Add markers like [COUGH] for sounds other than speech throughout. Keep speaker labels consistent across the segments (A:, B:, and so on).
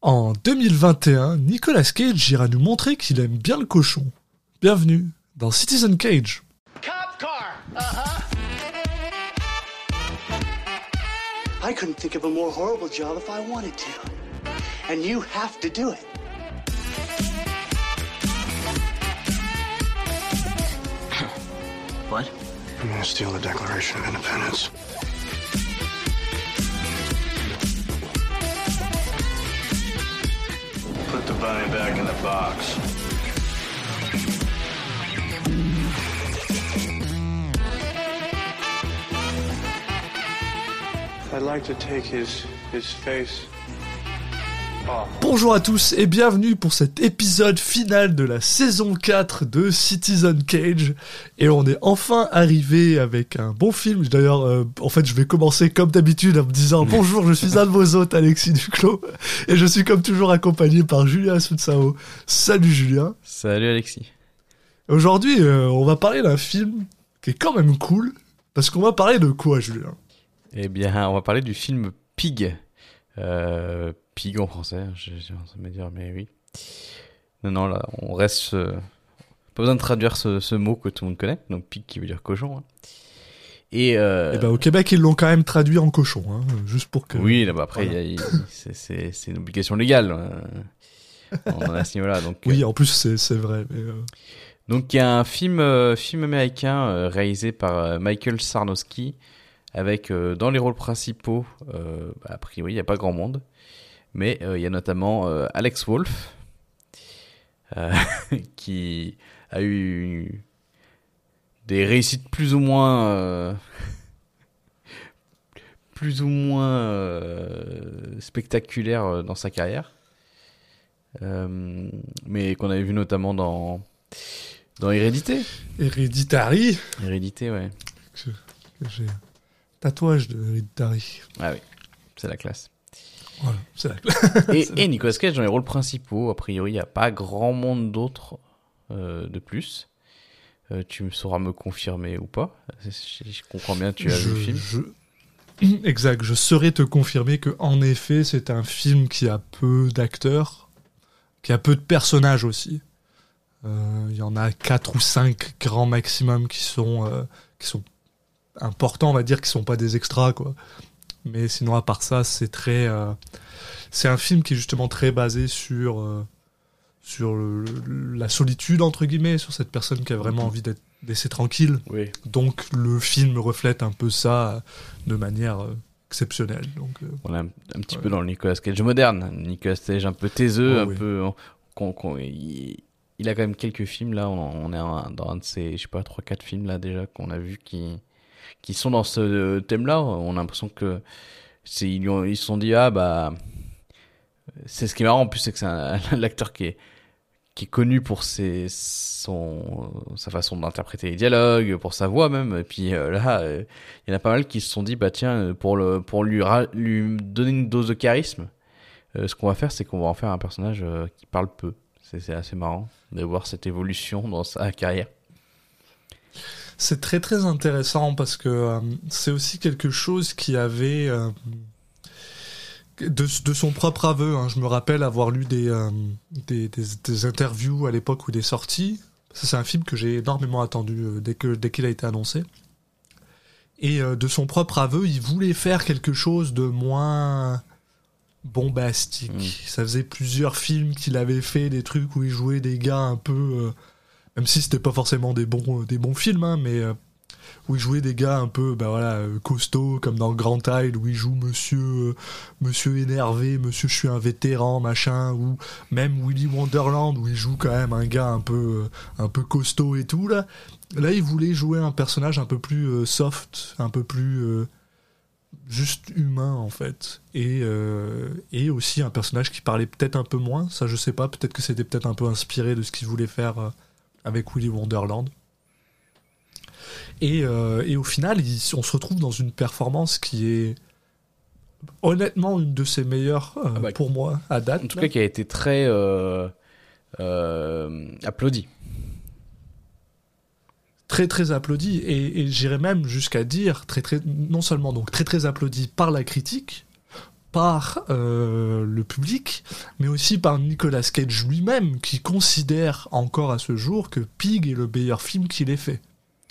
A: En 2021, Nicolas Cage ira nous montrer qu'il aime bien le cochon. Bienvenue dans Citizen Cage.
B: Cop car. Uh-huh. I couldn't think of a more horrible job if I wanted to. And you have to do it.
C: What?
D: I'm gonna steal the Declaration of Independence? The bunny back in the box. I'd like to take his his face.
A: Bonjour à tous et bienvenue pour cet épisode final de la saison 4 de Citizen Cage. Et on est enfin arrivé avec un bon film. D'ailleurs, euh, en fait, je vais commencer comme d'habitude en me disant bonjour, je suis un de vos hôtes, Alexis Duclos. Et je suis comme toujours accompagné par Julien Sutsao. Salut Julien.
E: Salut Alexis.
A: Aujourd'hui, euh, on va parler d'un film qui est quand même cool. Parce qu'on va parler de quoi, Julien?
E: Eh bien, on va parler du film Pig. Euh, Pig en français, j'ai envie de me dire, mais oui. Non, non, là, on reste. euh, Pas besoin de traduire ce, ce mot que tout le monde connaît, donc Pig qui veut dire cochon. hein. Et. Euh,
A: Eh ben, au Québec, ils l'ont quand même traduit en cochon, hein, juste pour que.
E: oui, là, bah, après,
A: Voilà.
E: c'est- une obligation légale. euh, est à ce niveau-là. Donc,
A: Oui, en plus, c'est vrai. Mais, euh,
E: Donc il y a un film, euh, film américain euh, réalisé par euh, Michael Sarnowski avec euh, dans les rôles principaux, euh, bah, a priori il n'y a pas grand monde, mais euh, il y a notamment euh, Alex Wolff euh, [LAUGHS] qui a eu des réussites plus ou moins [LAUGHS] plus ou moins euh, spectaculaires dans sa carrière, Euh, mais qu'on avait vu notamment dans dans Hérédité.
A: Hereditary.
E: Hérédité, ouais.
A: J'ai un tatouage de Hereditary.
E: Ah oui, c'est la classe.
A: Voilà, c'est la
E: Et, [LAUGHS] et Nicolas Cage dans les rôles principaux, a priori, il n'y a pas grand monde d'autres euh, de plus. Euh, tu me sauras me confirmer ou pas. Je, je comprends bien, tu as
A: je,
E: vu le film.
A: je- [CLEARS THROAT] Exact, je saurais te confirmer que en effet, c'est un film qui a peu d'acteurs, qui a peu de personnages aussi. Euh, Il y en a quatre ou cinq grands maximum qui sont qui sont importants, on va dire, qui sont pas des extras quoi. Mais sinon, à part ça, c'est très, euh, c'est un film qui est justement très basé sur euh, sur le- le- la solitude entre guillemets, sur cette personne qui a vraiment envie d'être laissée tranquille.
E: Oui.
A: Donc le film reflète un peu ça euh, de manière euh, exceptionnelle. Donc
E: On est un, un petit
A: Ouais.
E: peu dans le Nicolas Cage moderne. Nicolas Cage un peu taiseux,
A: Oh
E: un
A: oui.
E: peu. qu'on- il, il a quand même quelques films là. On, on est dans un de ces, je sais pas, 3-4 films là déjà qu'on a vu qui, qui sont dans ce thème-là. On a l'impression que c'est ils, se sont dit ah bah c'est ce qui est marrant en plus c'est que c'est un- [LAUGHS] l'acteur qui est qui est connu pour ses son sa façon d'interpréter les dialogues pour sa voix même et puis euh, là euh, il y en a pas mal qui se sont dit bah tiens euh, pour le pour lui donner une dose de charisme euh, ce qu'on va faire c'est qu'on va en faire un personnage euh, qui parle peu c'est c'est assez marrant de voir cette évolution dans sa carrière
A: c'est très très intéressant parce que euh, c'est aussi quelque chose qui avait euh, de, de son propre aveu. hein. Je me rappelle avoir lu des, euh, des, des, des interviews à l'époque où il est sorti. Ça, c'est un film que j'ai énormément attendu dès que dès qu'il a été annoncé. Et de son propre aveu, il voulait faire quelque chose de moins bombastique.
E: Mm.
A: Ça faisait plusieurs films qu'il avait fait, des trucs où il jouait des gars un peu, même si c'était pas forcément des bons, euh, des bons films, hein, mais euh, où il jouait des gars un peu, bah voilà, euh, costauds, comme dans Grand Tide, où il joue Monsieur, Monsieur énervé, Monsieur je suis un vétéran, machin, ou même Willy Wonderland, où il joue quand même un gars un peu, un peu costaud et tout là. Là, il voulait jouer un personnage un peu plus soft, un peu plus juste humain en fait, et et aussi un personnage qui parlait peut-être un peu moins. Ça, je sais pas. Peut-être que c'était peut-être un peu inspiré de ce qu'il voulait faire avec Willy Wonderland. Et, euh, et au final, il- on se retrouve dans une performance qui est honnêtement une de ses meilleures euh,
E: Ah bah,
A: pour moi à date.
E: en tout
A: là.
E: cas qui a été très euh, euh, applaudi
A: très très applaudi et, et j'irais même jusqu'à dire très très non seulement donc très très applaudi par la critique par euh, le public, mais aussi par Nicolas Cage lui-même, qui considère encore à ce jour que Pig est le meilleur film qu'il ait fait.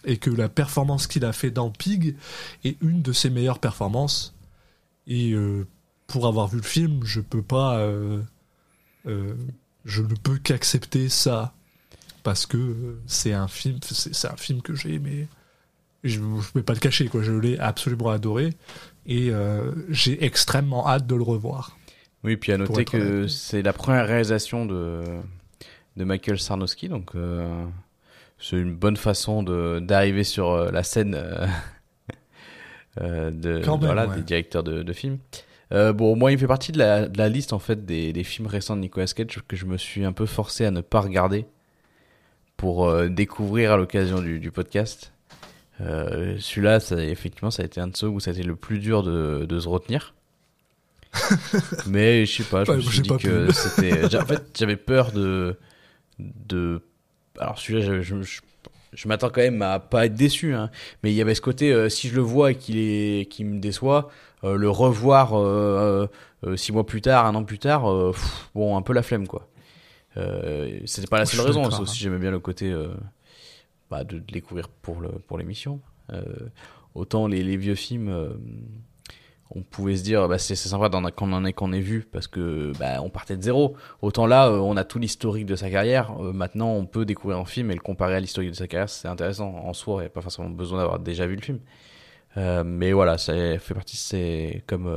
A: Et que la performance qu'il a fait dans Pig est une de ses meilleures performances. Et euh, pour avoir vu le film, je peux pas. euh, je ne peux qu'accepter ça. Parce que c'est un film, c'est un film que j'ai aimé. Je ne vais pas le cacher, quoi. Je l'ai absolument adoré. Et euh, j'ai extrêmement hâte de le revoir.
E: Oui, puis à noter que c'est la première réalisation de, de Michael Sarnowski, donc euh, c'est une bonne façon d'arriver sur euh, la scène euh, [LAUGHS] de,
A: Quand même,
E: voilà,
A: ouais.
E: des directeurs de, de films. Euh, bon, moi, il fait partie de la, de la liste en fait des, des films récents de Nicolas Cage que je me suis un peu forcé à ne pas regarder pour découvrir à l'occasion du, du podcast. Euh, Celui-là, effectivement, ça a été un de ceux où ça a été le plus dur de, de se retenir. [LAUGHS] Mais je sais pas, je
A: Ouais,
E: me suis dit
A: pas
E: que c'était. [LAUGHS] En fait, j'avais peur de. de... Alors celui-là, je, je, je, je m'attends quand même à pas être déçu. Hein. Mais il y avait ce côté, euh, si je le vois et qu'il est, qu'il me déçoit, euh, le revoir euh, euh, six mois plus tard, un an plus tard, euh, pff, bon, un peu la flemme quoi. Euh, c'était pas la seule raison, aussi
A: hein.
E: j'aimais bien le côté euh, bah, de, de découvrir pour le pour l'émission. Euh, autant les, les vieux films, euh, on pouvait se dire bah, c'est c'est sympa qu'on en ait qu'on ait vu parce que bah, on partait de zéro. Autant là, euh, on a tout l'historique de sa carrière. Euh, maintenant, on peut découvrir un film et le comparer à l'historique de sa carrière. C'est intéressant en soi. Il n'y a pas forcément besoin d'avoir déjà vu le film. Euh, mais voilà, ça fait partie de ces comme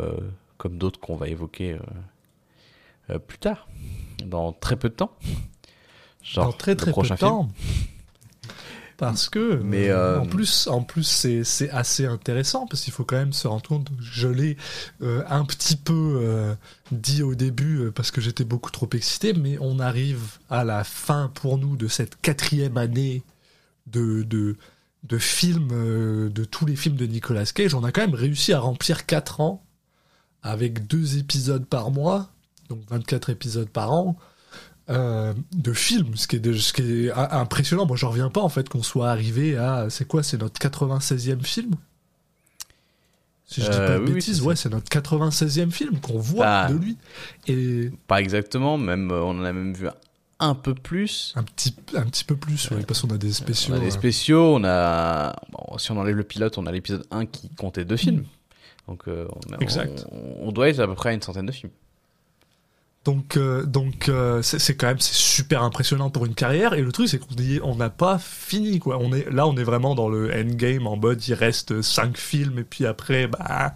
E: comme d'autres qu'on va évoquer plus tard, dans très peu de temps. Genre
A: Dans très très peu de
E: film.
A: Parce que,
E: Mais,
A: euh,
E: euh,
A: en plus, en plus c'est, c'est assez intéressant parce qu'il faut quand même se rendre compte. Je l'ai euh, un petit peu euh, dit au début parce que j'étais beaucoup trop excité, mais on arrive à la fin pour nous de cette quatrième année de, de, de films, de tous les films de Nicolas Cage. On a quand même réussi à remplir 4 ans avec deux épisodes par mois, donc 24 épisodes par an euh, de films, ce qui est, de- ce qui est a- impressionnant. Moi, je reviens pas en fait qu'on soit arrivé à. C'est quoi C'est notre 96e film? Si je dis
E: Euh,
A: pas de
E: oui,
A: bêtises, ouais, c'est notre 96e film qu'on voit
E: Bah.
A: de lui. Et
E: Pas exactement, même euh, on en a même vu un peu plus.
A: un petit, un petit peu plus, ouais, parce qu'on a des spéciaux.
E: on a des spéciaux, on a. bon, si on enlève le pilote, on a l'épisode 1 qui comptait deux films. Donc euh, on, a-
A: Exact.
E: on, on doit être à peu près à une centaine de films.
A: Donc, euh, donc euh, c'est quand même c'est super impressionnant pour une carrière. Et le truc, c'est qu'on est- on n'a pas fini quoi. On est là, on est vraiment dans le endgame en mode il reste 5 films et puis après bah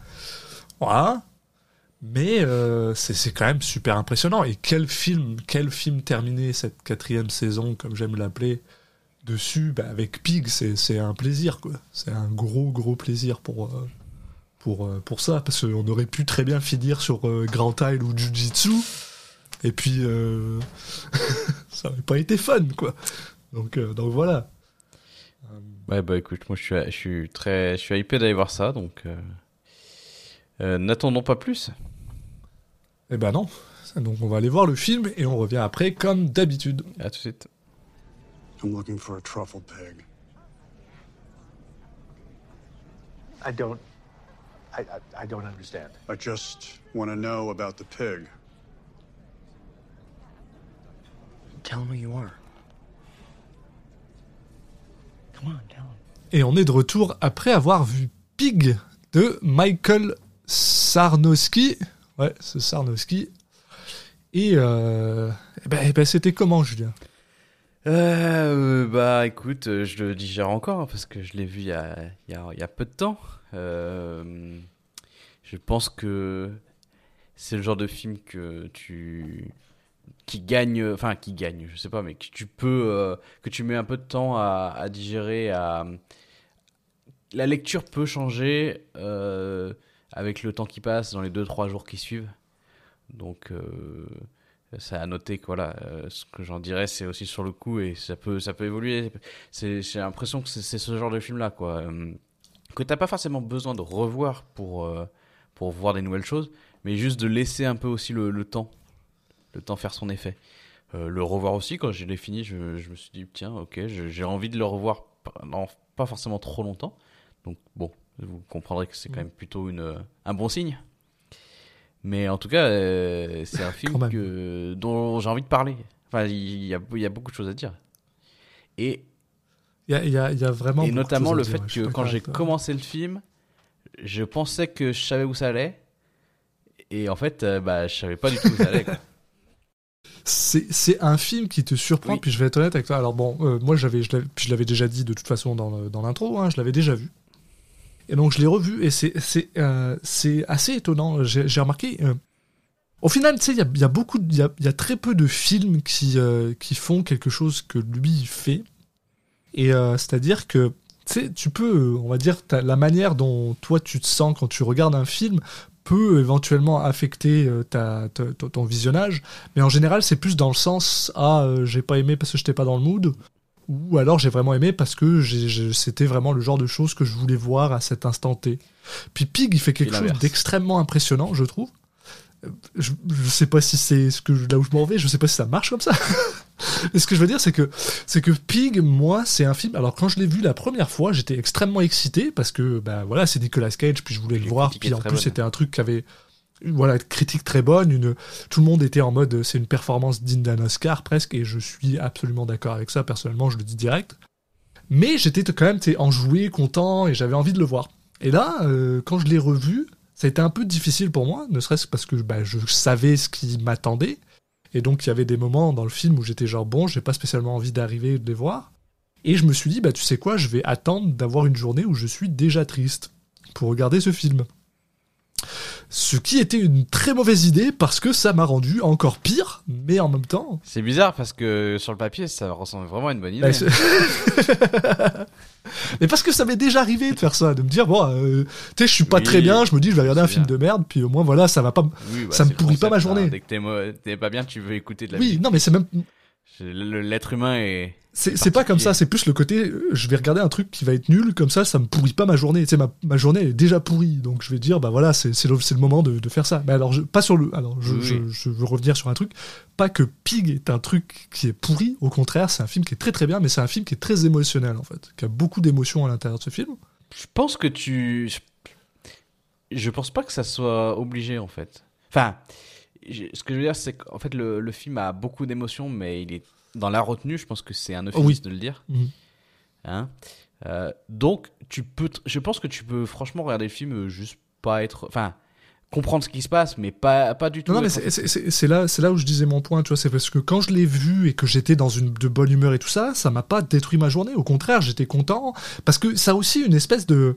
A: voilà. Mais euh, c'est quand même super impressionnant. Et quel film, quel film terminé cette quatrième saison, comme j'aime l'appeler, dessus, bah, avec Pig, c'est un plaisir quoi. C'est un gros gros plaisir pour euh, pour pour ça parce qu'on aurait pu très bien finir sur Grand Isle ou Jujitsu. Et puis, euh, [LAUGHS] ça n'aurait pas été fun, quoi. Donc, euh, donc voilà.
E: Ouais, bah écoute, moi je suis, je suis très. Je suis hypé d'aller voir ça, donc. euh, euh, N'attendons pas plus.
A: Eh ben non. Donc on va aller voir le film et on revient après, comme d'habitude.
E: À tout de suite.
C: I'm looking for a truffle pig.
F: I don't. I, I, I don't understand.
C: I just want to know about the pig.
A: Et on est de retour après avoir vu Pig de Michael Sarnowski. Ouais, c'est Sarnowski. Et, euh, eh ben, eh ben, c'était comment, Julien?
E: Euh, bah écoute, je le digère encore hein, parce que je l'ai vu il y a, il y, a, il y a peu de temps. Euh, je pense que c'est le genre de film que tu qui gagne, enfin qui gagne, je sais pas, mais que tu peux, euh, que tu mets un peu de temps à, digérer. À... La lecture peut changer euh, avec le temps qui passe dans les 2-3 jours qui suivent. Donc euh, ça à noter que voilà, euh, ce que j'en dirais, c'est aussi sur le coup et ça peut, ça peut évoluer. J'ai l'impression que c'est, ce genre de film là, quoi, que t'as pas forcément besoin de revoir pour pour voir des nouvelles choses, mais juste de laisser un peu aussi le temps, le temps faire son effet. Euh, le revoir aussi quand je l'ai fini, je, je me suis dit tiens, ok, j'ai envie de le revoir pendant pas forcément trop longtemps. Donc bon, vous comprendrez que c'est quand même plutôt une, un bon signe. Mais en tout cas, euh, c'est un [LAUGHS] film que, dont j'ai envie de parler. Enfin, il y a, il y a beaucoup de choses à dire. Et,
A: Il y a, il y a- il y a vraiment.
E: et notamment le
A: dire,
E: fait que quand j'ai commencé le film, je pensais que je savais où ça allait. Et en fait, euh, bah, je savais pas du tout où ça allait. quoi. [LAUGHS]
A: C'est un film qui te surprend,
E: Oui.
A: puis je vais être honnête avec toi. Alors bon, euh, moi j'avais, je l'avais- déjà dit de toute façon dans, l'intro, hein, je l'avais déjà vu. Et donc je l'ai revu, et c'est euh, assez étonnant. J'ai remarqué. euh, au final, tu sais, il y a, il y a beaucoup, de- il y a, il y a très peu de films qui qui font quelque chose que lui fait. Et c'est-à-dire que tu sais, tu peux, on va dire, la manière dont toi tu te sens quand tu regardes un film peut éventuellement affecter euh, ta, ta- ton- visionnage. Mais en général, c'est plus dans le sens ah euh, j'ai pas aimé parce que j'étais pas dans le mood, ou alors j'ai vraiment aimé parce que c'était vraiment le genre de choses que je voulais voir à cet instant T. Puis Pig, il fait quelque chose d'extrêmement impressionnant, je trouve. Je, je sais pas si c'est ce que là où je m'en vais, je sais pas si ça marche comme ça. [LAUGHS] Mais ce que je veux dire, c'est que c'est que Pig, moi, c'est un film. Alors quand je l'ai vu la première fois, j'étais extrêmement excité parce que bah voilà, c'est Nicolas Cage, puis je voulais le voir, puis en plus c'était un truc qui avait voilà, critique très bonne, une, tout le monde était en mode c'est une performance digne d'un Oscar presque, et je suis absolument d'accord avec ça, personnellement, je le dis direct. Mais j'étais quand même enjoué, content, et j'avais envie de le voir. Et là, euh, quand je l'ai revu, ça a été un peu difficile pour moi, ne serait-ce parce que bah, je savais ce qui m'attendait, et donc il y avait des moments dans le film où j'étais genre bon, j'ai pas spécialement envie d'arriver et de les voir. Et je me suis dit, bah tu sais quoi, je vais attendre d'avoir une journée où je suis déjà triste pour regarder ce film. Ce qui était une très mauvaise idée parce que ça m'a rendu encore pire, mais en même temps.
E: C'est bizarre parce que sur le papier, ça ressemble vraiment à une bonne idée.
A: bah, c'est- [LAUGHS] mais parce que ça m'est déjà arrivé de faire ça, de me dire, bon, euh, tu sais, je suis pas
E: Oui,
A: très bien, je me dis, je vais regarder un film de merde, puis au moins, voilà, ça va pas.
E: Oui, bah,
A: ça me pourrit pas ma
E: hein.
A: journée.
E: Dès que t'es mo- t'es pas bien, tu veux écouter de la
A: Oui,
E: musique.
A: non, mais c'est même.
E: L'être humain est.
A: C'est pas comme ça, c'est plus le côté, euh, je vais regarder un truc qui va être nul, comme ça, ça me pourrit pas ma journée. Tu sais, ma, ma journée elle est déjà pourrie, donc je vais dire, bah voilà, c'est le, le moment de, de faire ça. Mais alors, je, pas sur le. Alors, je,
E: Oui,
A: je, veux revenir sur un truc. Pas que Pig est un truc qui est pourri, au contraire, c'est un film qui est très très bien, mais c'est un film qui est très émotionnel, en fait, qui a beaucoup d'émotions à l'intérieur de ce film.
E: Je pense que tu. je- pense pas que ça soit obligé en fait. Enfin, ce que je veux dire, c'est qu'en fait, le, le film a beaucoup d'émotions, mais il est dans la retenue. Je pense que c'est un euphémisme
A: Oui.
E: de le dire.
A: Mhm.
E: Hein Euh, donc, tu peux. Je pense que tu peux franchement regarder le film euh, juste pas être. Enfin, comprendre ce qui se passe, mais pas, pas du tout.
A: Non, non, mais c'est- là, c'est là où je disais mon point, tu vois, c'est parce que quand je l'ai vu et que j'étais dans une de bonne humeur et tout ça, ça m'a pas détruit ma journée. Au contraire, j'étais content parce que ça a aussi une espèce de.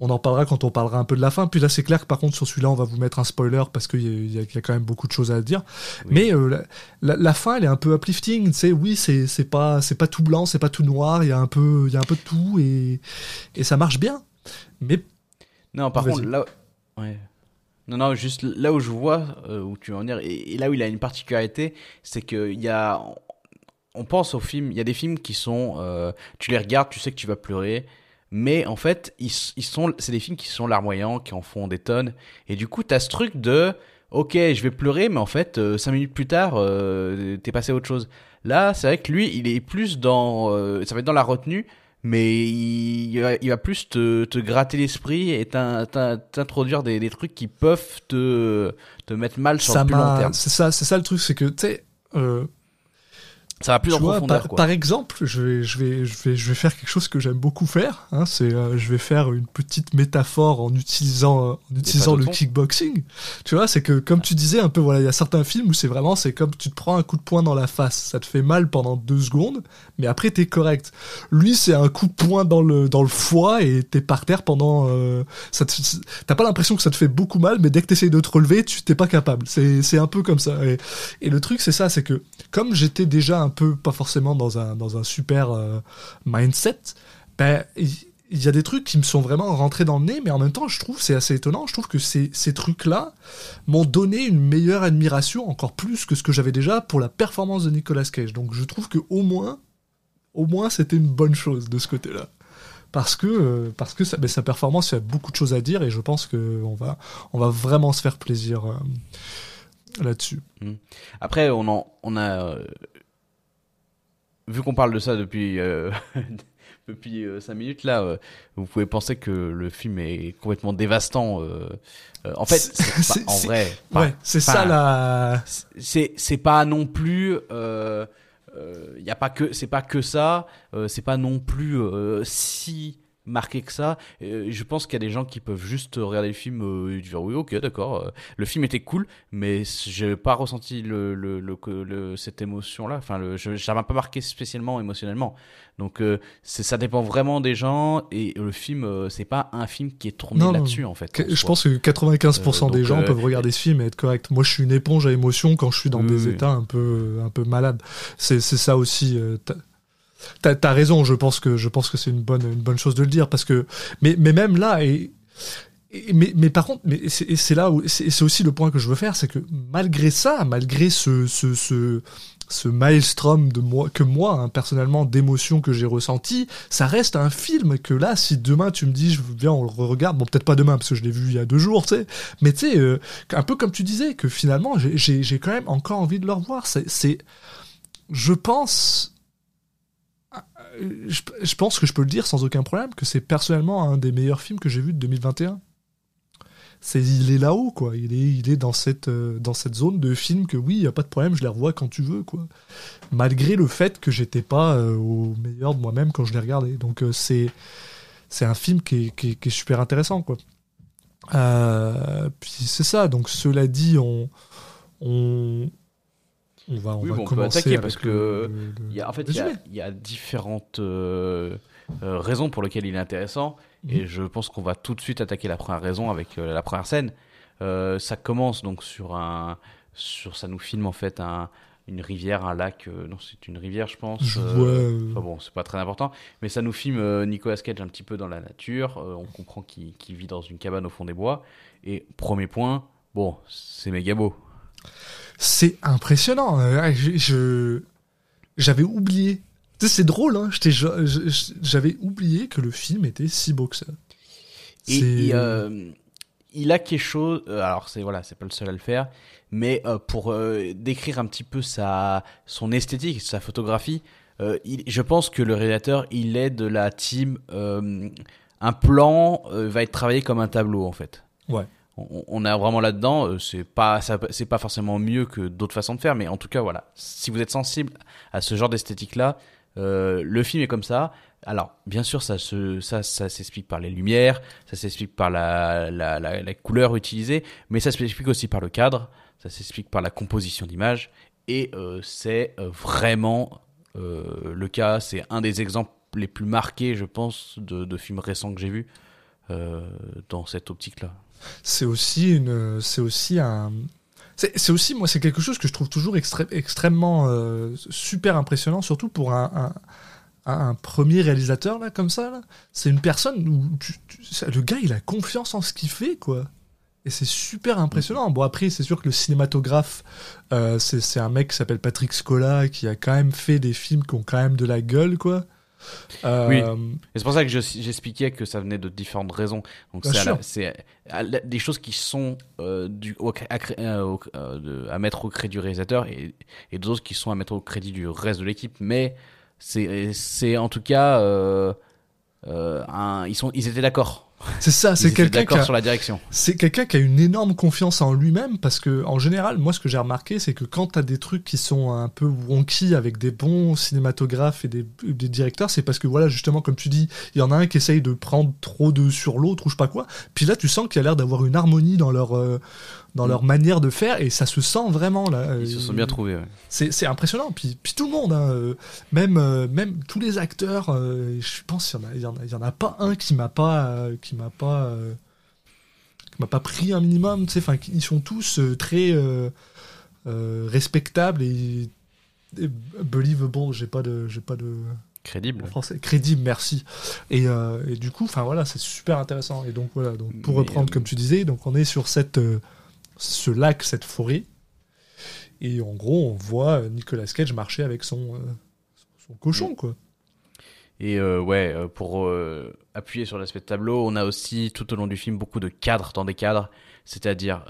A: On en parlera quand on parlera un peu de la fin. Puis là, c'est clair que par contre, sur celui-là, on va vous mettre un spoiler parce qu'il y, y a- quand même beaucoup de choses à dire.
E: Oui.
A: Mais euh, la, la- la fin, elle est un peu uplifting. Tu oui, c'est pas pas tout blanc, c'est pas tout noir. Il y a un peu il y a un peu de tout et et ça marche bien. Mais
E: Non, par contre, là. Ouais. Non, non, juste là où je vois euh, où tu veux en venir, et, et là où il a une particularité, c'est qu'il y a. On pense aux films, il y a des films qui sont. euh, tu les regardes, tu sais que tu vas pleurer, mais en fait, ils, ils sont, c'est des films qui sont larmoyants, qui en font des tonnes, et du coup, t'as ce truc de. Ok, je vais pleurer, mais en fait, euh, cinq minutes plus tard, euh, t'es passé à autre chose. Là, c'est vrai que lui, il est plus dans. euh, ça va être dans la retenue, mais il, il va, il va plus te, te gratter l'esprit et t'in- t'in- t'introduire des, des trucs qui peuvent te, te mettre mal sur
A: ça
E: le plus long terme.
A: c'est ça c'est ça le truc, c'est que tu sais.
E: Ça va plus
A: Tu
E: en
A: vois,
E: profondeur.
A: par,
E: quoi.
A: par exemple, je vais, je, vais, je, vais, je vais faire quelque chose que j'aime beaucoup faire. Hein, c'est, euh, je vais faire une petite métaphore en utilisant, euh, en utilisant le kickboxing. Tu vois, c'est que comme tu disais un peu, voilà, il y a certains films où c'est vraiment, c'est comme tu te prends un coup de poing dans la face, ça te fait mal pendant deux secondes, mais après t'es correct. Lui, c'est un coup de poing dans le dans le foie et t'es par terre pendant. Euh, ça te- t'as pas l'impression que ça te fait beaucoup mal, mais dès que t'essayes de te relever, tu t'es pas capable. C'est c'est un peu comme ça. Et, et le truc, c'est ça, c'est que comme j'étais déjà un peu, pas forcément dans un, dans un super euh, mindset, ben, il y a des trucs qui me sont vraiment rentrés dans le nez, mais en même temps, je trouve, c'est assez étonnant, je trouve que ces, ces trucs-là m'ont donné une meilleure admiration, encore plus que ce que j'avais déjà pour la performance de Nicolas Cage. Donc je trouve que au moins, au moins, c'était une bonne chose de ce côté-là. Parce que, euh, parce que sa, ben, sa performance, il y a beaucoup de choses à dire, et je pense qu'on va, on va vraiment se faire plaisir euh, là-dessus.
E: Après, on, en, on a. euh, vu qu'on parle de ça depuis, euh, [LAUGHS] depuis 5 minutes là, euh, vous pouvez penser que le film est complètement dévastant. euh, euh, en fait, c'est pas- en vrai,
A: ouais, c'est ça la.
E: c'est c'est pas non plus euh, euh, y a pas que c'est pas que ça euh, c'est pas non plus euh, si marqué que ça Euh, je pense qu'il y a des gens qui peuvent juste regarder le film euh, et dire oui ok d'accord euh, le film était cool mais j'ai pas ressenti le, le, le, que- le- cette émotion là enfin le, je, ça m'a pas marqué spécialement émotionnellement donc euh, ça dépend vraiment des gens et le film c'est pas un film qui est tourné là-dessus en fait
A: Je pense que 95%
E: Euh,
A: des gens
E: euh,
A: peuvent regarder ce film et être correct. Moi, je suis une éponge à émotion quand je suis dans
E: Oui,
A: des
E: oui.
A: états un peu, un peu malades. C'est, c'est ça aussi. T'as- raison. Je pense que, que c'est une bonne, une bonne chose de le dire parce que, mais, mais même là et, mais, mais par contre, mais c'est, là où, c'est, aussi le point que je veux faire, c'est que malgré ça, malgré ce, ce, ce, ce maelstrom de moi, que moi, hein, personnellement, d'émotions que j'ai ressenti, ça reste un film que là, si demain tu me dis, je viens, on le regarde, bon, peut-être pas demain, parce que je l'ai vu il y a deux jours, tu sais, mais tu sais, euh, un peu comme tu disais, que finalement, j'ai- quand même encore envie de le revoir. C'est, je pense, je, pense que je peux le dire sans aucun problème, que c'est personnellement un des meilleurs films que j'ai vu de 2021. C'est, il est là-haut, quoi. Il est, il est dans cette, euh, dans cette zone de film que oui, il y a pas de problème, je les revois quand tu veux, quoi. Malgré le fait que j'étais pas euh, au meilleur de moi-même quand je l'ai regardé. Donc euh, c'est, c'est un film qui est, qui est- qui est super intéressant, quoi. Puis c'est ça. Donc cela dit, on, on, on va, on
E: Oui,
A: va
E: bon, on peut
A: commencer
E: attaquer parce que
A: le-
E: Il y a, en fait, il y a, y différentes euh, euh, raisons pour lesquelles il est intéressant.
A: Mhm.
E: Et je pense qu'on va tout de suite attaquer la première raison avec euh, la première scène. Euh, ça commence donc sur un. Sur, ça nous filme en fait un, une rivière, un lac. euh, non, c'est une rivière, je pense.
A: Je
E: euh,
A: vois, euh,
E: Enfin bon, c'est pas très important. Mais ça nous filme euh, Nicolas Cage un petit peu dans la nature. Euh, on comprend qu'il qu'il vit dans une cabane au fond des bois. Et premier point, bon, c'est méga beau.
A: C'est impressionnant. Euh, je- J'avais oublié. Tu sais, c'est drôle, hein. J'avais oublié que le film était si beau que ça.
E: Et euh, il a quelque chose. euh, alors c'est voilà, c'est pas le seul à le faire, mais euh, pour euh, décrire un petit peu sa son esthétique, sa photographie, il- je pense que le réalisateur il est de la team. un plan va être travaillé comme un tableau en fait.
A: Ouais.
E: On, est vraiment là-dedans. euh, C'est pas c'est pas forcément mieux que d'autres façons de faire, mais en tout cas voilà. Si vous êtes sensible à ce genre d'esthétique là, euh, le film est comme ça. Alors, bien sûr, ça ça, ça s'explique par les lumières, ça s'explique par la, la, la, couleur utilisée, mais ça s'explique aussi par le cadre, ça s'explique par la composition d'image, et euh, c'est vraiment le cas. C'est un des exemples les plus marqués, je pense, de, films récents que j'ai vus dans cette optique-là.
A: C'est aussi une c'est aussi un c'est aussi moi c'est quelque chose que je trouve toujours extrêmement euh, super impressionnant surtout pour un, un premier réalisateur là comme ça là. c'est une personne où le gars il a confiance en ce qu'il fait quoi. Et c'est super impressionnant. Bon après c'est sûr que le cinématographe euh, c'est c'est un mec qui s'appelle Patrick Scola qui a quand même fait des films qui ont quand même de la gueule quoi Euh,
E: Oui. Et c'est pour ça que je- j'expliquais que ça venait de différentes raisons. Donc c'est des choses qui sont euh, du, au- à, cré- euh, au- euh, de- à mettre au crédit du réalisateur et, et d'autres qui sont à mettre au crédit du reste de l'équipe. Mais c'est en tout cas euh, euh, un, ils sont ils étaient d'accord.
A: C'est ça c'est quelqu'un qui a,
E: sur la direction.
A: c'est quelqu'un qui a une énorme confiance en lui-même parce que en général moi ce que j'ai remarqué c'est que quand t'as des trucs qui sont un peu wonky avec des bons cinématographes et des, des directeurs c'est parce que voilà justement comme tu dis il y en a un qui essaye de prendre trop de sur l'autre ou je sais pas quoi puis là tu sens qu'il y a l'air d'avoir une harmonie dans leur euh, dans leur manière de faire et ça se sent vraiment là
E: Ils se sont bien trouvés. ouais.
A: c'est impressionnant. Puis, puis tout le monde, hein, euh, même, euh, même tous les acteurs, euh, je pense qu'il y en a, en en pas un qui m'a pas, euh, qui m'a pas, euh, qui m'a pas pris un minimum. Tu sais, enfin, ils sont tous euh, très euh, euh, respectables et, et believable. J'ai pas de, j'ai pas de
E: Crédible.
A: français. Crédible, merci. Et, euh, et du coup, enfin voilà, c'est super intéressant. Et donc voilà, donc pour
E: Mais,
A: reprendre
E: euh,
A: comme tu disais, donc on est sur cette, euh, ce lac, cette forêt, et en gros, on voit Nicolas Cage marcher avec son, euh, cochon, quoi.
E: Et euh, ouais, euh, pour appuyer sur l'aspect tableau, on a aussi tout au long du film beaucoup de cadres dans des cadres. C'est-à-dire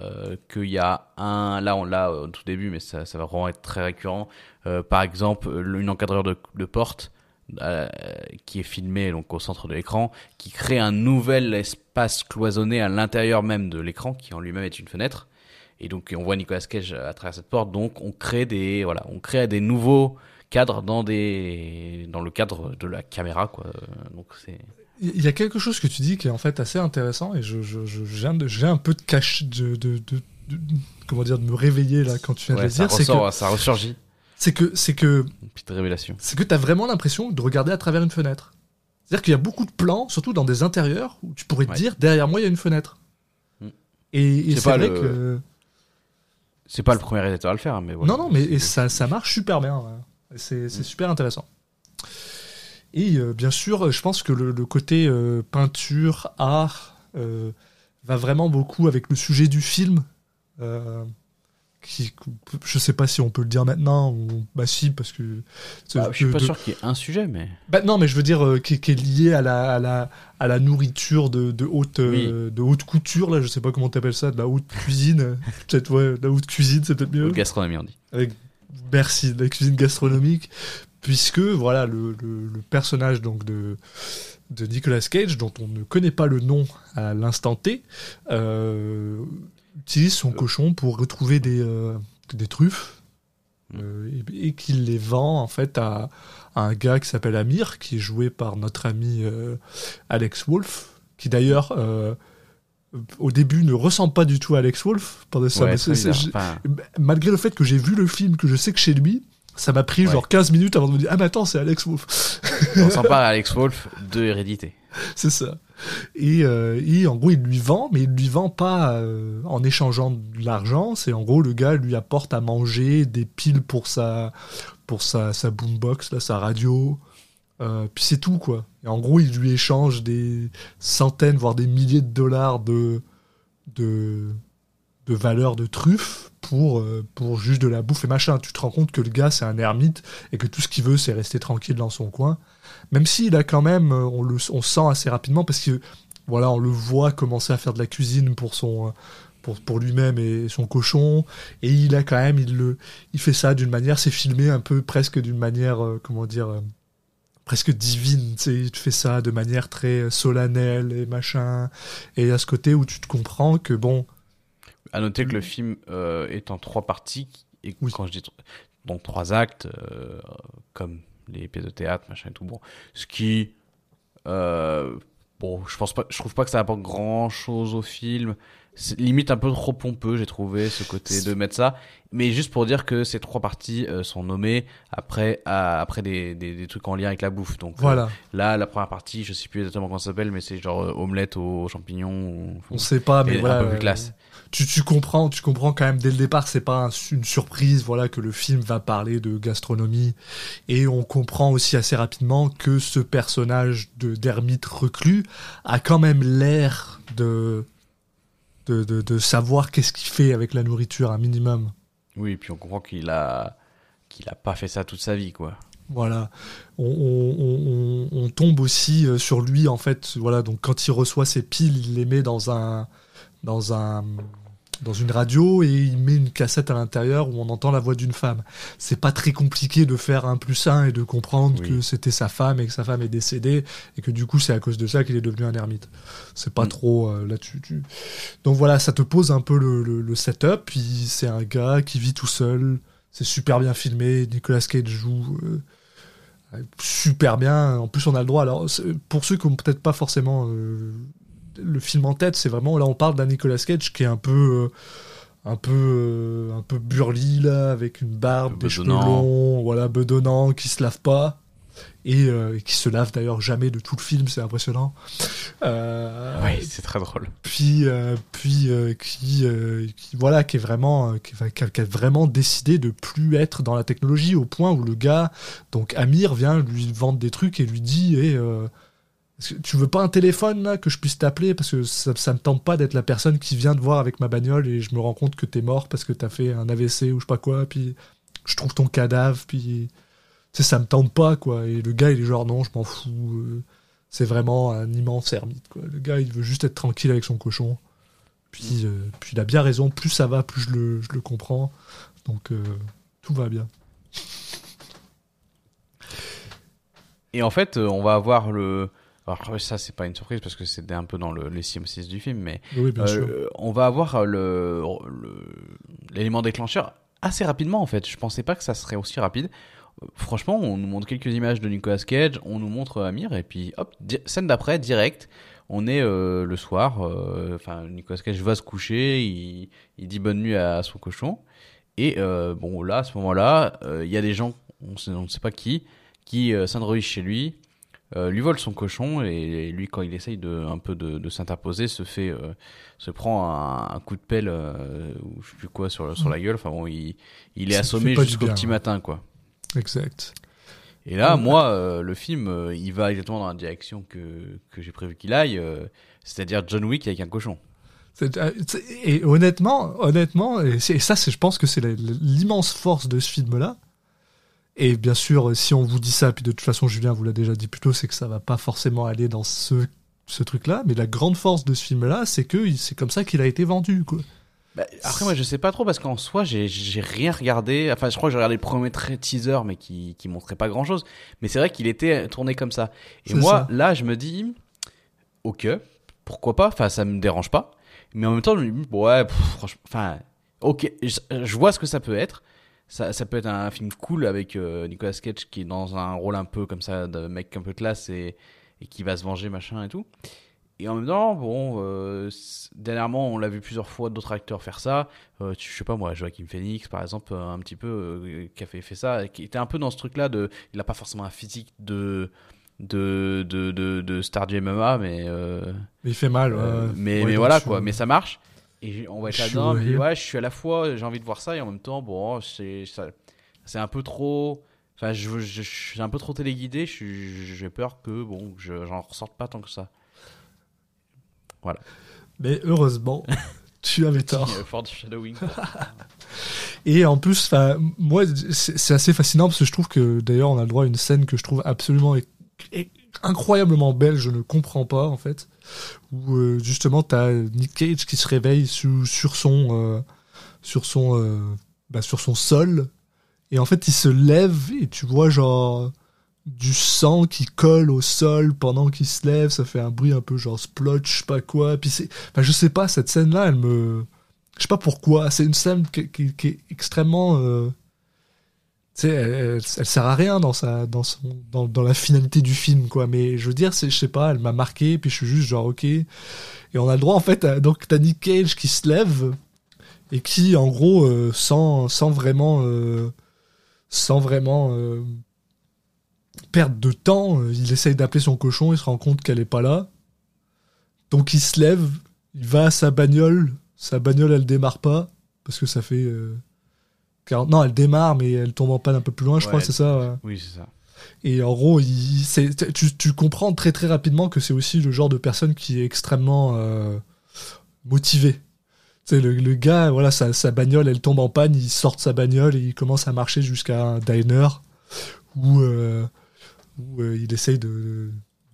E: qu'il y a un, là on l'a au tout début, mais ça, va vraiment être très récurrent. Par exemple, le- une encadreur de, porte qui est filmé donc au centre de l'écran, qui crée un nouvel espace cloisonné à l'intérieur même de l'écran, qui en lui-même est une fenêtre. Et donc on voit Nicolas Cage à travers cette porte. Donc on crée des voilà, on crée des nouveaux cadres dans des dans le cadre de la caméra quoi. Donc c'est
A: Il y a quelque chose que tu dis qui est en fait assez intéressant et je, je, de- j'ai un peu de cache de, de, de- comment dire de me réveiller là quand tu viens de le dire. C'est que
E: ressort, ça ressurgit.
A: c'est que c'est que
E: Une petite révélation.
A: c'est que t'as vraiment l'impression de regarder à travers une fenêtre. C'est-à-dire qu'il y a beaucoup de plans, surtout dans des intérieurs, où tu pourrais te
E: Ouais.
A: dire derrière moi il y a une fenêtre.
E: Mm.
A: Et, et
E: C'est
A: c'est
E: pas
A: vrai
E: le-
A: que
E: C'est pas le premier réalisateur à le faire, hein, mais voilà.
A: non non mais et ça ça marche super bien. ouais. C'est c'est super intéressant. Et euh, bien sûr, je pense que le, le côté euh, peinture, art, euh, va vraiment beaucoup avec le sujet du film. Qui, je sais pas si on peut le dire maintenant ou bah si parce que
E: Bah, je suis pas
A: de-
E: sûr qu'il y ait un sujet, mais
A: Bah, non, mais je veux dire euh, qui, qui est lié à la, à la, à la nourriture de, de, haute, euh, de haute couture, là, je sais pas comment t'appelles ça, de la haute cuisine. [LAUGHS] peut-être, ouais, de la haute cuisine, c'est peut-être mieux.
E: gastronomie on dit.
A: Avec, merci, de la cuisine gastronomique. Puisque, voilà, le, le, le personnage donc de, de Nicolas Cage, dont on ne connaît pas le nom à l'instant T, euh, utilise son cochon pour retrouver des, euh, des truffes euh, et, et qu'il les vend en fait à, à un gars qui s'appelle Amir, qui est joué par notre ami euh, Alex Wolff, qui d'ailleurs euh, au début ne ressemble pas du tout à Alex Wolff. Pendant ça,
E: Ouais, bizarre. Enfin,
A: malgré le fait que j'ai vu le film, que je sais que chez lui, ça m'a pris
E: Ouais.
A: genre 15 minutes avant de me dire Ah, mais attends, c'est Alex Wolff.
E: on [LAUGHS] s'en parle à Alex Wolf de Hérédité.
A: c'est ça. Et, euh, et en gros, il lui vend, mais il lui vend pas euh, en échangeant de l'argent. C'est en gros, le gars lui apporte à manger des piles pour sa, pour sa, sa boombox, là, sa radio. Euh, puis c'est tout, quoi. Et en gros, il lui échange des centaines, voire des milliers de dollars de, de, de valeur de truffes pour, pour juste de la bouffe et machin. Tu te rends compte que le gars, c'est un ermite et que tout ce qu'il veut, c'est rester tranquille dans son coin. Même s'il a quand même, euh, on le on sent assez rapidement parce que voilà, on le voit commencer à faire de la cuisine pour son euh, pour, pour lui-même et son cochon. Et il a quand même il le il fait ça d'une manière c'est filmé un peu presque d'une manière euh, comment dire euh, presque divine. Tu sais il te fait ça de manière très solennelle et machin. Et à ce côté où tu te comprends que bon
E: À noter que le film euh, est en trois parties, et
A: Oui.
E: quand je dis donc trois actes, euh, comme les pièces de théâtre, machin et tout, bon, ce qui, euh, bon, je pense je trouve pas que ça apporte grand chose au film. C'est limite un peu trop pompeux, j'ai trouvé ce côté de mettre ça. Mais juste pour dire que ces trois parties euh, sont nommées après, à- après des, des, des trucs en lien avec la bouffe. Donc euh,
A: voilà
E: là, la première partie, je sais plus exactement comment ça s'appelle, mais c'est genre euh, omelette aux champignons. Ou,
A: on sait pas mais voilà
E: un peu plus classe.
A: tu, tu comprends tu comprends quand même dès le départ c'est pas un- une surprise voilà que le film va parler de gastronomie et on comprend aussi assez rapidement que ce personnage de d'ermite reclus a quand même l'air de de, de, de savoir qu'est-ce qu'il fait avec la nourriture un minimum
E: Oui, et puis on comprend qu'il a qu'il a pas fait ça toute sa vie, quoi.
A: Voilà, on, on- on- on tombe aussi euh, sur lui en fait. Voilà, donc quand il reçoit ses piles, il les met dans un, dans un, dans une radio et il met une cassette à l'intérieur où on entend la voix d'une femme. C'est pas très compliqué de faire un plus un et de comprendre
E: Oui.
A: que c'était sa femme et que sa femme est décédée et que du coup c'est à cause de ça qu'il est devenu un ermite. C'est pas
E: Mm.
A: trop euh, là-dessus. tu- Donc voilà, ça te pose un peu le, le- le setup. Puis c'est un gars qui vit tout seul. C'est super bien filmé. Nicolas Cage joue euh, super bien. En plus, on a le droit. Alors, pour ceux qui ont peut-être pas forcément euh, le film en tête, c'est vraiment là on parle d'un Nicolas Cage qui est un peu, euh, un peu, euh, un peu burly là, avec une barbe, des cheveux longs, voilà, bedonnant, qui se lave pas. Et euh, qui se lave d'ailleurs jamais de tout le film, c'est impressionnant. Euh,
E: Oui, c'est très drôle.
A: puis puis qui, qui voilà qui est vraiment qui, va- qui a, qui a vraiment décidé de plus être dans la technologie au point où le gars donc Amir vient lui vendre des trucs et lui dit eh, est-ce que tu veux pas un téléphone là que je puisse t'appeler parce que ça, ça me tente pas d'être la personne qui vient te voir avec ma bagnole et je me rends compte que t'es mort parce que t'as fait un AVC ou je sais pas quoi puis je trouve ton cadavre puis tu sais ça me tente pas quoi et le gars il est genre non je m'en fous euh, c'est vraiment un immense ermite. Quoi. Le gars, il veut juste être tranquille avec son cochon. Puis, euh, puis il a bien raison. Plus ça va, plus je le, je le comprends. Donc euh, tout va bien.
E: Et en fait, on va avoir le. Alors, ça, c'est pas une surprise parce que c'était un peu dans le, les synopsis du film, mais
A: Oui, bien
E: euh,
A: sûr.
E: on va avoir le le- l'élément déclencheur assez rapidement en fait. Je pensais pas que ça serait aussi rapide. Euh, Franchement, on nous montre quelques images de Nicolas Cage, on nous montre Amir et puis hop, scène d'après direct. On est euh, le soir, euh, enfin Nicolas Cage va se coucher, il, il dit bonne nuit à son cochon et euh, bon là à ce moment-là, euh, il y a des gens, on, ne sait pas qui, qui euh, s'introduisent chez lui, euh, lui vole son cochon et lui quand il essaye de un peu de, de s'interposer se fait euh, se prend un, un coup de pelle euh, ou je sais plus quoi sur sur la gueule enfin bon il il est
A: Ça
E: assommé jusqu'au petit
A: ouais.
E: matin quoi
A: Exact.
E: et là
A: Ouais.
E: moi le film il va exactement dans la direction que que j'ai prévu qu'il aille c'est-à-dire John Wick avec un cochon
A: Et honnêtement, honnêtement, et, ça, je pense que c'est l'immense force de ce film-là. Et bien sûr, si on vous dit ça, puis de toute façon, Julien vous l'a déjà dit plus tôt, c'est que ça va pas forcément aller dans ce, ce truc-là. Mais la grande force de ce film-là, c'est que c'est comme ça qu'il a été vendu, quoi.
E: Bah, après moi je sais pas trop parce qu'en soi j'ai rien regardé enfin je crois que j'ai regardé le premier teaser mais qui qui montrait pas grand chose mais c'est vrai qu'il était tourné comme ça et moi
A: ça.
E: là je me dis ok pourquoi pas? Enfin ça me dérange pas mais en même temps je me dis ouais pff, franchement enfin ok je, je vois ce que ça peut être ça, ça peut être un film cool avec euh, Nicolas Cage qui est dans un rôle un peu comme ça de mec un peu classe et, et qui va se venger machin et tout et en même temps, bon, euh, dernièrement, on l'a vu plusieurs fois d'autres acteurs faire ça. Euh, je sais pas moi, Joaquin Phoenix, par exemple, un petit peu, qui a fait, fait ça, qui était un peu dans ce truc-là de, il a pas forcément un physique de de de de, de star du MMA, mais
A: Mais il fait mal. ouais.
E: mais
A: Ouais,
E: mais voilà quoi, mais ça marche. Et on va être là-dedans. Ouais, je suis à la fois, j'ai envie de voir ça et en même temps, bon, c'est un peu trop. Enfin, je, je, je suis un peu trop téléguidé. J'ai peur que bon, je- j'en ressorte pas tant que ça.
A: Mais heureusement, [LAUGHS] tu avais tort.
E: Euh, Foreshadowing. [LAUGHS]
A: Et en plus, moi, c'est assez fascinant parce que je trouve que d'ailleurs, on a le droit à une scène que je trouve absolument incroyablement belle. Je ne comprends pas en fait. Où euh, justement, t'as Nick Cage qui se réveille sur son, euh, sur son, euh, bah, sur son sol, et en fait, il se lève et tu vois genre du sang qui colle au sol pendant qu'il se splotch, ça fait un bruit un peu genre splotch, je sais pas quoi. Puis c'est, je sais pas, cette scène-là, elle me, je sais pas pourquoi. C'est une scène qui, est extrêmement, elle, elle- sert à rien dans la finalité du film, quoi. Mais je veux dire, c'est, je sais pas, elle m'a marqué. Puis je suis juste genre ok. Et on a le droit en fait, à, donc t'as Cage qui se lève et qui, en gros, euh, sans, sans vraiment, euh, sans vraiment euh, perdre de temps, euh, il essaye d'appeler son cochon, il se rend compte qu'elle est pas là. Donc il se lève, il va à sa bagnole, sa bagnole elle démarre pas, parce que ça fait... 40 Non, elle démarre, mais elle tombe en panne un peu plus loin, je
E: Ouais,
A: crois, c'est ça. ouais.
E: Oui, c'est ça.
A: Et en gros, il, tu, tu comprends très très rapidement que c'est aussi le genre de personne qui est extrêmement euh, motivé. Tu sais, le, le gars, voilà, sa, sa bagnole, elle tombe en panne, il sort de sa bagnole et il commence à marcher jusqu'à un diner où, euh, où euh, il essaye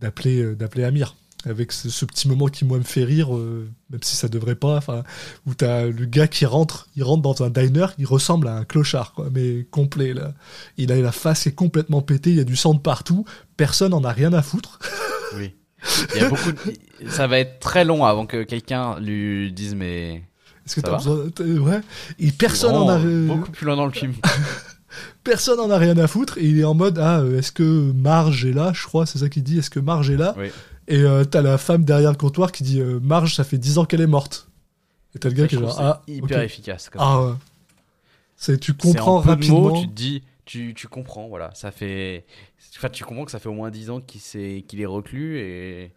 A: d'appeler, euh, d'appeler Amir. Avec ce, ce petit moment qui, moi, me fait rire, euh, même si ça devrait pas. Enfin, où t'as le gars qui rentre, il rentre dans un diner, il ressemble à un clochard, quoi, mais complet, là. Il a la face est complètement pétée, il y a du sang de partout, personne en a rien à foutre.
E: Oui. Il y a beaucoup de... Ça va être très long avant que quelqu'un lui dise mais.
A: Est-ce que t'as besoin t'as- Ouais. Et personne en a,
E: Vraiment Beaucoup plus loin dans le film. [LAUGHS]
A: personne en a rien à foutre, et il est en mode Ah, euh, est-ce que Marge est là Je crois, c'est ça qu'il dit, est-ce que Marge est là?
E: Oui.
A: Et euh, t'as la femme derrière le comptoir qui dit euh, Marge, ça fait 10 ans qu'elle est morte. Et t'as le gars qui est genre Ah,
E: hyper efficace.
A: Ah, ouais. C'est, tu
E: en
A: comprends
E: de
A: rapidement.
E: mots, tu te dis, tu, tu comprends, voilà. Ça fait. Enfin, tu comprends que ça fait au moins 10 ans qu'il s'est- qu'il est reclus et.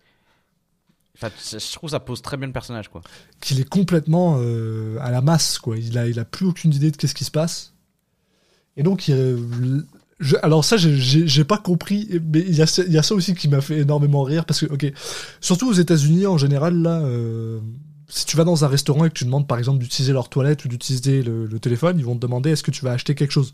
E: Enfin, je trouve que ça pose très bien le personnage, quoi.
A: qu'il est complètement euh, à la masse, quoi. Il a, il a plus aucune idée de qu'est-ce qui se passe. Et donc, il- alors ça, j'ai- pas compris, mais il y, a, y a ça aussi qui m'a fait énormément rire, parce que, ok, surtout aux États-Unis en général, là, euh, si tu vas dans un restaurant et que tu demandes par exemple d'utiliser leur toilette ou d'utiliser le, téléphone, ils vont te demander est-ce que tu vas acheter quelque chose?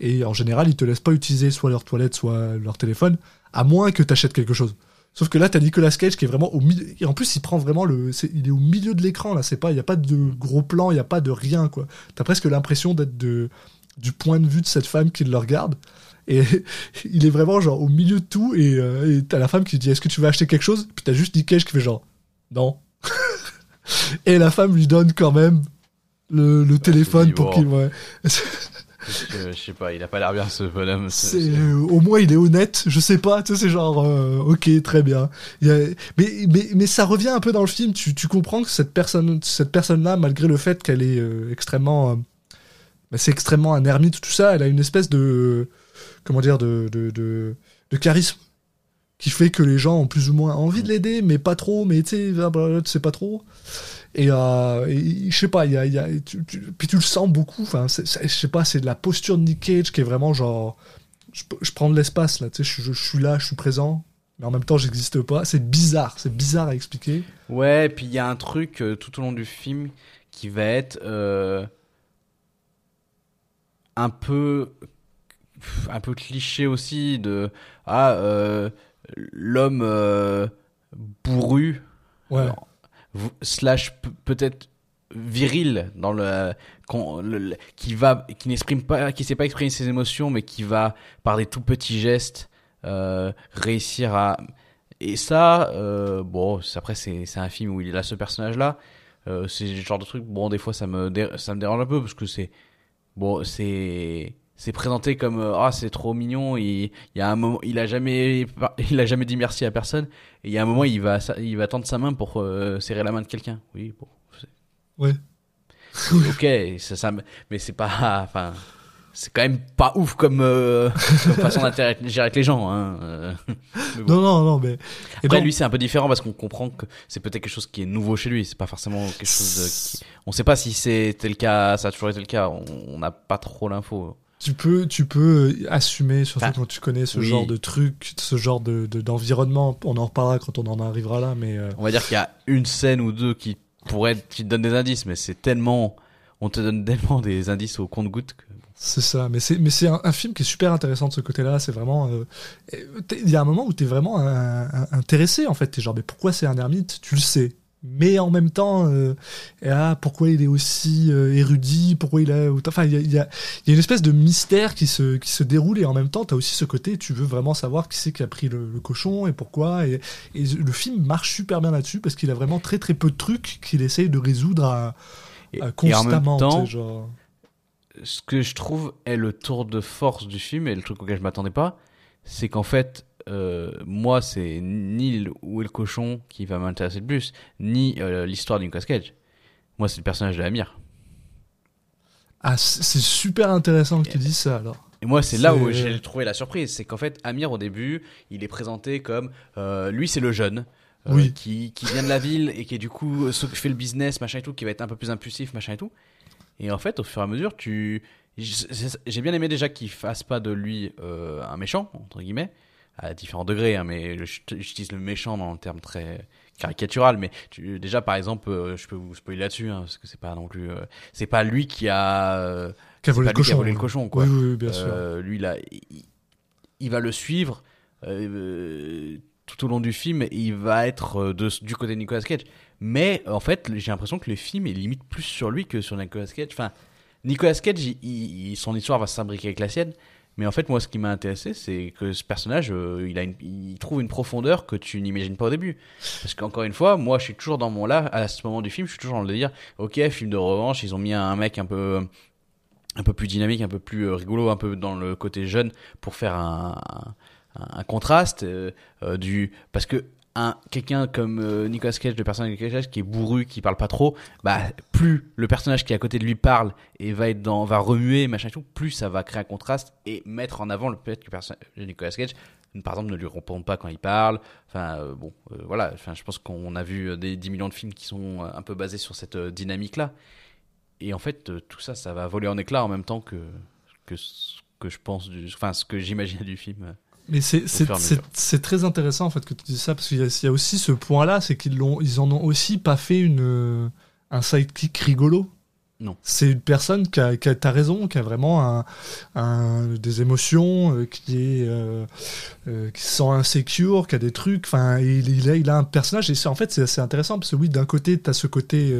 A: Et en général, ils te laissent pas utiliser soit leur toilette, soit leur téléphone, à moins que tu quelque chose. Sauf que là, t'as Nicolas Cage qui est vraiment au milieu. Et en plus, il prend vraiment le. Il est au milieu de l'écran, là. C'est pas. Il n'y a pas de gros plan, il n'y a pas de rien, quoi. T'as presque l'impression d'être de du point de vue de cette femme qui le regarde. Et [LAUGHS] il est vraiment genre au milieu de tout et euh, t'as la femme qui dit est-ce que tu veux acheter quelque chose? Puis t'as juste Nick Cage qui fait genre non. [LAUGHS] et la femme lui donne quand même le, le téléphone pour qu'il ouais.
E: Je sais pas, il a pas l'air bien ce bonhomme.
A: C'est euh, au moins il est honnête, je sais pas, tu sais c'est genre euh, OK, très bien. Il y a- mais, mais mais ça revient un peu dans le film, tu, tu comprends que cette personne cette personne là malgré le fait qu'elle est euh, extrêmement bah, c'est extrêmement un ermite tout ça, elle a une espèce de comment dire de de, de, charisme qui fait que les gens ont plus ou moins envie de l'aider mais pas trop, mais tu sais pas trop. Et, euh, et je sais pas, y tu- puis tu le sens beaucoup. Je sais pas, c'est de la posture de Nick Cage qui est vraiment genre, je, prends de l'espace là, tu sais, je, suis là, je suis présent, mais en même temps, j'existe pas. C'est bizarre, c'est bizarre à expliquer.
E: Ouais, puis il y a un truc euh, tout au long du film qui va être euh, un peu un peu cliché aussi de ah euh, l'homme euh, bourru
A: Ouais.
E: Slash peut-être viril dans le, qui va qui n'exprime pas qui sait pas exprimer ses émotions mais qui va par des tout petits gestes euh, réussir à et ça bon après c'est c'est un film où il a ce personnage là c'est le genre de truc bon des fois ça me ça me dérange un peu parce que c'est bon c'est c'est présenté comme euh, ah c'est trop mignon il, il y a un moment il a jamais [LAUGHS] il a jamais dit merci à personne et il y a un moment il va il va tendre sa main pour euh, serrer la main de quelqu'un oui bon
A: Ouais.
E: ok ça, mais c'est pas [LAUGHS] enfin c'est quand même pas ouf comme, euh, comme façon d'interagir avec les gens hein. euh. Bon.
A: Non, non, non, mais. et
E: Après,
A: donc-
E: lui, c'est un peu différent parce qu'on comprend que c'est peut-être quelque chose qui est nouveau chez lui. C'est pas forcément quelque chose de. qui- On sait pas si c'était le cas, ça a toujours été le cas. On n'a pas trop l'info.
A: tu peux, tu peux assumer, surtout
E: Enfin,
A: quand tu connais ce
E: oui.
A: genre de truc, ce genre de de- d'environnement. on en reparlera quand on en arrivera là, mais. euh,
E: On va dire qu'il y a une scène ou deux qui pourraient, qui te donnent des indices, mais c'est tellement. On te donne tellement des indices au compte-gouttes que.
A: C'est ça, mais c'est mais c'est un, un film qui est super intéressant de ce côté-là. C'est vraiment, euh, euh, il y a un moment où t'es vraiment un- un- intéressé en fait. T'es genre mais pourquoi c'est un ermite? Tu le sais, mais en même temps, euh, et ah pourquoi il est aussi euh, érudit? Pourquoi il a enfin il y a, y, a, y a une espèce de mystère qui se qui se déroule et en même temps t'as aussi ce côté tu veux vraiment savoir qui c'est qui a pris le, le cochon et pourquoi et, et le film marche super bien là-dessus parce qu'il a vraiment très très peu de trucs qu'il essaye de résoudre à,
E: Et,
A: à
E: et en
A: constamment.
E: même
A: tu sais,
E: temps,
A: genre...
E: ce que je trouve est le tour de force du film et le truc auquel je m'attendais pas, c'est qu'en fait, euh, moi, c'est ni où est le cochon qui va m'intéresser le plus, ni euh, l'histoire d'une Cage. Moi, c'est le personnage de Amir.
A: Ah, c'est super intéressant que tu dises ça alors.
E: Et moi, c'est là où j'ai trouvé la surprise. C'est qu'en fait, Amir, au début, il est présenté comme. euh, lui, c'est le jeune.
A: Oui.
E: Qui, qui vient de la ville et qui, du coup, fait le business, machin et tout, qui va être un peu plus impulsif, machin et tout. Et en fait, au fur et à mesure, tu. J'ai bien aimé déjà qu'il fasse pas de lui euh, un méchant, entre guillemets, à différents degrés, hein, mais j'utilise le méchant dans le terme très caricatural. Mais tu, déjà, par exemple, euh, je peux vous spoiler là-dessus, hein, parce que c'est pas non plus. euh, c'est pas lui qui a. euh,
A: Qui a volé le
E: lui qui a
A: cochon.
E: volé le cochon, quoi.
A: Oui, bien sûr.
E: Lui, là, il, il va le suivre tout au long du film. et Il va être de, du côté de Nicolas Cage. Mais en fait, j'ai l'impression que le film est limite plus sur lui que sur Nicolas Cage. Enfin, Nicolas Cage, son histoire va s'imbriquer avec la sienne. Mais en fait, moi, ce qui m'a intéressé, c'est que ce personnage, euh, il, a une- il trouve une profondeur que tu n'imagines pas au début. Parce qu'encore une fois, moi, je suis toujours dans mon là, à ce moment du film, je suis toujours dans le délire. Ok, film de revanche, ils ont mis un mec un peu un peu plus dynamique, un peu plus euh, rigolo, un peu dans le côté jeune pour faire un, contraste euh, du parce que un quelqu'un comme euh, Nicolas Cage, le personnage de Nicolas Cage qui est bourru, qui parle pas trop, bah plus le personnage qui est à côté de lui parle et va être dans va remuer machin et tout, plus ça va créer un contraste et mettre en avant le fait que le personnage de Nicolas Cage par exemple ne lui répond pas quand il parle. Enfin euh, bon euh, voilà. Enfin je pense qu'on a vu des 10 millions de films qui sont un peu basés sur cette dynamique là et en fait, tout ça, ça va voler en éclats en même temps que, que ce que je pense, du, enfin, ce que j'imagine du film.
A: Mais c'est très intéressant en fait que tu dises ça parce qu'il y, a- il y a aussi ce point-là, c'est qu'ils l'ont, ils en ont aussi pas fait une euh, un sidekick rigolo.
E: Non.
A: C'est une personne qui a, qui a t'as raison, qui a vraiment un, un- des émotions, euh, qui est euh, euh, qui se sent insécure, qui a des trucs. Enfin, il, il a, il a un personnage et c'est en fait c'est assez intéressant parce que oui, d'un côté t'as ce côté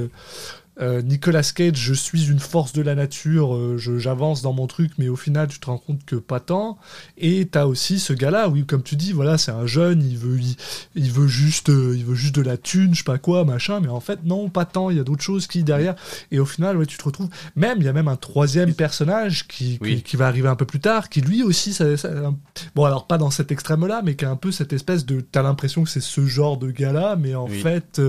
A: euh, Nicolas Cage, je suis une force de la nature, euh, j'avance dans mon truc, mais au final, tu te rends compte que pas tant. Et t'as aussi ce gars-là, oui, comme tu dis, voilà, c'est un jeune, il veut, il, il veut juste, euh, il veut juste de la thune, je sais pas quoi, machin, mais en fait, non, pas tant. Il y a d'autres choses qui derrière. Et au final, ouais, tu te retrouves. Même, il y a même un troisième personnage qui,
E: Oui.
A: qui, qui va arriver un peu plus tard, qui lui aussi, ça, ça- bon, alors pas dans cet extrême-là, mais qui a un peu cette espèce de, t'as l'impression que c'est ce genre de gars-là, mais en
E: Oui.
A: fait,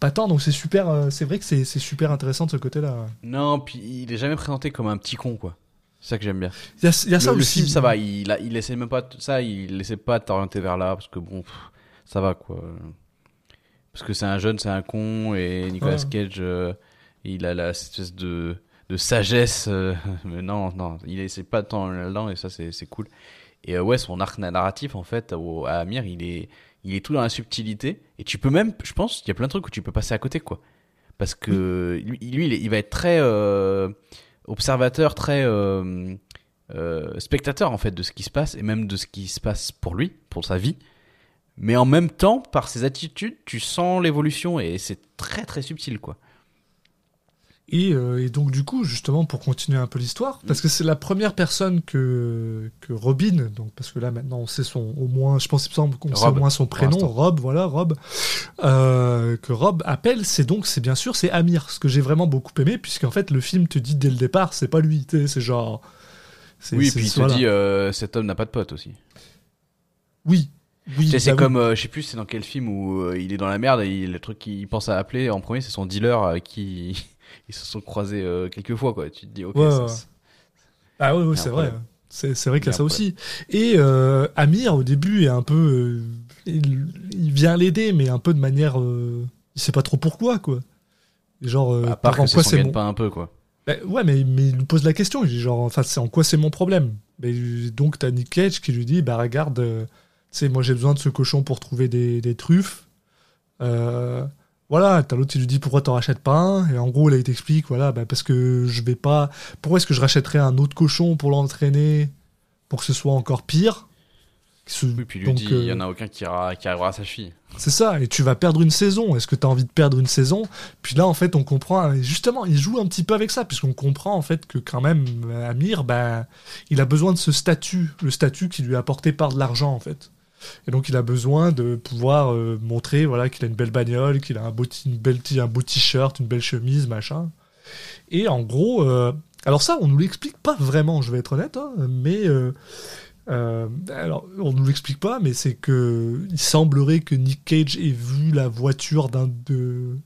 A: pas tant. Donc c'est super, c'est vrai que c'est c'est super intéressant de ce côté-là.
E: Non, puis il est jamais présenté comme un petit con, quoi. C'est ça que j'aime bien.
A: Il y a, il y a ça
E: le, film, ça va. Il, a, il essaie même pas. Ça, il essaie pas de t'orienter vers là parce que bon, pff, ça va quoi. Parce que c'est un jeune, c'est un con et Nicolas
A: Ouais.
E: Cage, euh, il a la cette espèce de de sagesse. euh, [LAUGHS] mais non, non, il essaie pas de temps là-dedans et ça c'est c'est cool. Et euh, ouais, son arc narratif en fait au, à Amir, il est il est tout dans la subtilité et tu peux même, je pense, il y a plein de trucs où tu peux passer à côté quoi. Parce que lui, il va être très euh, observateur, très euh, euh, spectateur en fait de ce qui se passe et même de ce qui se passe pour lui, pour sa vie. Mais en même temps, par ses attitudes, tu sens l'évolution et c'est très très subtil quoi.
A: Et, euh, et donc du coup, justement, pour continuer un peu l'histoire, parce que c'est la première personne que, que Robin, donc parce que là maintenant on sait son, au moins, je pense il me semble qu'on sait au
E: Rob,
A: moins son prénom. Rob, voilà, Rob, euh, que Rob appelle, c'est donc, c'est bien sûr, c'est Amir, ce que j'ai vraiment beaucoup aimé, puisqu'en fait le film te dit dès le départ, c'est pas lui, c'est genre...
E: Oui, et puis il te
A: voilà.
E: dit euh, cet homme n'a pas de pote aussi.
A: Oui,
E: c'est
A: bah
E: comme, euh, je sais plus, c'est dans quel film où euh, il est dans la merde et il- le truc qu'il pense à appeler en premier, c'est son dealer qui ils se sont croisés euh, quelques fois quoi. Tu te dis ok.
A: Ouais,
E: ça-
A: ouais. Ah oui, c'est vrai. C'est vrai qu'il y a ça aussi. Et euh, Amir, au début, est un peu. euh, il, il vient l'aider, mais un peu de manière. il sait pas trop pourquoi, quoi. Genre,
E: à part
A: en
E: que
A: quoi c'est mon.
E: gagne-pain un peu quoi.
A: Bah, ouais, mais, mais il lui pose la question. Il dit genre, enfin, c'est en quoi c'est mon problème? Mais Donc, t'as Nick Cage qui lui dit Bah, regarde, tu sais, moi j'ai besoin de ce cochon pour trouver des, des truffes. Euh, voilà, t'as l'autre qui lui dit pourquoi t'en rachètes pas un? Et en gros, là, il t'explique voilà, bah, parce que je vais pas. Pourquoi est-ce que je rachèterais un autre cochon pour l'entraîner pour que ce soit encore pire? Ce-
E: Oui, puis lui
A: donc,
E: dit il y
A: euh,
E: en a aucun qui, ira- qui arrivera à sa cheville.
A: c'est ça, et tu vas perdre une saison. Est-ce que tu as envie de perdre une saison? Puis là, en fait, on comprend, et justement, il joue un petit peu avec ça, puisqu'on comprend, en fait, que quand même, Amir, ben, il a besoin de ce statut, le statut qui lui est apporté par de l'argent, en fait. Et donc, il a besoin de pouvoir euh, montrer voilà, qu'il a une belle bagnole, qu'il a un beau, une belle un beau t-shirt, une belle chemise, machin. Et en gros, euh, alors ça, on nous l'explique pas vraiment, je vais être honnête, hein, mais euh, euh, alors on nous l'explique pas, mais c'est que il semblerait que Nick Cage ait vu la voiture d'un de,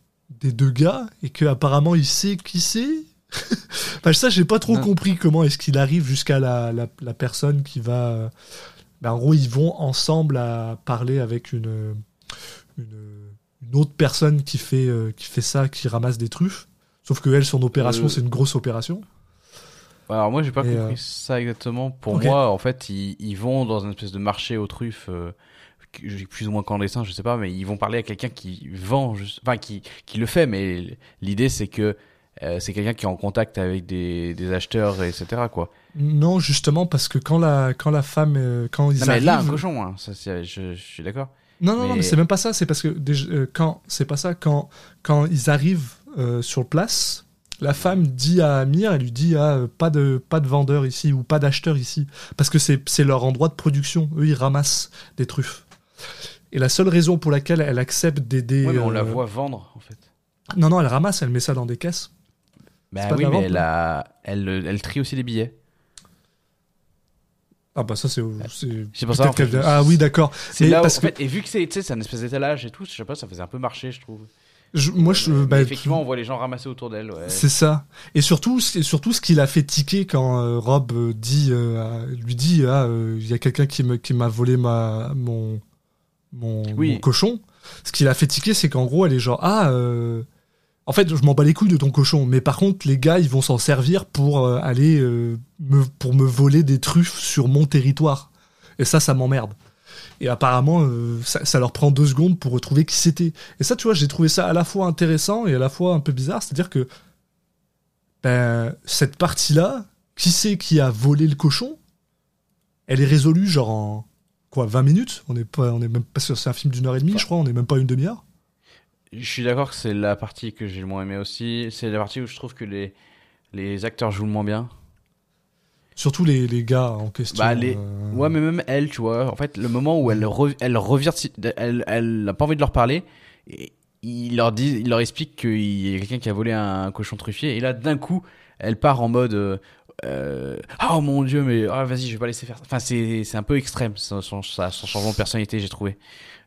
A: des deux gars et que apparemment il sait qui c'est. [LAUGHS] enfin, ça, j'ai pas trop
E: Non.
A: compris comment est-ce qu'il arrive jusqu'à la, la, la personne qui va. Euh, ben, en gros, ils vont ensemble à parler avec une, une, une autre personne qui fait, euh, qui fait ça, qui ramasse des truffes. Sauf que elle, son opération,
E: Euh,
A: c'est une grosse opération.
E: Alors moi j'ai pas
A: Et,
E: compris
A: euh,
E: ça exactement. Pour moi en fait ils, ils vont dans une espèce de marché aux truffes euh, plus ou moins clandestin je sais pas mais ils vont parler à quelqu'un qui vend juste- enfin qui, qui le fait mais l'idée c'est que euh, c'est quelqu'un qui est en contact avec des, des acheteurs etc quoi.
A: Non, justement, parce que quand la, quand la femme, euh, quand ils
E: Non, mais
A: arrivent,
E: là un cochon hein, ça, c'est- je, je suis d'accord.
A: Non, non, non,
E: Mais-
A: mais c'est même pas ça. C'est parce que déjà, euh, quand c'est pas ça. Quand quand ils arrivent euh, sur place, la femme dit à Amir, elle lui dit ah, euh, pas de pas de vendeur ici ou pas d'acheteur ici, parce que c'est c'est leur endroit de production. Eux, ils ramassent des truffes. Et la seule raison pour laquelle elle accepte d'aider.
E: Ouais, mais on la
A: euh,
E: voit vendre en fait.
A: Non, non, elle ramasse, elle met ça dans des caisses.
E: Bah
A: pas de
E: oui
A: la
E: mais
A: vente,
E: elle, a, elle, elle trie aussi les billets.
A: Ah bah ça c'est c'est
E: pour ça, en fait,
A: qu'elle vient- Ah oui, d'accord.
E: C'est
A: Mais
E: là où,
A: parce
E: en
A: que
E: fait, et vu que c'est tu sais, c'est un espèce d'étalage et tout, je sais pas, ça faisait un peu marché, je trouve.
A: je- moi je
E: Mais
A: bah,
E: effectivement, on voit les gens ramasser autour d'elle. Ouais.
A: C'est ça. Et surtout, c'est surtout ce qui l'a fait tiquer quand euh, Rob euh, dit, euh, lui dit, ah, euh, il y a quelqu'un qui me, qui m'a volé ma, mon, mon,
E: Oui.
A: mon cochon. Ce qui l'a fait tiquer, c'est qu'en gros, elle est genre, ah, euh, en fait, je m'en bats les couilles de ton cochon, mais par contre, les gars, ils vont s'en servir pour euh, aller, euh, me, pour me voler des truffes sur mon territoire. Et ça, ça m'emmerde. Et apparemment, euh, ça, ça leur prend deux secondes pour retrouver qui c'était. Et ça, tu vois, j'ai trouvé ça à la fois intéressant et à la fois un peu bizarre. C'est-à-dire que ben, cette partie-là, qui c'est qui a volé le cochon Elle est résolue genre en quoi 20 minutes? On n'est pas, on est même pas c'est un film d'une heure et demie, je crois. On n'est même pas une demi-heure.
E: Je suis d'accord que c'est la partie que j'ai le moins aimé aussi. C'est la partie où je trouve que les, les acteurs jouent le moins bien.
A: Surtout les, les gars en question.
E: Bah, les...
A: euh,
E: Ouais, mais même elle, tu vois. En fait, le moment où elle, re- elle revient, elle, elle n'a pas envie de leur parler. Et il leur dit, il leur explique qu'il y a quelqu'un qui a volé un cochon truffier. Et là, d'un coup, elle part en mode. euh, euh, oh mon dieu, mais ah, vas-y, je vais pas laisser faire. ça. Enfin, c'est un peu extrême son, son changement de personnalité, j'ai trouvé.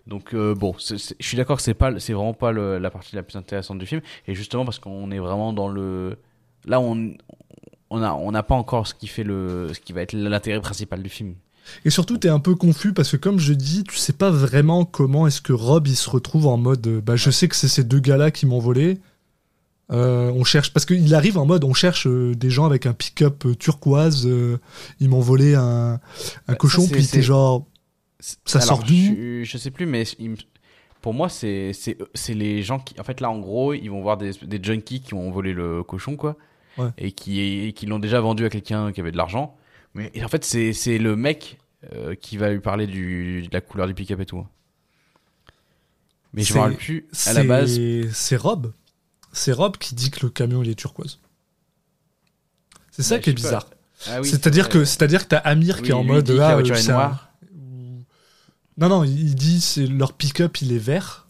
E: Donc euh, bon, je suis d'accord que c'est pas, c'est vraiment pas le- la partie la plus intéressante du film. Et justement parce qu'on est vraiment dans le, là on, on a, on n'a pas encore ce qui fait le, ce qui va être l'intérêt principal du film.
A: Et surtout, t'es un peu confus parce que, comme je dis, tu sais pas vraiment comment est-ce que Rob il se retrouve en mode euh, bah, je sais que c'est ces deux gars-là qui m'ont volé. Euh, on cherche parce qu'il arrive en mode on cherche euh, des gens avec un pick-up turquoise. euh, ils m'ont volé un, un
E: Bah,
A: cochon,
E: ça,
A: puis t'es
E: c'est-
A: genre Ça
E: Alors,
A: sort d'où
E: je, je sais plus, mais pour moi, c'est c'est c'est les gens qui, en fait, là, en gros, ils vont voir des, des junkies qui ont volé le cochon, quoi,
A: Ouais.
E: et qui et qui l'ont déjà vendu à quelqu'un qui avait de l'argent. Mais et en fait, c'est c'est le mec euh, qui va lui parler du, de la couleur du pick-up et tout. Mais je me rappelle plus. À la base,
A: c'est Rob. C'est Rob qui dit que le camion il est turquoise. C'est ça qui est bizarre.
E: Ah oui,
A: c'est-à-dire
E: c'est
A: que c'est-à-dire que t'as Amir
E: Oui,
A: qui est en mode ah,
E: la voiture
A: euh,
E: est
A: c'est un-. Non non, il dit c'est leur pick-up il est vert.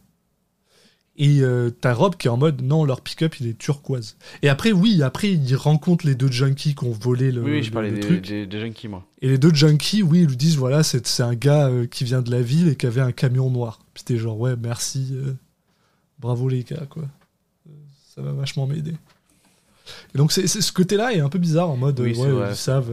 A: Et euh, t'as Rob qui est en mode non leur pick-up il est turquoise. Et après oui après il rencontre les deux junkies qui ont volé le,
E: Oui, oui, je
A: le-
E: parlais
A: le
E: des,
A: truc.
E: des, des junkies, moi.
A: Et les deux junkies oui ils lui disent voilà c'est un gars euh, qui vient de la ville et qui avait un camion noir. Puis t'es genre ouais merci euh, bravo les gars quoi. Ça va vachement m'aider. Et donc c'est ce côté-là est un peu bizarre en mode
E: Oui,
A: ouais ils savent.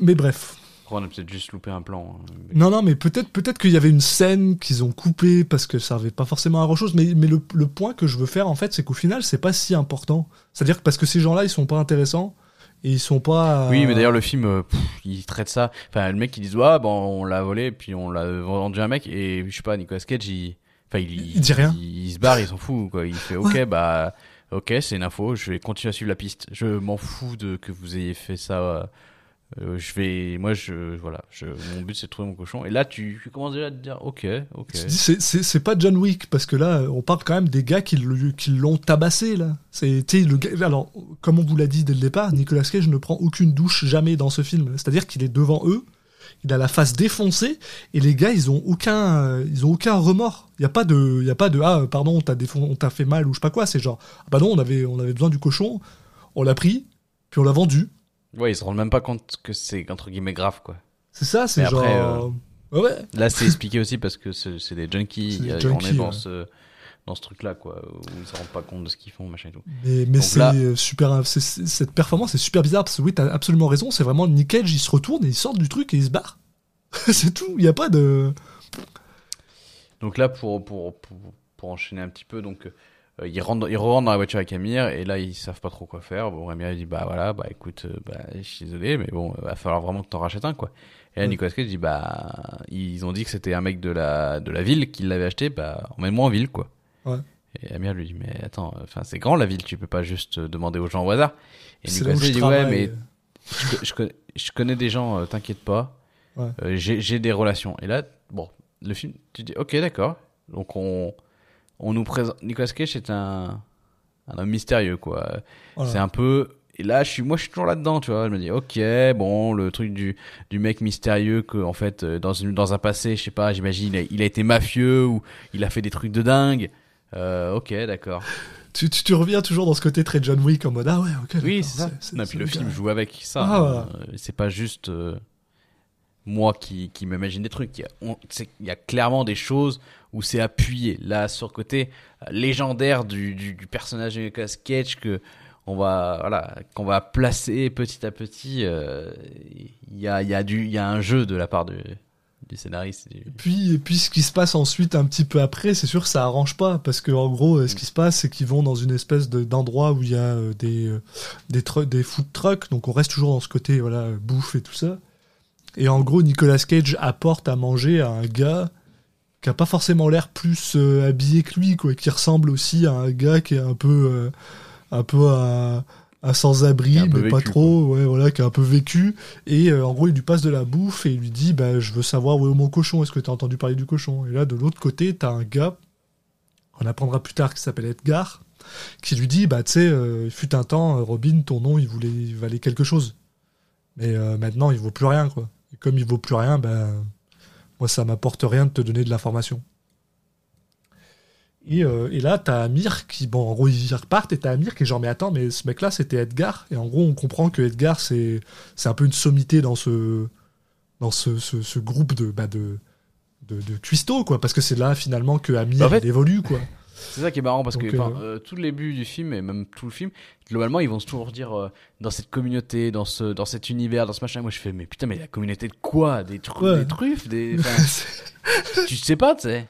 A: Mais bref.
E: Après, on a peut-être juste loupé un plan. hein.
A: Non, non, mais peut-être peut-être qu'il y avait une scène qu'ils ont coupée parce que ça servait pas forcément à grand chose. Mais, mais le, le point que je veux faire, en fait, c'est qu'au final, c'est pas si important. C'est-à-dire que parce que ces gens-là, ils sont pas intéressants et ils sont pas.
E: Oui,
A: euh,
E: mais d'ailleurs, le film, euh, pff, il traite ça. Enfin, le mec, il dit, ouais, bon, on l'a volé, puis on l'a vendu à un mec, et je sais pas, Nicolas Cage, il. Enfin, il,
A: Il dit rien.
E: Il, il se barre, il s'en fout, quoi. Il fait, ok, bah, ok, c'est une info, je vais continuer à suivre la piste. Je m'en fous de que vous ayez fait ça. Euh, je vais. Moi, je. Voilà. Mon but, c'est de trouver mon cochon. Et là, tu, commences déjà à te dire, ok, ok.
A: C'est pas John Wick parce que là, on parle quand même des gars qui qui l'ont tabassé là. C'est le alors comme on vous l'a dit dès le départ, Nicolas Cage ne prend aucune douche jamais dans ce film. C'est-à-dire qu'il est devant eux, il a la face défoncée et les gars ils ont aucun euh, ils ont aucun remords. Il y a pas de y a pas de ah pardon on t'a défon- on t'a fait mal ou je sais pas quoi. C'est genre ah bah non on avait on avait besoin du cochon, on l'a pris puis on l'a vendu.
E: Ouais, ils se rendent même pas compte que c'est, entre guillemets, grave, quoi.
A: C'est ça c'est genre
E: après,
A: ouais ouais.
E: Là, c'est expliqué aussi parce que c'est des junkies.
A: Des
E: on
A: junkies,
E: est dans
A: ouais.
E: ce, dans ce truc-là, quoi, où ils se rendent pas compte de ce qu'ils font, machin et tout.
A: Mais, mais c'est
E: là-
A: euh, super. cette performance est super bizarre parce que oui, t'as absolument raison. C'est vraiment Nick Cage, il se retourne et il sort du truc et il se barre. [LAUGHS] c'est tout. Il y a pas de.
E: Donc là, pour, pour, pour, pour enchaîner un petit peu, donc, euh, ils, rentrent, ils rentrent dans la voiture avec Amir, et là, ils savent pas trop quoi faire. Bon, Amir, il dit, bah voilà, bah écoute, euh, bah, je suis désolé, mais bon, va falloir vraiment que t'en rachètes un, quoi. Et là,
A: Ouais.
E: Nicolas Cage dit, bah, ils ont dit que c'était un mec de la, de la ville qui l'avait acheté, bah, emmène-moi en ville, quoi.
A: Ouais.
E: Et Amir lui dit, mais attends, enfin, c'est grand la ville, tu peux pas juste euh, demander aux gens au hasard. Et Nicolas Cage dit, ouais, mais je, co- je connais, je connais des gens, euh, t'inquiète pas.
A: Ouais.
E: Euh, j'ai des relations. Et là, bon, le film, tu dis, ok, d'accord. Donc on, on nous présente. Nicolas Cage est un, un homme mystérieux, quoi.
A: Voilà.
E: C'est un peu. Et là, je suis, moi, je suis toujours là-dedans, tu vois. Je me dis, ok, bon, le truc du, du mec mystérieux que, en fait, euh, dans, une, dans un passé, je sais pas, j'imagine, il, a- il a été mafieux ou il a fait des trucs de dingue. Euh, ok, d'accord.
A: Tu, tu, tu reviens toujours dans ce côté très John Wick en mode ah ouais ok.
E: Oui, c'est ça. Non, puis le film joue avec ça.
A: Ah,
E: hein.
A: voilà.
E: Euh, C'est pas juste euh, moi qui, qui m'imagine des trucs. Il y, a, clairement des choses où c'est appuyé. Là, sur le côté euh, légendaire du, du, personnage de Nicolas Cage que on va voilà qu'on va placer petit à petit. euh, Il y a il y a du il y a un jeu de la part du, du scénariste.
A: Puis, et puis ce qui se passe ensuite un petit peu après, c'est sûr que ça arrange pas parce que en gros, euh, ce qui se passe, c'est qu'ils vont dans une espèce de- d'endroit où il y a des des, des food trucks, donc on reste toujours dans ce côté voilà bouffe et tout ça. Et en gros, Nicolas Cage apporte à manger à un gars qui a pas forcément l'air plus euh, habillé que lui, quoi, qui ressemble aussi à un gars qui est un peu euh, un peu à, à sans-abri, mais pas trop, ouais, voilà, qui a un peu vécu. Et euh, en gros, il lui passe de la bouffe et il lui dit bah, Je veux savoir où est mon cochon, est-ce que tu as entendu parler du cochon? Et là, de l'autre côté, tu as un gars qu'on apprendra plus tard, qui s'appelle Edgar, qui lui dit, bah tu sais, il fut un temps, Robin, ton nom, il voulait, il valait quelque chose, mais maintenant, il vaut plus rien, quoi. Et comme il vaut plus rien, ben moi, ça m'apporte rien de te donner de l'information. Et, euh, et là, t'as Amir qui, bon, en gros, ils repartent, et t'as Amir qui est genre, mais attends, mais ce mec-là, c'était Edgar. Et en gros, on comprend que Edgar, c'est c'est un peu une sommité dans ce, dans ce, ce, ce groupe de, bah, de, de, de cuistots, quoi. Parce que c'est là, finalement, que Amir,
E: Bah, en fait-
A: il évolue, quoi.
E: C'est ça qui est marrant parce
A: Donc,
E: que
A: euh,
E: euh, tout le début du film et même tout le film, globalement, ils vont toujours dire euh, dans cette communauté, dans ce, dans cet univers, dans ce machin. Moi, je fais mais putain, mais la communauté de quoi? Des trucs,
A: Ouais.
E: des truffes, des. [LAUGHS] enfin, tu sais pas, tu sais.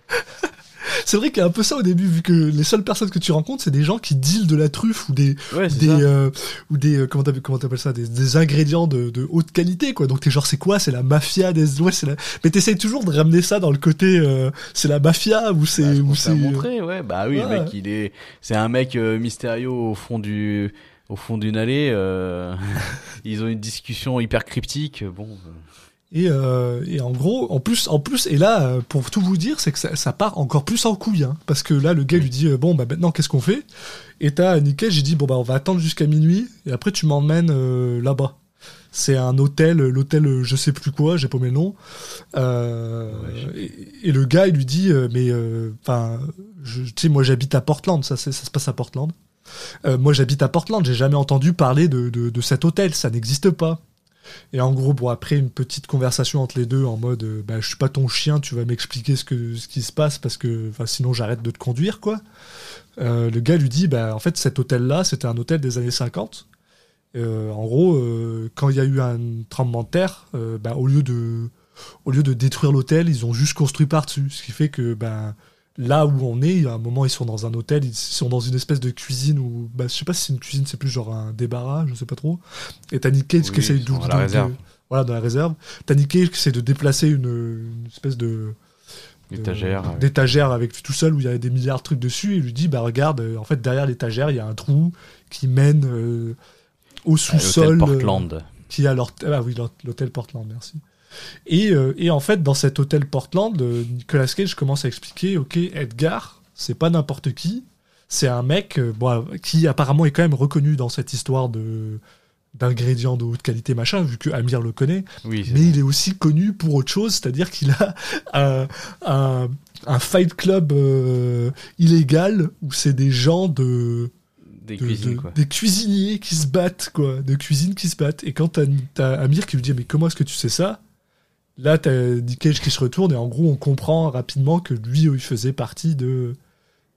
A: C'est vrai qu'il y a un peu ça au début, vu que les seules personnes que tu rencontres, c'est des gens qui dealent de la truffe ou des,
E: Ouais,
A: des, euh, ou des, euh, comment t'appelles, comment t'appelles ça, des, des ingrédients de, de haute qualité, quoi. Donc t'es genre, c'est quoi? C'est la mafia des, ouais, c'est la, mais t'essayes toujours de ramener ça dans le côté, euh, c'est la mafia ou c'est,
E: Bah,
A: ou c'est,
E: montré, ouais. Bah oui,
A: Ouais.
E: le mec, il est, c'est un mec euh, mystérieux au fond du, au fond d'une allée. euh, [LAUGHS] Ils ont une discussion hyper cryptique. Bon,
A: Et, euh, et en gros, en plus, en plus, et là, euh, pour tout vous dire, c'est que ça, ça part encore plus en couille, hein, parce que là, le gars lui dit euh, bon, bah maintenant, qu'est-ce qu'on fait? Et t'as Nikkei, j'ai dit bon, bah on va attendre jusqu'à minuit, et après tu m'emmènes euh, là-bas. C'est un hôtel, l'hôtel, je sais plus quoi, j'ai paumé le nom. Euh, et, et le gars, il lui dit euh, mais enfin, tu sais, moi j'habite à Portland, ça, se passe à Portland. Euh, moi j'habite à Portland, j'ai jamais entendu parler de, de, de cet hôtel, ça n'existe pas. Et en gros, après une petite conversation entre les deux en mode euh, bah, je suis pas ton chien, tu vas m'expliquer ce, ce qui se passe parce que sinon j'arrête de te conduire, quoi. Euh, le gars lui dit bah, en fait, cet hôtel-là, c'était un hôtel des années 50. Euh, en gros, euh, quand il y a eu un tremblement de terre, bah, au, lieu de, au lieu de détruire l'hôtel, ils ont juste construit par-dessus. Ce qui fait que bah, là où on est, à un moment, ils sont dans un hôtel, ils sont dans une espèce de cuisine où, bah, je sais pas si c'est une cuisine, c'est plus genre un débarras, je sais pas trop. Et t'as Nick Cage
E: Oui,
A: qui essaye de,
E: à la réserve.
A: de- voilà, dans la réserve. T'as Nick Cage qui essaie de déplacer une, une espèce de de-
E: étagère. ouais.
A: d'étagère avec tout seul où il y a des milliards de trucs dessus et lui dit bah regarde euh, en fait derrière l'étagère il y a un trou qui mène euh, au
E: À
A: sous-sol
E: l'hôtel
A: euh,
E: Portland.
A: qui a leur ah oui l'hôtel Portland merci et, euh, et en fait dans cet hôtel Portland euh, Nicolas Cage commence à expliquer ok Edgar c'est pas n'importe qui c'est un mec euh, bon, qui apparemment est quand même reconnu dans cette histoire de d'ingrédients de haute qualité machin vu que Amir le connaît
E: Oui,
A: mais il est aussi connu pour autre chose, c'est-à-dire qu'il a [LAUGHS] un, un, un fight club euh, illégal où c'est des gens de,
E: des
A: de-
E: cuisines,
A: de-
E: quoi.
A: des cuisiniers qui se battent, quoi, de cuisine qui se battent. Et quand t'as t'as Amir qui lui dit mais comment est-ce que tu sais ça? Là, t'as Nick Cage qui se retourne et en gros on comprend rapidement que lui il faisait partie de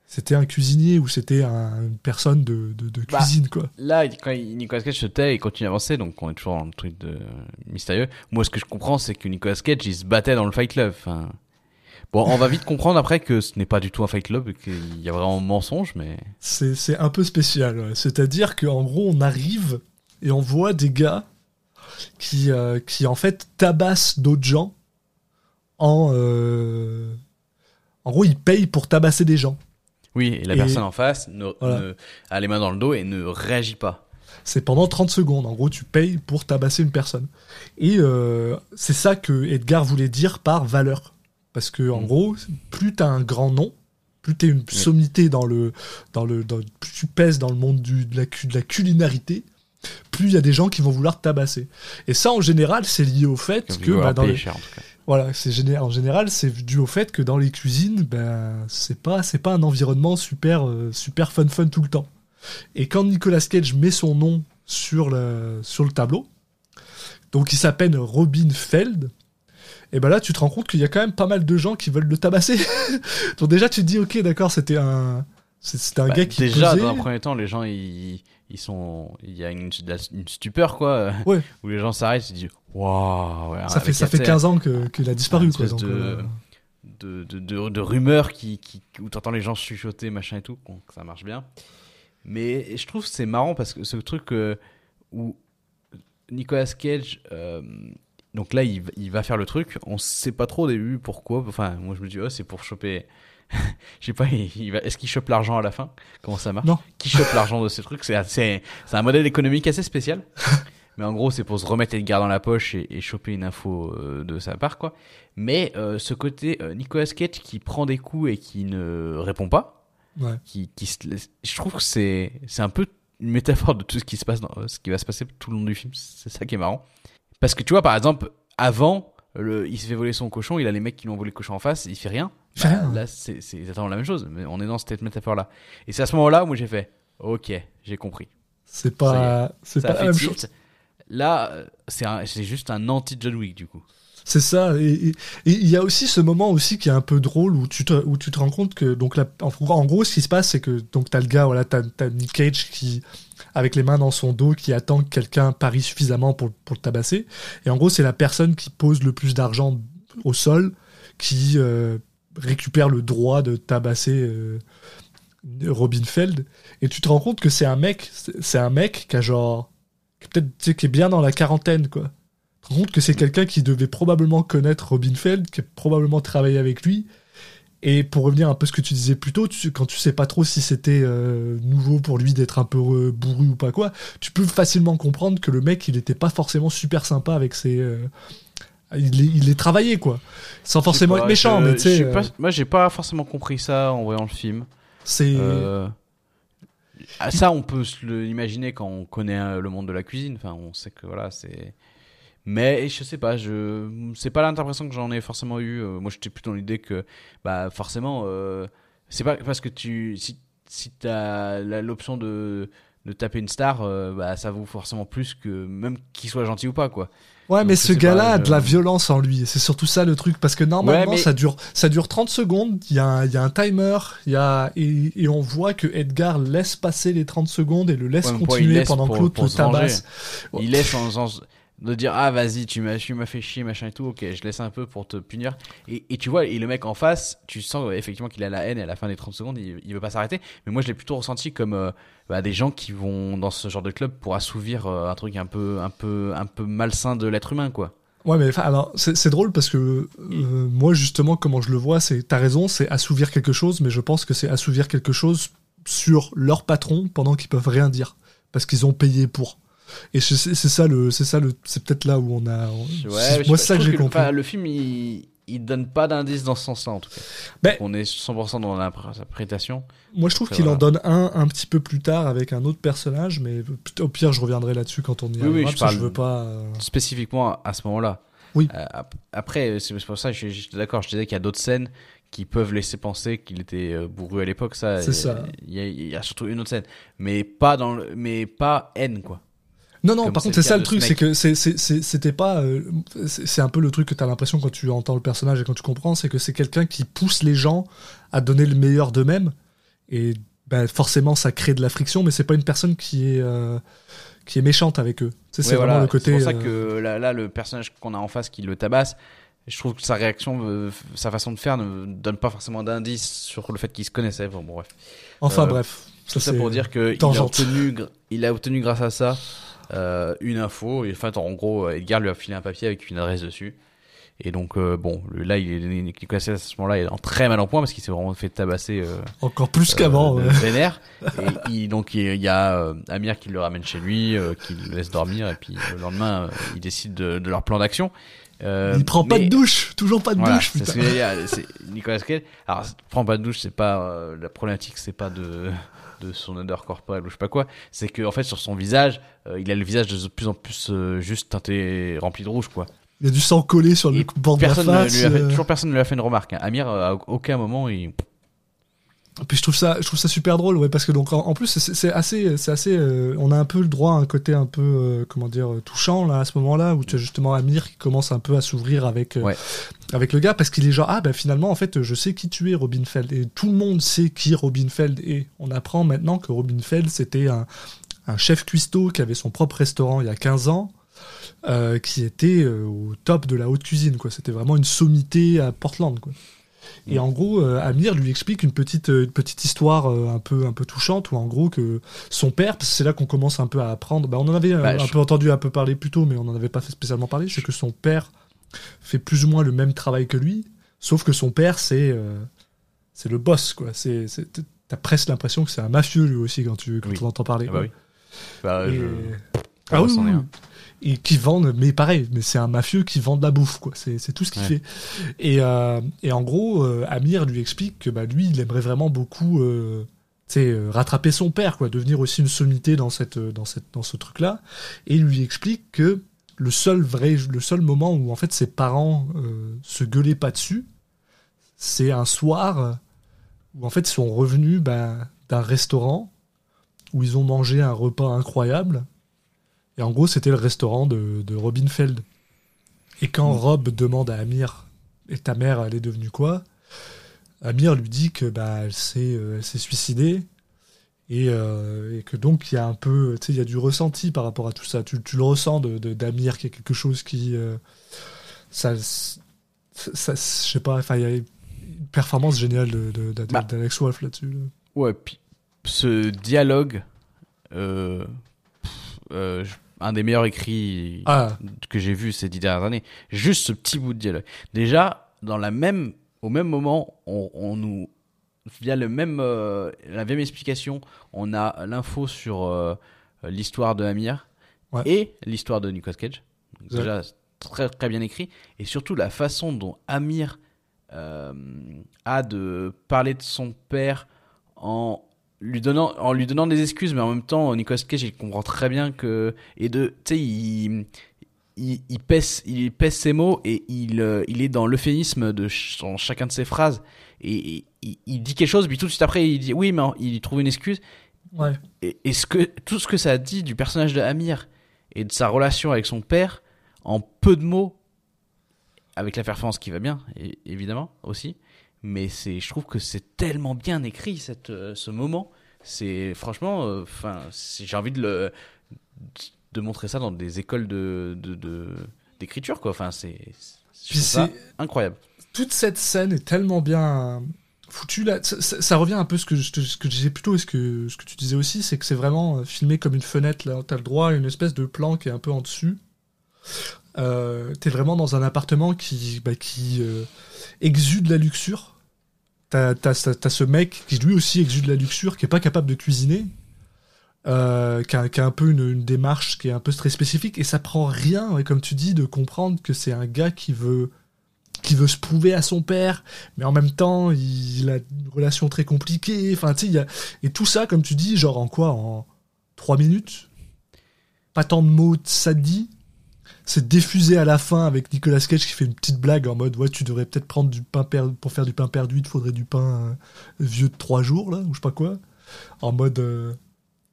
A: c'était un cuisinier ou c'était un- une personne de, de, de
E: Bah,
A: cuisine quoi.
E: Là, quand Nicolas Cage se tait et continue à avancer, donc on est toujours dans le truc de mystérieux. Moi, ce que je comprends, c'est que Nicolas Cage, il se battait dans le Fight Club. Enfin... Bon, on va vite comprendre après que ce n'est pas du tout un Fight Club, et qu'il y a vraiment mensonge, mais...
A: C'est c'est un peu spécial. ouais. C'est-à-dire qu'en gros, on arrive et on voit des gars qui, euh, qui en fait tabassent d'autres gens en. euh, En gros, ils payent pour tabasser des gens.
E: Oui, et la
A: Et-
E: personne en face ne,
A: Voilà.
E: ne- a les mains dans le dos et ne réagit pas.
A: C'est pendant 30 secondes. En gros, tu payes pour tabasser une personne. Et euh, c'est ça que Edgar voulait dire par valeur. Parce que, en
E: Mm.
A: gros, plus t'as un grand nom, plus t'es une sommité dans le, dans le, dans- plus tu pèses dans le monde du, de, la, de la culinarité, plus il y a des gens qui vont vouloir te tabasser. Et ça, en général, c'est lié au fait que, bah, dans les-
E: cher, en tout cas.
A: voilà, c'est en général, c'est dû au fait que dans les cuisines, ben, c'est pas, c'est pas un environnement super, euh, super fun fun tout le temps. Et quand Nicolas Cage met son nom sur le, sur le tableau, donc il s'appelle Robin Feld, et ben là, tu te rends compte qu'il y a quand même pas mal de gens qui veulent le tabasser. [LAUGHS] donc déjà, tu te dis, ok, d'accord, c'était un, c'était un
E: Bah,
A: gars qui
E: déjà,
A: posait.
E: dans un premier temps, les gens, ils, ils sont... Il y a une, stupeur, quoi.
A: Ouais. [LAUGHS]
E: Où les gens s'arrêtent et se disent Waouh
A: ça fait, ça fait
E: la-
A: 15 ans que, qu'il a disparu, quoi.
E: espèce
A: donc,
E: de-
A: euh,
E: de, de, de, de rumeurs qui, qui, où t'entends les gens chuchoter, machin et tout, donc ça marche bien. Mais je trouve que c'est marrant parce que ce truc euh, où Nicolas Cage, euh, donc là il, va- il va faire le truc, on sait pas trop au début pourquoi, enfin moi je me dis, oh c'est pour choper, [LAUGHS] je sais pas, est-ce qu'il chope l'argent à la fin? Comment ça marche?
A: Non.
E: Qui chope l'argent de ces trucs C'est un modèle économique assez spécial. [LAUGHS] Mais en gros, c'est pour se remettre Edgar dans la poche et, et choper une info euh, de sa part, quoi. Mais euh, ce côté euh, Nicolas Cage qui prend des coups et qui ne répond pas,
A: Ouais.
E: qui, qui se laisse- Je trouve que c'est c'est un peu une métaphore de tout ce qui se passe, dans, ce qui va se passer tout le long du film. C'est ça qui est marrant. Parce que tu vois, par exemple, avant, le, il se fait voler son cochon, il a les mecs qui lui ont volé le cochon en face, il fait rien. Bah. Là, c'est exactement la même chose. Mais on est dans cette métaphore-là. Et c'est à ce moment-là où j'ai fait, ok, j'ai compris.
A: C'est pas, c'est pas la même
E: tilt.
A: chose.
E: Là, c'est juste un anti-John Wick du coup.
A: C'est ça. Et il y a aussi ce moment aussi qui est un peu drôle où tu te, où tu te rends compte que donc la- en, gros- en gros ce qui se passe c'est que donc t'as le gars voilà t'as t'as Nick Cage qui avec les mains dans son dos qui attend que quelqu'un parie suffisamment pour pour le tabasser et en gros c'est la personne qui pose le plus d'argent au sol qui euh, récupère le droit de tabasser euh, Robin Feld et tu te rends compte que c'est un mec c'est un mec qui a genre qui peut-être tu qui est bien dans la quarantaine quoi te rends compte que c'est quelqu'un qui devait probablement connaître Robin Feld, qui a probablement travaillé avec lui. Et pour revenir un peu à ce que tu disais plus tôt, tu- quand tu sais pas trop si c'était euh, nouveau pour lui d'être un peu euh, bourru ou pas quoi, tu peux facilement comprendre que le mec, il était pas forcément super sympa avec ses. euh, il, est, il est travaillé quoi, sans forcément être méchant,
E: je-
A: mais tu sais,
E: je sais pas- Moi, j'ai pas forcément compris ça en voyant le film.
A: c'est.
E: Euh, ah, ça, on peut l'imaginer quand on connaît euh, le monde de la cuisine. Enfin, on sait que voilà, c'est. Mais je sais pas, je c'est pas l'interprétation que j'en ai forcément eu. Euh, Moi, j'étais plutôt dans l'idée que, bah, forcément, euh, c'est pas parce que tu si si t'as l'option de de taper une star, euh, bah, ça vaut forcément plus que même qu'il soit gentil ou pas, quoi.
A: Ouais, mais
E: Donc,
A: ce gars-là a de la violence en lui. et C'est surtout ça le truc. Parce que normalement,
E: Ouais, mais-
A: ça, dure, ça dure 30 secondes. Il y, a un- il y a un timer. Il y a, et, et on voit que Edgar laisse passer les 30 secondes et le laisse
E: Ouais,
A: continuer pendant
E: pour-
A: que l'autre le tabasse.
E: Il laisse en de dire ah vas-y tu m'as tu m'as fait chier machin et tout ok je laisse un peu pour te punir et, et tu vois et le mec en face tu sens effectivement qu'il a la haine et à la fin des 30 secondes il, il veut pas s'arrêter mais moi je l'ai plutôt ressenti comme euh, bah, des gens qui vont dans ce genre de club pour assouvir euh, un truc un peu un peu un peu malsain de l'être humain quoi
A: Ouais, mais alors, c'est c'est drôle parce que euh, moi, justement, comment je le vois, c'est, t'as raison, c'est assouvir quelque chose, mais je pense que c'est assouvir quelque chose sur leur patron pendant qu'ils peuvent rien dire. Parce qu'ils ont payé pour. Et c'est ça le, c'est ça le, c'est peut-être là où on a.
E: Je-
A: moi, c'est ça que j'ai compris.
E: le film il il donne pas d'indice dans ce sens-là en tout cas
A: Ben-
E: on est 100% dans l'interprétation
A: Moi, je trouve qu'il en donne un un petit peu plus tard avec un autre personnage, mais au pire, je reviendrai là-dessus quand on y
E: Oui,
A: arrivera,
E: oui, je parle-
A: je veux pas. euh,
E: spécifiquement à, ce moment-là.
A: Oui.
E: Euh, ap- après, c'est pour ça que je- j'étais d'accord. Je disais qu'il y a d'autres scènes qui peuvent laisser penser qu'il était euh, bourru à l'époque. Ça,
A: C'est ça.
E: Il y, a, il y a surtout une autre scène, mais pas dans, le, mais pas haine quoi.
A: Non, non, par
E: c'est
A: contre, c'est ça le truc,
E: ce
A: c'est que c'était pas. euh, c'est un peu le truc que t'as l'impression quand tu entends le personnage et quand tu comprends, c'est que c'est quelqu'un qui pousse les gens à donner le meilleur d'eux-mêmes. Et ben, forcément, ça crée de la friction, mais c'est pas une personne qui est, euh, qui est méchante avec eux. Tu sais, c'est vraiment le côté.
E: C'est pour ça
A: euh,
E: que là, là, le personnage qu'on a en face qui le tabasse, je trouve que sa réaction, euh, sa façon de faire ne donne pas forcément d'indice sur le fait qu'ils se connaissaient. Bon, bon, bref.
A: Enfin,
E: euh,
A: bref.
E: Tout ça
A: c'est-
E: pour dire qu'il a obtenu, il a obtenu grâce à ça euh, une info. Et en fait, en gros, Edgar lui a filé un papier avec une adresse dessus. Et donc, euh, bon, là, il est Nicolas à ce moment-là, est en très mal en point parce qu'il s'est vraiment fait tabasser euh,
A: Encore plus qu'avant.
E: euh,
A: ouais.
E: de vénère. Et il, donc, il y a euh, Amir qui le ramène chez lui, euh, qui le laisse dormir. Et puis, le lendemain, euh, il décide de, de leur plan d'action. Euh,
A: Il prend pas
E: mais-
A: de douche, toujours pas de
E: voilà,
A: douche, putain.
E: ce que dire, c'est Nicolas Cage. Alors, prends pas de douche, c'est pas euh, la problématique, c'est pas de de son odeur corporelle ou je sais pas quoi. C'est que en fait sur son visage, euh, il a le visage de plus en plus euh, juste teinté, rempli de rouge quoi.
A: Il y a du sang collé sur le bord de la
E: personne ne
A: face.
E: lui a fait,
A: euh.
E: toujours personne ne lui a fait une remarque. hein. Amir, euh, à aucun moment, il
A: Puis je trouve ça, je trouve ça super drôle, ouais, parce que donc en, en plus c'est assez, c'est assez, euh, on a un peu le droit à un côté un peu, euh, comment dire, euh, touchant là à ce moment-là où tu as justement Amir qui commence un peu à s'ouvrir avec, euh,
E: Ouais.
A: avec le gars parce qu'il est genre ah ben finalement en fait je sais qui tu es Robin Feld et tout le monde sait qui Robin Feld est. On apprend maintenant que Robin Feld c'était un, un chef cuistot qui avait son propre restaurant il y a 15 ans. euh, qui était au top de la haute cuisine quoi c'était vraiment une sommité à Portland quoi et en gros, euh, Amir lui explique une petite, euh, une petite histoire euh, un, peu, un peu touchante, où en gros, que son père, parce que c'est là qu'on commence un peu à apprendre, bah, on en avait
E: Bah,
A: un
E: je-
A: peu entendu un peu parler plus tôt, mais on n'en avait pas fait spécialement parler, c'est que son père fait plus ou moins le même travail que lui, sauf que son père, c'est euh, c'est le boss, quoi. C'est, c'est- T'as presque l'impression que c'est un mafieux lui aussi quand tu quand
E: Oui.
A: on entend parler.
E: Ah bah oui. Bah,
A: Et-
E: je-
A: Ah oui,
E: un.
A: oui. Et qui vendent, mais pareil, mais c'est un mafieux qui vend de la bouffe, quoi. C'est, tout ce qu'il
E: Ouais.
A: fait. Et, euh, et en gros, euh, Amir lui explique que bah, lui, il aimerait vraiment beaucoup euh, euh, rattraper son père, quoi, devenir aussi une sommité dans, cette, dans, cette, dans ce truc-là. Et il lui explique que le seul, vrai, le seul moment où en fait ses parents se gueulaient pas dessus, c'est un soir où en fait ils sont revenus bah, d'un restaurant où ils ont mangé un repas incroyable. Et en gros, c'était le restaurant de, de Robin Feld. Et quand Rob demande à Amir, et ta mère, elle est devenue quoi? Amir lui dit que bah, elle s'est euh, suicidée. Et, euh, et que donc il y a un peu, tu sais, il y a du ressenti par rapport à tout ça. Tu, tu le ressens de, de- d'Amir, qu'il y a quelque chose qui, euh, ça, ça, je sais pas, enfin il y a une performance géniale de, de- d'A-
E: Bah.
A: d'Alex Wolff là-dessus. là.
E: Ouais, puis ce dialogue, euh, pff, euh, je- un des meilleurs écrits
A: Ah,
E: que j'ai vu ces dix dernières années. Juste ce petit bout de dialogue. Déjà, dans la même, au même moment, on, on nous, via le même, euh, la même explication, on a l'info sur euh, l'histoire de Amir
A: Ouais.
E: et l'histoire de Nicolas Cage. Donc
A: Ouais.
E: Déjà, très très bien écrit et surtout la façon dont Amir euh, a de parler de son père en lui donnant en lui donnant des excuses mais en même temps Nicolas Cage il comprend très bien que et de tu sais il, il il pèse il pèse ses mots et il euh, il est dans l'euphémisme de ch- dans chacun de ses phrases et, et il, il dit quelque chose puis tout de suite après il dit oui mais il trouve une excuse
A: ouais.
E: et, et ce que tout ce que ça dit du personnage de Amir et de sa relation avec son père en peu de mots avec la performance qui va bien évidemment aussi mais c'est je trouve que c'est tellement bien écrit cette euh, ce moment c'est franchement euh, enfin j'ai envie de le de montrer ça dans des écoles de d'écriture quoi enfin c'est incroyable
A: toute cette scène est tellement bien foutue là. Ça, ça- ça revient un peu ce que je, ce que je disais plus tôt et ce que, ce que tu disais aussi, c'est que c'est vraiment euh, filmé comme une fenêtre. Là, t'as le droit à une espèce de plan qui est un peu en dessus. Euh, T'es vraiment dans un appartement qui, bah, qui euh, exude la luxure. T'as t'as t'as ce mec qui lui aussi exude la luxure, qui est pas capable de cuisiner. euh, qui, a, qui a un peu une, démarche qui est un peu très spécifique et ça prend rien, comme tu dis, de comprendre que c'est un gars qui veut qui veut se prouver à son père, mais en même temps, il a une relation très compliquée. Enfin, tu sais. Et tout ça, comme tu dis, genre en quoi En trois minutes? Pas tant de mots, ça dit. C'est diffusé à la fin avec Nicolas Cage qui fait une petite blague en mode Ouais, tu devrais peut-être prendre du pain per- pour faire du pain perdu, il te faudrait du pain euh, vieux de trois jours, là, ou je sais pas quoi. En mode euh,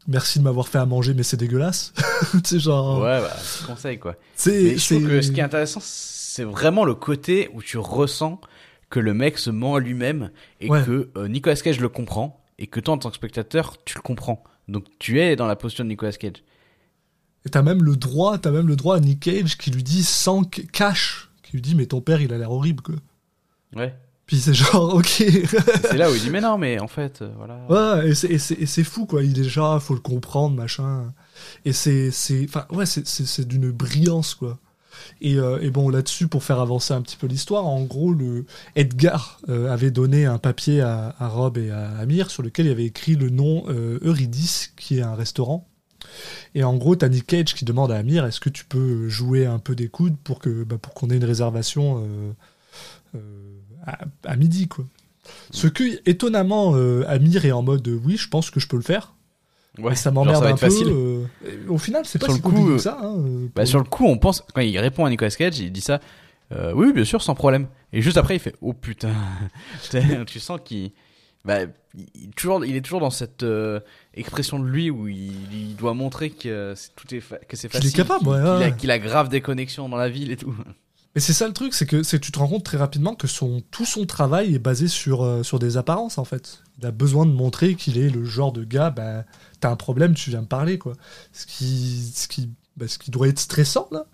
A: Merci de m'avoir fait à manger, mais c'est dégueulasse. [LAUGHS] sais, genre.
E: ouais bah petit conseil quoi
A: C'est,
E: je trouve
A: c'est-
E: que ce qui est intéressant, c'est vraiment le côté où tu ressens que le mec se ment à lui-même et
A: Ouais.
E: que euh, Nicolas Cage le comprend et que toi en tant que spectateur tu le comprends. Donc tu es dans la posture de Nicolas Cage.
A: Et t'as même le droit, t'as même le droit à Nick Cage qui lui dit sans cash, qui lui dit mais ton père il a l'air horrible quoi.
E: Ouais.
A: Puis c'est genre [LAUGHS] ok.
E: c'est là où il dit mais non mais en fait euh, voilà.
A: ouais, et c'est- fou quoi. Il est déjà, faut le comprendre machin. Et c'est c'est enfin ouais c'est c'est c'est d'une brillance quoi. Et, euh, et bon là-dessus pour faire avancer un petit peu l'histoire, en gros le Edgar euh, avait donné un papier à, à Rob et à Amir sur lequel il avait écrit le nom euh, Eurydice qui est un restaurant. Et en gros, t'as Nick Cage qui demande à Amir est-ce que tu peux jouer un peu des coudes pour que bah, pour qu'on ait une réservation euh, euh, à, à midi quoi. Ce que étonnamment euh, Amir est en mode euh, oui, je pense que je peux le faire.
E: Ouais.
A: Et ça m'emmerde
E: va
A: un
E: être
A: peu.
E: facile.
A: euh, au final, c'est pas
E: Sur
A: si
E: le coup,
A: compliqué que ça. hein,
E: Bah, sur le coup, on pense quand il répond à Nicolas Cage, il dit ça. euh, oui, bien sûr, sans problème. Et juste après, il fait oh putain. [LAUGHS] tu sens qu'il bah, il, toujours, il est toujours dans cette euh, expression de lui où il, il doit montrer que c'est- tout est fa- que c'est
A: Qu'il est
E: facile,
A: capable,
E: qu'il
A: ouais,
E: a,
A: ouais.
E: a grave des connexions dans la ville et tout.
A: Mais c'est ça le truc, c'est que tu te rends compte très rapidement que son tout son travail est basé sur euh, sur des apparences en fait. Il a besoin de montrer qu'il est le genre de gars, bah t'as un problème, tu viens me parler quoi. Ce qui ce qui bah, ce qui doit être stressant là.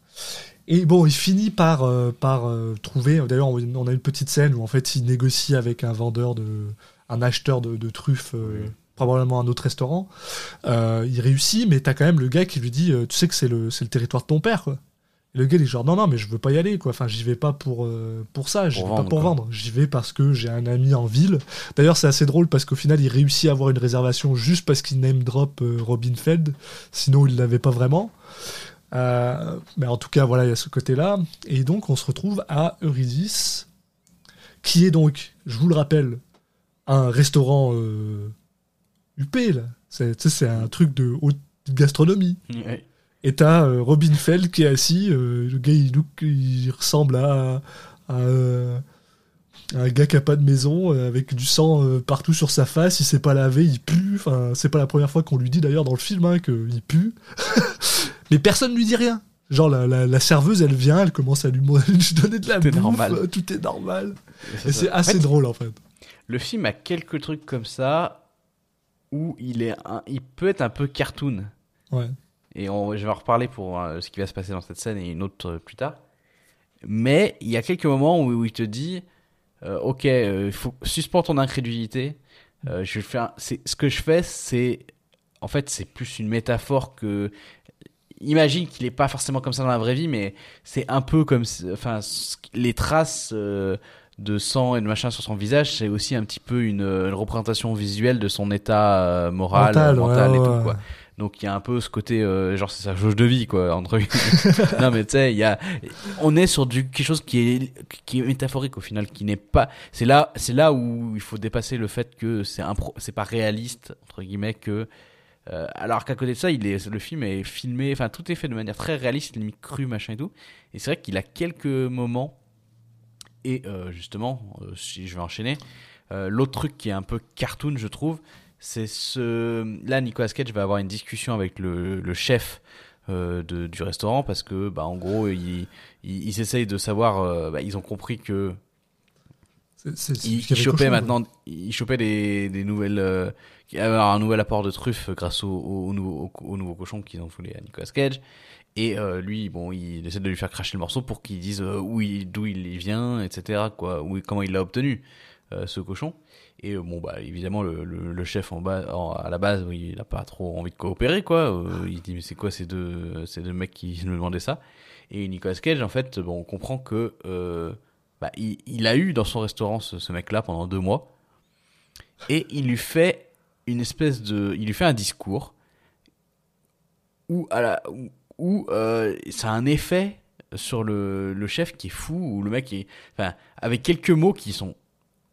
A: Et bon, il finit par euh, par euh, trouver. D'ailleurs, on a une petite scène où en fait il négocie avec un vendeur de un acheteur de, de truffes. euh, Probablement un autre restaurant. Euh, il réussit, mais t'as quand même le gars qui lui dit euh, Tu sais que c'est le, c'est le territoire de ton père, quoi. Et le gars il est genre non non mais je veux pas y aller quoi. Enfin j'y vais pas pour euh, pour ça, j'y vais pas pour
E: quoi.
A: vendre. J'y vais parce que j'ai un ami en ville. D'ailleurs c'est assez drôle parce qu'au final il réussit à avoir une réservation juste parce qu'il name drop euh, Robin Feld. Sinon il l'avait pas vraiment. Mais en tout cas, voilà, il y a ce côté-là. Et donc, on se retrouve à Eurydice, qui est donc, je vous le rappelle, un restaurant euh, là. C'est, un truc de haute gastronomie.
E: Ouais.
A: Et t'as euh, Robin Feld qui est assis. euh, le gars, il, look- il ressemble à, à, euh, un gars qui a pas de maison, avec du sang partout sur sa face. Il s'est pas lavé, il pue. Enfin, c'est pas la première fois qu'on lui dit d'ailleurs dans le film hein, qu'il pue. [LAUGHS] Mais personne lui dit rien. Genre, la, la- la serveuse, elle vient, elle commence à lui, [LAUGHS] donner de la
E: Tout est
A: bouffe.
E: normal.
A: Tout est normal.
E: C'est
A: Et c'est
E: En
A: assez
E: fait,
A: drôle en fait.
E: Le film a quelques trucs comme ça où il est, un- il peut être un peu cartoon.
A: Ouais.
E: Et on- je vais en reparler pour euh, ce qui va se passer dans cette scène et une autre euh, plus tard. Mais il y a quelques moments où, où il te dit, euh, ok, euh, faut suspends ton incrédulité. Euh, je faire, c'est ce que je fais, c'est en fait c'est plus une métaphore que. Imagine qu'il est pas forcément comme ça dans la vraie vie, mais c'est un peu comme, enfin, les traces de sang et de machin sur son visage, c'est aussi un petit peu une, une représentation visuelle de son état euh, moral,
A: Mental,
E: mental,
A: ouais,
E: et
A: ouais,
E: tout quoi. Donc il y a un peu ce côté, euh, genre c'est sa jauge de vie quoi, entre guillemets. [LAUGHS] non mais tu sais, il y a, on est sur du quelque chose qui est qui est métaphorique au final, qui n'est pas. C'est là, c'est là où il faut dépasser le fait que c'est impro, c'est pas réaliste entre guillemets que. euh, alors qu'à côté de ça, il est, le film est filmé, enfin tout est fait de manière très réaliste, limite crue machin et tout. Et c'est vrai qu'il a quelques moments. Et euh, justement, euh, si je vais enchaîner, euh, l'autre truc qui est un peu cartoon, je trouve, c'est ce. Là, Nicolas Cage va avoir une discussion avec le, le chef euh, de, du restaurant parce que, bah, en gros, ils, ils, ils essayent de savoir. euh, bah, ils ont compris que ils, chopaient
A: cochon,
E: maintenant, ils chopaient des, des nouvelles, euh, un nouvel apport de truffes grâce au, au, au nouveau, au, au nouveau cochon qu'ils ont foulé à Nicolas Cage. Et euh, lui, bon, il essaie de lui faire cracher le morceau pour qu'il dise euh, où d'où il vient, etc. Quoi, où, comment il l'a obtenu euh, ce cochon. Et bon, bah évidemment, le, chef en bas, à la base, il a pas trop envie de coopérer, quoi. Il dit mais c'est quoi ces deux, ces deux mecs qui [LAUGHS] me demandaient ça? Et Nicolas Cage, en fait, bon, on comprend que bah, il, a eu dans son restaurant ce, mec-là pendant deux mois, et il lui fait une espèce de, il lui fait un discours où, où, euh, ça a un effet sur le, le chef qui est fou, ou le mec est, enfin, avec quelques mots qui sont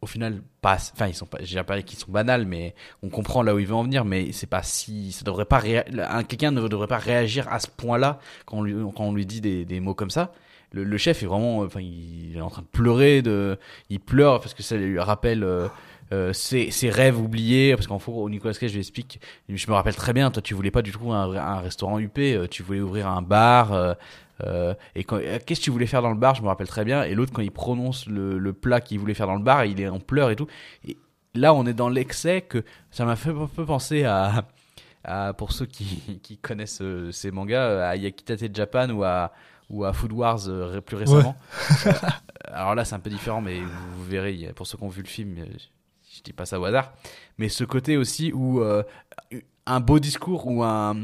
E: au final pas, enfin ils sont pas, j'ai pas qu'ils sont banals, mais on comprend là où il veut en venir, mais c'est pas si, ça devrait pas, quelqu'un ne devrait pas réagir à ce point-là quand on lui, quand on lui dit des, des mots comme ça. Le, le chef est vraiment, enfin il est en train de pleurer, de, il pleure parce que ça lui rappelle. euh, euh, ses, ses rêves oubliés parce qu'en fond Nicolas Cage je lui explique je me rappelle très bien toi tu voulais pas du tout un, un restaurant UP euh, tu voulais ouvrir un bar euh, euh, et qu'est-ce que tu voulais faire dans le bar je me rappelle très bien et l'autre quand il prononce le, le plat qu'il voulait faire dans le bar il est en pleurs et tout. Et là on est dans l'excès que ça m'a fait un peu penser à, à pour ceux qui, [LAUGHS] qui connaissent ces mangas à Yakitate Japan ou à ou à Food Wars plus récemment. [LAUGHS] Alors là c'est un peu différent mais vous, vous verrez pour ceux qui ont vu le film je dis pas ça au hasard mais ce côté aussi où euh, un beau discours ou un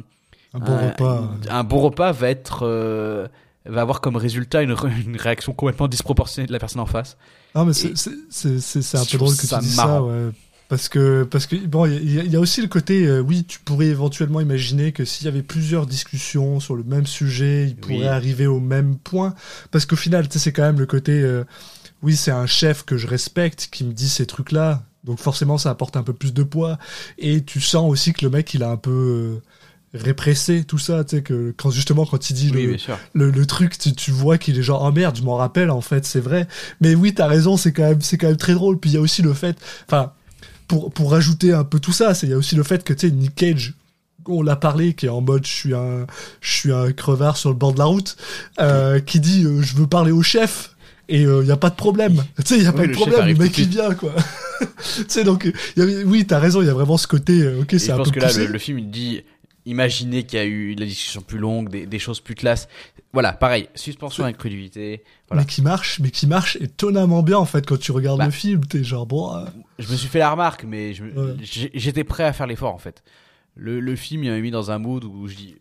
A: Un bon
E: un,
A: repas.
E: une- un bon repas va être euh, va avoir comme résultat une, réaction complètement disproportionnée de la personne en face.
A: Non, mais c'est- un peu drôle que tu dis
E: marrant.
A: ça, ouais. Parce que, parce que bon, il y, a- il y a aussi le côté, euh, oui, tu pourrais éventuellement imaginer que s'il y avait plusieurs discussions sur le même sujet, ils pourraient
E: Oui.
A: arriver au même point. Parce qu'au final, c'est quand même le côté, euh, oui, c'est un chef que je respecte qui me dit ces trucs-là. Donc forcément, ça apporte un peu plus de poids. Et tu sens aussi que le mec, il a un peu euh, répressé tout ça, tu sais, que quand justement, quand il dit
E: Oui,
A: le, truc, tu, tu vois qu'il est genre, oh merde, je m'en rappelle, en fait, c'est vrai. Mais oui, t'as raison, c'est quand même, c'est quand même très drôle. Puis il y a aussi le fait, enfin, pour, pour rajouter un peu tout ça, c'est, il y a aussi le fait que, tu sais, Nick Cage, on l'a parlé, qui est en mode, je suis un, je suis un crevard sur le bord de la route, euh, qui dit, euh, je veux parler au chef. Et il y a pas de problème. Tu sais, il y a
E: Oui,
A: pas de problème, le mec il vient, quoi. [LAUGHS] tu sais, donc, euh, y oui, t'as raison, il y a vraiment ce côté, euh, ok, c'est
E: je
A: un
E: pense
A: peu
E: que là,
A: poussé.
E: le, le film il dit imaginez qu'il y a eu de la discussion plus longue, des, des choses plus classes. Voilà, pareil, suspension d'incrédulité. Voilà.
A: Mais qui marche, mais qui marche étonnamment bien, en fait, quand tu regardes
E: Bah.
A: le film, t'es genre, bon, euh,
E: Je me suis fait la remarque, mais je
A: Ouais.
E: j'étais prêt à faire l'effort en fait. Le, le film il m'a mis dans un mood où je dis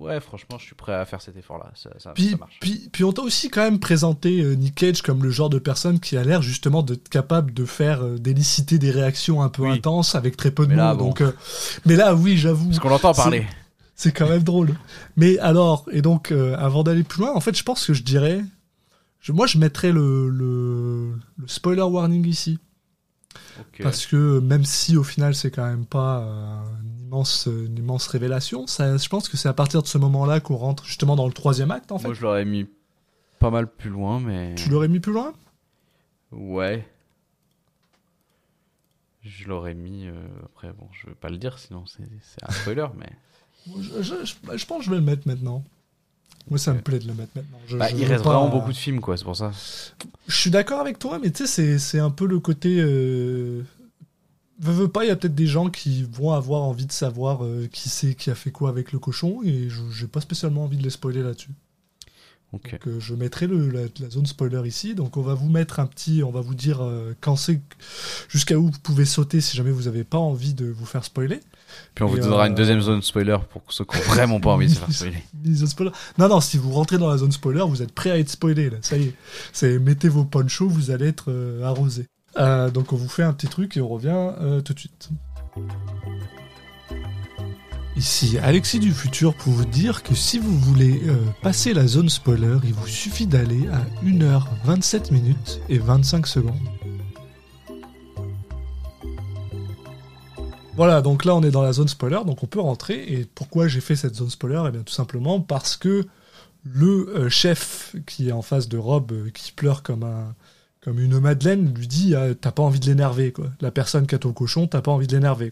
E: ouais, franchement, je suis prêt à faire cet effort-là. Ça, ça,
A: Puis,
E: ça marche.
A: puis, puis on t'a aussi quand même présenté euh, Nick Cage comme le genre de personne qui a l'air justement d'être capable de faire euh, d'éliciter des réactions un peu
E: Oui.
A: intenses avec très peu de
E: Mais là,
A: mots.
E: bon.
A: Donc, euh, mais là, oui, j'avoue.
E: Parce qu'on l'entend parler.
A: C'est quand même drôle. Mais alors, et donc, euh, avant d'aller plus loin, en fait, je pense que je dirais. Je, moi, je mettrais le, le, le spoiler warning ici. Parce que même si au final, c'est quand même pas immense, une immense révélation, ça, je pense que c'est à partir de ce moment-là qu'on rentre justement dans le troisième acte, en fait.
E: Moi, je l'aurais mis pas mal plus loin, mais.
A: Tu l'aurais mis plus loin?
E: Ouais. Je l'aurais mis. euh, Après, bon, je veux pas le dire, sinon c'est un spoiler, mais. [LAUGHS]
A: je, je- je- je pense que je vais le mettre maintenant. Moi, ça me plaît de le mettre maintenant. Je-
E: Bah, il reste vraiment beaucoup de films, quoi, c'est pour ça.
A: Je suis d'accord avec toi, mais tu sais, c'est- c'est un peu le côté. Euh... Veux, veux pas, il y a peut-être des gens qui vont avoir envie de savoir euh, qui c'est qui a fait quoi avec le cochon, et je j'ai pas spécialement envie de les spoiler là-dessus.
E: Ok.
A: Donc euh, je mettrai le, la, la zone spoiler ici. Donc on va vous mettre un petit, on va vous dire euh, quand c'est, jusqu'à où vous pouvez sauter si jamais vous n'avez pas envie de vous faire spoiler.
E: Puis on vous donnera
A: euh,
E: une deuxième zone spoiler pour ceux qui ont vraiment pas envie de se faire [LAUGHS] spoiler.
A: Spoiler. Non, non, si vous rentrez dans la zone spoiler, vous êtes prêt à être spoilé. Là. Ça y est, c'est mettez vos ponchos, vous allez être arrosé. Euh, donc on vous fait un petit truc et on revient euh, tout de suite. Ici Alexis du futur pour vous dire que si vous voulez euh, passer la zone spoiler, il vous suffit d'aller à 1h27 minutes et 25 secondes. Voilà, donc là on est dans la zone spoiler, donc on peut rentrer. Et pourquoi j'ai fait cette zone spoiler? Eh bien tout simplement parce que le chef qui est en face de Rob, qui pleure comme un comme une madeleine, lui dit ah, t'as pas envie de l'énerver quoi. La personne qui a ton cochon, t'as pas envie de l'énerver.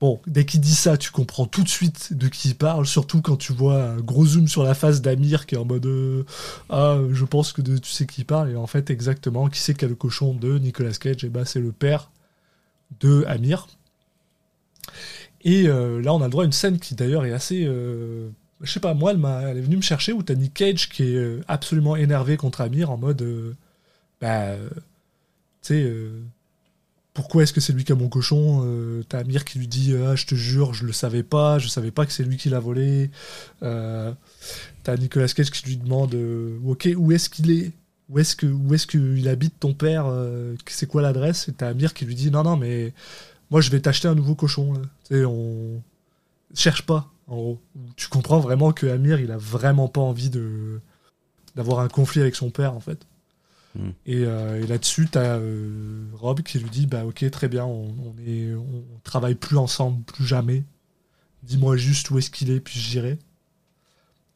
A: Bon, dès qu'il dit ça, tu comprends tout de suite de qui il parle, surtout quand tu vois un gros zoom sur la face d'Amir qui est en mode euh, Ah, je pense que tu sais qui parle, et en fait, exactement, qui c'est qui a le cochon de Nicolas Cage Et bah, c'est le père de Amir. Et euh, là, on a le droit à une scène qui d'ailleurs est assez. euh, je sais pas, moi, elle, elle est venue me chercher où t'as Nick Cage qui est absolument énervé contre Amir en mode. Bah. tu sais. euh, pourquoi est-ce que c'est lui qui a mon cochon Euh, T'as Amir qui lui dit ah, Je te jure, je le savais pas, je savais pas que c'est lui qui l'a volé. Euh, T'as Nicolas Cage qui lui demande Ok, où est-ce qu'il est? Où est-ce qu'il habite ton père C'est quoi l'adresse Et t'as Amir qui lui dit Non, non, mais moi je vais t'acheter un nouveau cochon. Tu sais, on cherche pas, en gros. Tu comprends vraiment que Amir, il a vraiment pas envie de d'avoir un conflit avec son père, en fait. Et, euh, et là-dessus, t'as euh, Rob qui lui dit Bah, ok, très bien, on, on est, on, travaille plus ensemble, plus jamais. Dis-moi juste où est-ce qu'il est, puis j'irai.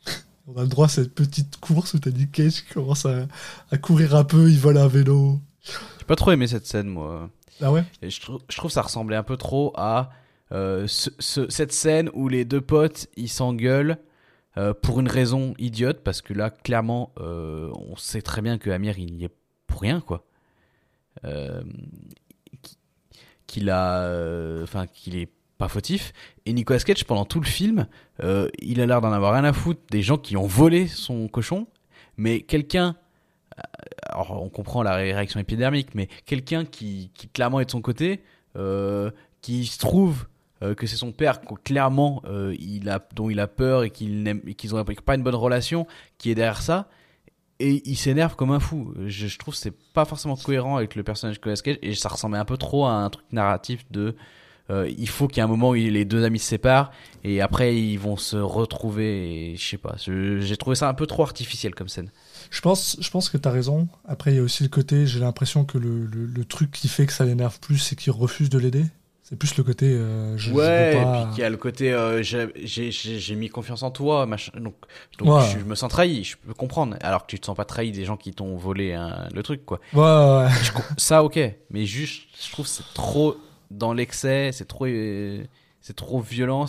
A: [LAUGHS] on a le droit à cette petite course où t'as Nick Cage qui commence à, à courir un peu, il vole un vélo.
E: J'ai pas trop aimé cette scène, moi.
A: Ah ouais?
E: Et je, trou- je trouve que ça ressemblait un peu trop à euh, ce- ce- cette scène où les deux potes ils s'engueulent euh, pour une raison idiote parce que là clairement euh, on sait très bien que Amir il y est pour rien quoi. Euh, qui- qu'il a enfin qu'il est pas fautif et Nicolas Cage pendant tout le film il a l'air d'en avoir rien à foutre des gens qui ont volé son cochon mais quelqu'un alors on comprend la ré- réaction épidermique, mais quelqu'un qui, qui clairement est de son côté, qui se trouve euh, que c'est son père, clairement euh, il a, dont il a peur et qu'ils ont pas une bonne relation, qui est derrière ça, et il s'énerve comme un fou. Je, trouve que c'est pas forcément cohérent avec le personnage de Nicolas Cage, et ça ressemblait un peu trop à un truc narratif de euh, il faut qu'il y ait un moment où les deux amis se séparent et après ils vont se retrouver et je sais pas j'ai trouvé ça un peu trop artificiel comme scène
A: Je pense, je pense que t'as raison. Après, il y a aussi le côté, j'ai l'impression que le, le truc qui fait que ça l'énerve plus, c'est qu'il refuse de l'aider. C'est plus le côté. euh, je, je
E: ouais, et puis qu'il y a le côté euh, j'ai- mis confiance en toi, machin. Donc, donc
A: Ouais.
E: je, je me sens trahi, je peux comprendre. Alors que tu te sens pas trahi des gens qui t'ont volé hein, le truc, quoi.
A: Ouais, ouais, ouais.
E: Je ça, ok, mais juste, je trouve que c'est trop dans l'excès, c'est trop, euh, c'est trop violent.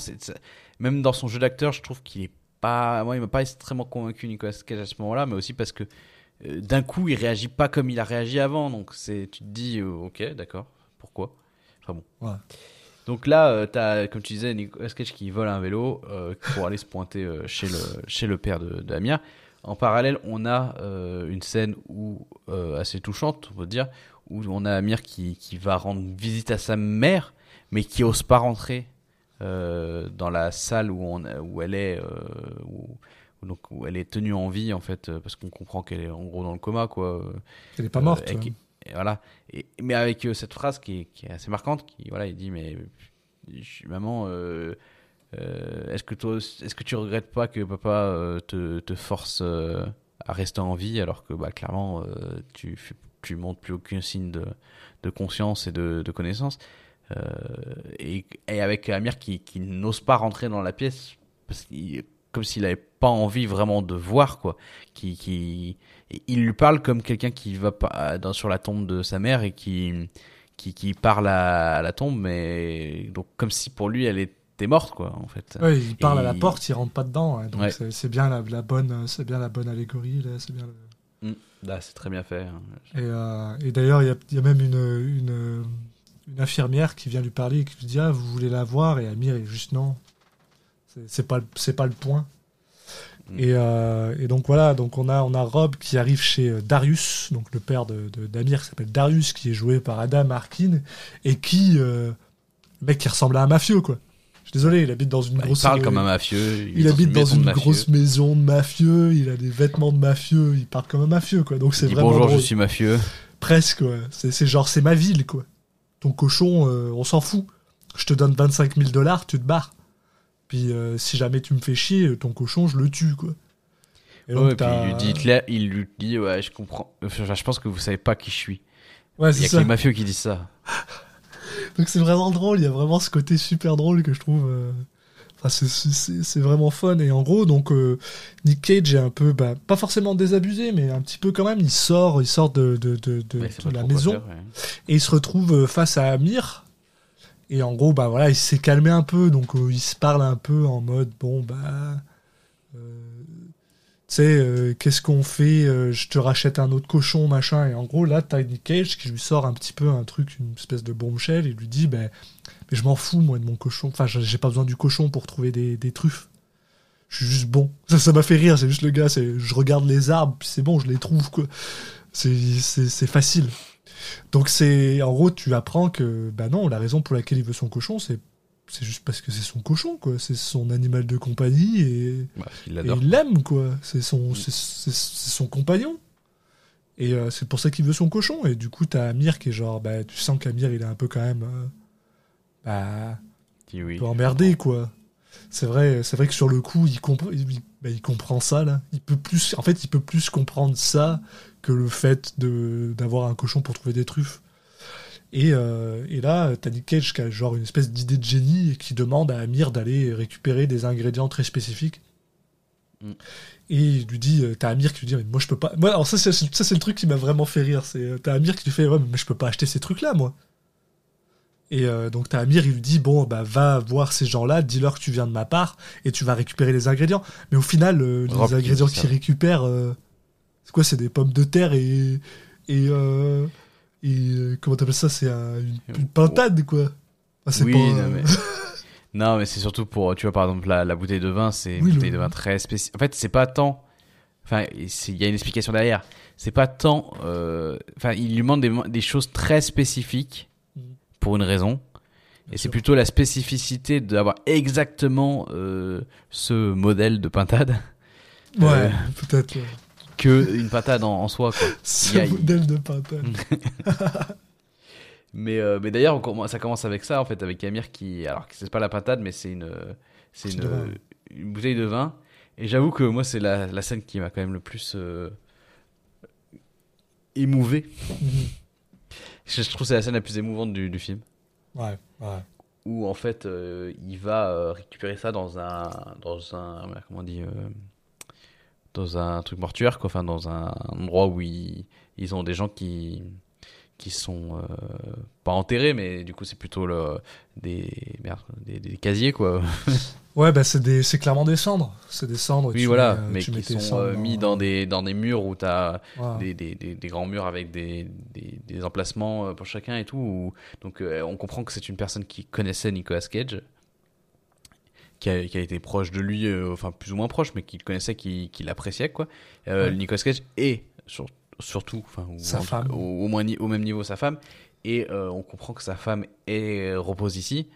E: Même dans son jeu d'acteur, je trouve qu'il est pas. Moi, il m'a pas extrêmement convaincu Nicolas Cage à ce moment-là, mais aussi parce que euh, d'un coup, il réagit pas comme il a réagi avant. Donc, tu te dis, ok, d'accord, pourquoi? Enfin bon.
A: Ouais.
E: Donc là, euh, t'as, comme tu disais, Nicolas Cage qui vole un vélo euh, pour aller se pointer euh, chez, le, chez le père de, de Amir. En parallèle, on a une scène où, assez touchante, on peut dire, où on a Amir qui, qui va rendre visite à sa mère, mais qui ose pas rentrer dans la salle où, on, où elle est, où, donc, où elle est tenue en vie, en fait, parce qu'on comprend qu'elle est en gros dans le coma, quoi.
A: Elle est pas morte.
E: qui- et voilà. Mais avec euh, cette phrase qui est, assez marquante, qui voilà, il dit mais maman, euh, euh, est-ce que toi, est-ce que tu regrettes pas que papa te, force à rester en vie alors que bah clairement tu tu montres plus aucun signe de, de conscience et de, de connaissance et, et avec Amir qui, qui n'ose pas rentrer dans la pièce comme s'il avait pas envie vraiment de voir quoi qui il lui parle comme quelqu'un qui va pas dans sur la tombe de sa mère et qui qui, qui parle à, à la tombe mais donc comme si pour lui elle était morte quoi en fait
A: Ouais, il parle à la porte, il rentre pas dedans. donc
E: Ouais.
A: c'est- bien la, la bonne, c'est bien la bonne allégorie là. C'est bien. le-
E: Mm. Là, c'est très bien fait. hein.
A: Et, euh, et d'ailleurs, il y a, il y a même une, une, une infirmière qui vient lui parler et qui lui dit Ah, vous voulez la voir Et Amir est juste non. C'est- pas, pas le point.
E: Mm.
A: Et, euh, et donc voilà, donc on a, on a Rob qui arrive chez euh, Darius, donc le père de, de- d'Amir qui s'appelle Darius, qui est joué par Adam Arkin, et qui. euh, le mec qui ressemble à un mafieux, quoi. Je suis désolé, il habite dans une
E: Bah, il
A: grosse.
E: parle
A: euh,
E: comme un mafieux.
A: il habite dans une
E: mafieux.
A: grosse maison de mafieux, il a des vêtements de mafieux, il parle comme un mafieux, quoi. Donc c'est
E: Il
A: vraiment.
E: bonjour,
A: drôle.
E: je suis mafieux.
A: Presque, ouais. C'est, genre, c'est ma ville, quoi. Ton cochon, on s'en fout. Je te donne 25 000 dollars, tu te barres. Puis euh, si jamais tu me fais chier, ton cochon, je le tue, quoi. Et donc,
E: Ouais, puis il lui dit Hitler, il lui dit ouais, je comprends. Enfin, je pense que vous savez pas qui je suis.
A: Ouais,
E: Il y
A: c'est
E: a que
A: ça.
E: les mafieux qui disent ça. [LAUGHS]
A: Donc c'est vraiment drôle, il y a vraiment ce côté super drôle que je trouve. euh, Enfin, c'est- vraiment fun. Et en gros, donc euh, Nick Cage est un peu, bah, pas forcément désabusé, mais un petit peu quand même. Il sort, il sort de, de, de, de-
E: Ouais,
A: la maison
E: ouais.
A: et il se retrouve euh, face à Amir. Et en gros, bah voilà, il s'est calmé un peu, donc euh, il se parle un peu en mode bon bah. euh, tu sais, euh, qu'est-ce qu'on fait Je te rachète un autre cochon, machin. Et en gros, là, t'as Cage qui lui sort un petit peu un truc, une espèce de bombshell, et lui dit ben, Mais je m'en fous, moi, de mon cochon. Enfin, j'ai pas besoin du cochon pour trouver des, truffes. Je suis juste bon. Ça, ça m'a fait rire, c'est juste le gars, c'est je regarde les arbres, puis c'est bon, je les trouve, c'est facile. Donc, c'est en gros, tu apprends que, bah non, la raison pour laquelle il veut son cochon, c'est c'est juste parce que c'est son cochon, quoi. C'est son animal de compagnie et.
E: Bah, il
A: Et
E: l'adore.
A: il l'aime, quoi. C'est son, c'est, c'est- c'est son compagnon. Et euh, c'est pour ça qu'il veut son cochon. Et du coup, t'as Amir qui est genre, bah, tu sens qu'Amir, il est un peu quand même, euh, bah,
E: oui.
A: un peu emmerdé, quoi. C'est vrai, c'est vrai que sur le coup, il, compre- il, bah, il comprend ça, là. Il peut plus, en fait, il peut plus comprendre ça que le fait de, d'avoir un cochon pour trouver des truffes. Et, euh, et là, t'as Nick Cage qui a genre une espèce d'idée de génie et qui demande à Amir d'aller récupérer des ingrédients très spécifiques.
E: Mm.
A: Et il lui dit, euh, t'as Amir qui lui dit, mais moi je peux pas. Moi, alors ça, c'est, ça, c'est le truc qui m'a vraiment fait rire. C'est, euh, t'as Amir qui lui fait, ouais, mais je peux pas acheter ces trucs-là, moi. Et euh, donc t'as Amir, il lui dit, bon, bah va voir ces gens-là, dis-leur que tu viens de ma part et tu vas récupérer les ingrédients. Mais au final, euh, les
E: Rob
A: ingrédients qu'il récupère, euh, c'est quoi C'est des pommes de terre et. Et. euh, et euh, comment t'appelles ça C'est un- une, une pintade, quoi. C'est
E: Oui,
A: pas,
E: non,
A: euh,
E: mais- [LAUGHS] Non, mais c'est surtout pour, tu vois, par exemple, la, la bouteille de vin, c'est une
A: Oui, le-
E: bouteille de vin très spécifique. En fait, c'est pas tant. Enfin, il y a une explication derrière. C'est pas tant. euh, Enfin, il lui demande des, des choses très spécifiques
A: Mhm.
E: pour une raison. Et c'est plutôt la spécificité d'avoir exactement euh, ce modèle de pintade
A: Ouais,
E: euh,
A: peut-être. ouais.
E: Que une pintade en, en soi, quoi.
A: Ce
E: a-
A: modèle de pintade. [LAUGHS]
E: Mais, euh, mais d'ailleurs, ça commence avec ça, en fait, avec Amir qui. Alors, c'est pas la pintade, mais c'est une, c'est
A: C'est
E: une, bouteille de vin. Et j'avoue que moi, c'est la, la scène qui m'a quand même le plus euh, émouvé.
A: Mhm.
E: Je, je trouve que c'est la scène la plus émouvante du, du film.
A: ouais, ouais.
E: Où, en fait, euh, il va euh, récupérer ça dans un. Dans un. Comment on dit euh, Dans un truc mortuaire, quoi. Enfin, dans un endroit où ils, ils ont des gens qui qui sont euh, pas enterrés mais du coup c'est plutôt le, des, merde, des des casiers quoi [LAUGHS]
A: Ouais, bah c'est des, c'est clairement des cendres. C'est des cendres.
E: oui
A: tu
E: voilà
A: mets, euh,
E: mais
A: tu
E: qui sont euh, mis dans des dans des murs où t'as
A: Ouais.
E: des, des, des, des grands murs avec des, des, emplacements pour chacun et tout. où- donc euh, on comprend que c'est une personne qui connaissait Nicolas Cage, qui a, qui a été proche de lui, euh, enfin plus ou moins proche, mais qui le connaissait, qui, qui l'appréciait quoi. Euh,
A: Ouais.
E: Nicolas Cage et sur- surtout, enfin
A: Sa femme.
E: cas, au, au moins au même niveau sa femme. Et euh, on comprend que sa femme est euh, repose ici.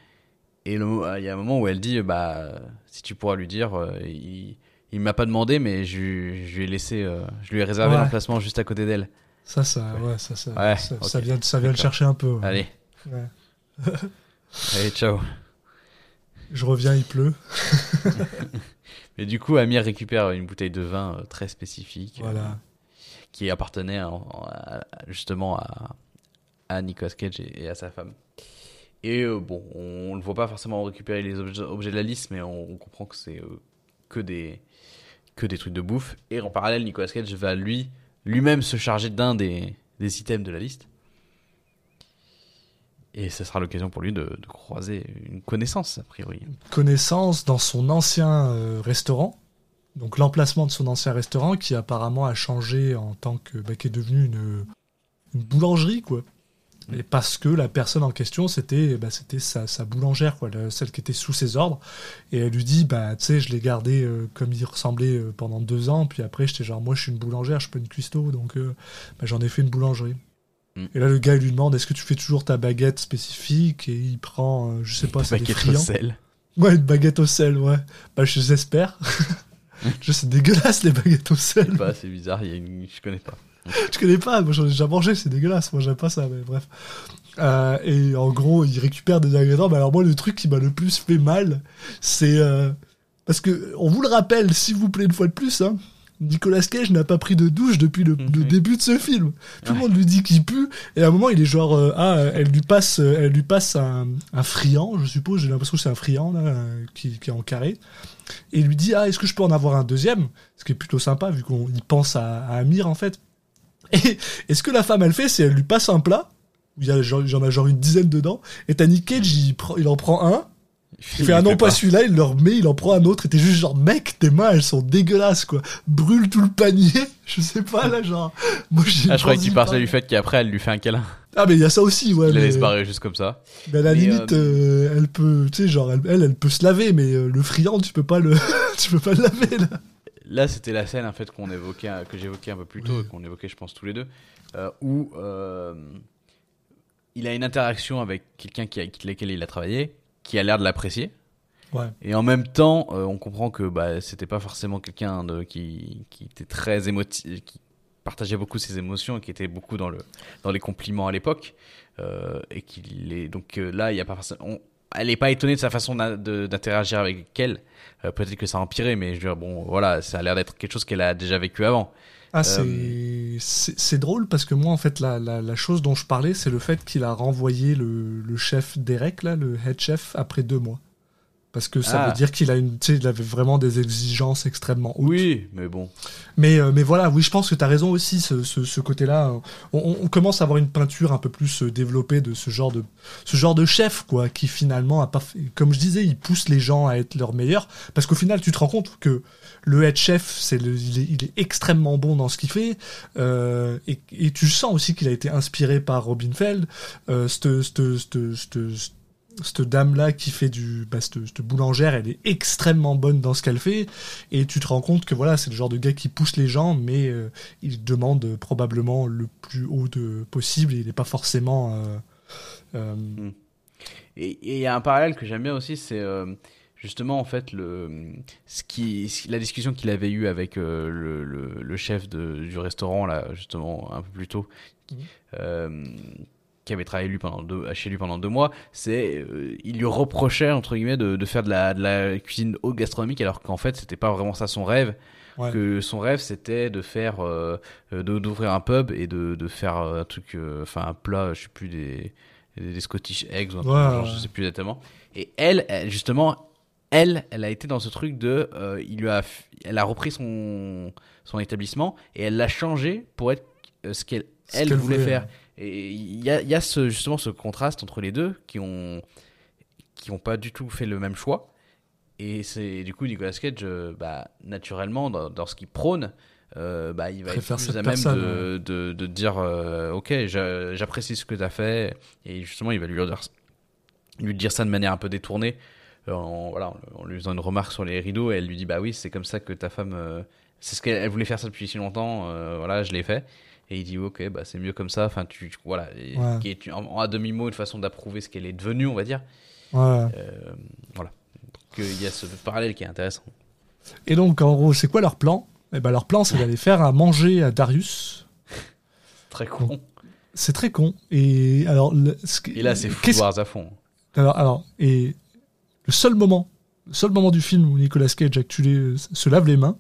E: Et le- il y a un moment où elle dit, bah si tu pourras lui dire, il, il m'a pas demandé, mais je, lui- je lui ai laissé, je lui ai réservé
A: Ouais.
E: l'emplacement juste à côté d'elle.
A: Ça, ça, ouais, ça, ça, ça, vient, ça vient le chercher un peu.
E: Allez, allez, ciao.
A: Je reviens, il pleut. [LAUGHS]
E: Mais du coup, Amir récupère une bouteille de vin euh, très spécifique. euh,
A: Voilà.
E: qui appartenait à- justement à, à Nicolas Cage et, à sa femme. Et euh, bon, on ne voit pas forcément récupérer les objets, objets de la liste, mais on, on comprend que c'est euh, que des que des trucs de bouffe. Et en parallèle, Nicolas Cage va lui lui-même se charger d'un des, des items de la liste. Et ce sera l'occasion pour lui de, de croiser une connaissance, a priori.
A: Connaissance dans son ancien euh, restaurant. Donc l'emplacement de son ancien restaurant qui apparemment a changé en tant que. bah, qui est devenu une, une boulangerie, quoi. Et parce que la personne en question, c'était bah, c'était sa, sa boulangère, quoi, celle qui était sous ses ordres. Et elle lui dit, bah, tu sais, je l'ai gardé euh, comme il ressemblait euh, pendant deux ans. Puis après, j'étais genre, moi, je suis une boulangère, je suis pas une cuistot, donc euh, bah, j'en ai fait une boulangerie.
E: Mm.
A: Et là, le gars, il lui demande, est-ce que tu fais toujours ta baguette spécifique? Et il prend, euh, je sais pas, c'est des friands.
E: sel.
A: Ouais, une baguette au sel, ouais. Bah, j'espère. je sais, [LAUGHS] c'est dégueulasse, les baguettes au sel.
E: Bah, c'est bizarre, y a une... je connais pas. [LAUGHS]
A: Je connais pas, moi j'en ai déjà mangé, c'est dégueulasse, moi j'aime pas ça, mais bref. Euh, et en gros, il récupère des ingrédients, mais alors moi le truc qui m'a le plus fait mal, c'est... euh, parce que, on vous le rappelle, s'il vous plaît, une fois de plus, hein, Nicolas Cage n'a pas pris de douche depuis le, le
E: Mhm.
A: début de ce film. Tout le
E: Ouais.
A: monde lui dit qu'il pue, et à un moment il est genre, euh, ah, elle lui passe, euh, elle lui passe un, un friand, je suppose, j'ai l'impression que c'est un friand là, euh, qui, qui est en carré, et il lui dit, ah, est-ce que je peux en avoir un deuxième? Ce qui est plutôt sympa vu qu'on y pense à, à Amir en fait. Et, et ce que la femme elle fait, c'est elle lui passe un plat où il y a genre, il y en a genre une dizaine dedans, et t'as Nick Cage, il en prend un, il fait ah non pas celui-là, il le remet, il en prend un autre, et t'es juste genre mec, tes mains elles sont dégueulasses quoi, brûle tout le panier, [LAUGHS] je sais pas là genre. Moi j'ai.
E: Ah, je croyais que tu parlais du fait qu'après elle lui fait un câlin.
A: Ah mais il y a ça aussi ouais.
E: Il la
A: mais-
E: laisse barrer juste comme ça.
A: mais à la
E: Mais,
A: limite,
E: euh,
A: euh, elle peut, tu sais, genre, elle, elle, elle peut se laver, mais euh, le friand, tu peux pas le, [LAUGHS] tu peux pas le laver, là.
E: Là, c'était la scène en fait qu'on évoquait, que j'évoquais un peu plus tôt,
A: Oui.
E: et qu'on évoquait, je pense, tous les deux, où il a une interaction avec quelqu'un qui, avec lequel il a travaillé, qui a l'air de l'apprécier.
A: Ouais.
E: Et en même temps, euh, on comprend que bah, c'était pas forcément quelqu'un de- qui, qui était très émotif, qui partageait beaucoup ses émotions, et qui était beaucoup dans, le, dans les compliments à l'époque. Euh, et qu'il est donc euh, là, il y a pas on- elle n'est pas étonnée de sa façon d'interagir avec elle. Peut-être que ça a empiré, mais je veux dire, bon, voilà, ça a l'air d'être quelque chose qu'elle a déjà vécu avant.
A: Ah,
E: Euh,
A: c'est, drôle parce que moi, en fait, la, la, la chose dont je parlais, c'est le fait qu'il a renvoyé le, le chef Derek, là, le head chef, après deux mois. Parce que ça
E: Ah.
A: veut dire qu'il a une, il avait vraiment des exigences extrêmement hautes.
E: Oui, mais bon.
A: Mais, euh, mais voilà, oui, je pense que tu as raison aussi, ce, ce, ce côté-là. On, on- commence à avoir une peinture un peu plus euh, développée de ce genre de, ce genre de chef, quoi, qui finalement a pas fait, comme je disais, il pousse les gens à être leur meilleur. Parce qu'au final, tu te rends compte que le head chef, c'est le, il, est, il est extrêmement bon dans ce qu'il fait. Euh, et, et tu sens aussi qu'il a été inspiré par Robin Feld. Euh, cette- dame-là qui fait du, bah, cette, cette boulangère, elle est extrêmement bonne dans ce qu'elle fait. Et tu te rends compte que voilà, c'est le genre de gars qui pousse les gens, mais euh, il demande probablement le plus haut de possible. Et il n'est pas forcément. euh, euh,
E: Et et il y a un parallèle que j'aime bien aussi, c'est justement en fait le ce qui la discussion qu'il avait eue avec euh, le, le, le chef de, du restaurant là justement un peu plus tôt, euh, qui avait travaillé lui pendant deux, chez lui pendant deux mois, c'est euh, il lui reprochait entre guillemets de, de faire de la, de la cuisine haute gastronomique alors qu'en fait c'était pas vraiment ça son rêve.
A: Ouais.
E: Que son rêve c'était de faire euh, d'ouvrir un pub et de, de faire euh, un truc euh, enfin un plat je sais plus des des Scottish eggs ou un
A: Ouais,
E: genre,
A: ouais.
E: je sais plus exactement. Et elle, justement, elle, elle a été dans ce truc de, euh, il lui a, elle a repris son son établissement et elle l'a changé pour être ce qu'elle
A: Ce
E: elle voulait, faire. Et il y a, il y a ce, justement ce contraste entre les deux qui ont qui ont pas du tout fait le même choix. Et c'est du coup Nicolas Cage, euh, bah, naturellement, dans, dans ce qu'il prône, euh, bah, il va être plus à même de, de, de dire euh, Ok, j'a- j'apprécie ce que tu as fait. Et justement, il va lui dire, lui dire ça de manière un peu détournée, en, voilà, en lui faisant une remarque sur les rideaux. Et elle lui dit Bah oui, c'est comme ça que ta femme. c'est ce qu'elle elle voulait faire ça depuis si longtemps, voilà, je l'ai fait. Et il dit ok, bah c'est mieux comme ça. Enfin, tu, voilà, et-
A: Ouais.
E: qui est en, à demi mot une façon d'approuver ce qu'elle est devenue, on va dire.
A: Ouais.
E: Euh, voilà. Donc il y a ce parallèle qui est intéressant.
A: Et donc, en gros, c'est quoi leur plan? Eh ben, leur plan, c'est d'aller faire à manger à Darius. [LAUGHS]
E: Très con.
A: C'est très con. Et alors, le- ce
E: Et là, c'est foutoirs à fond.
A: Alors, alors, et le seul moment, le seul moment du film où Nicolas Cage acculé se lave les mains.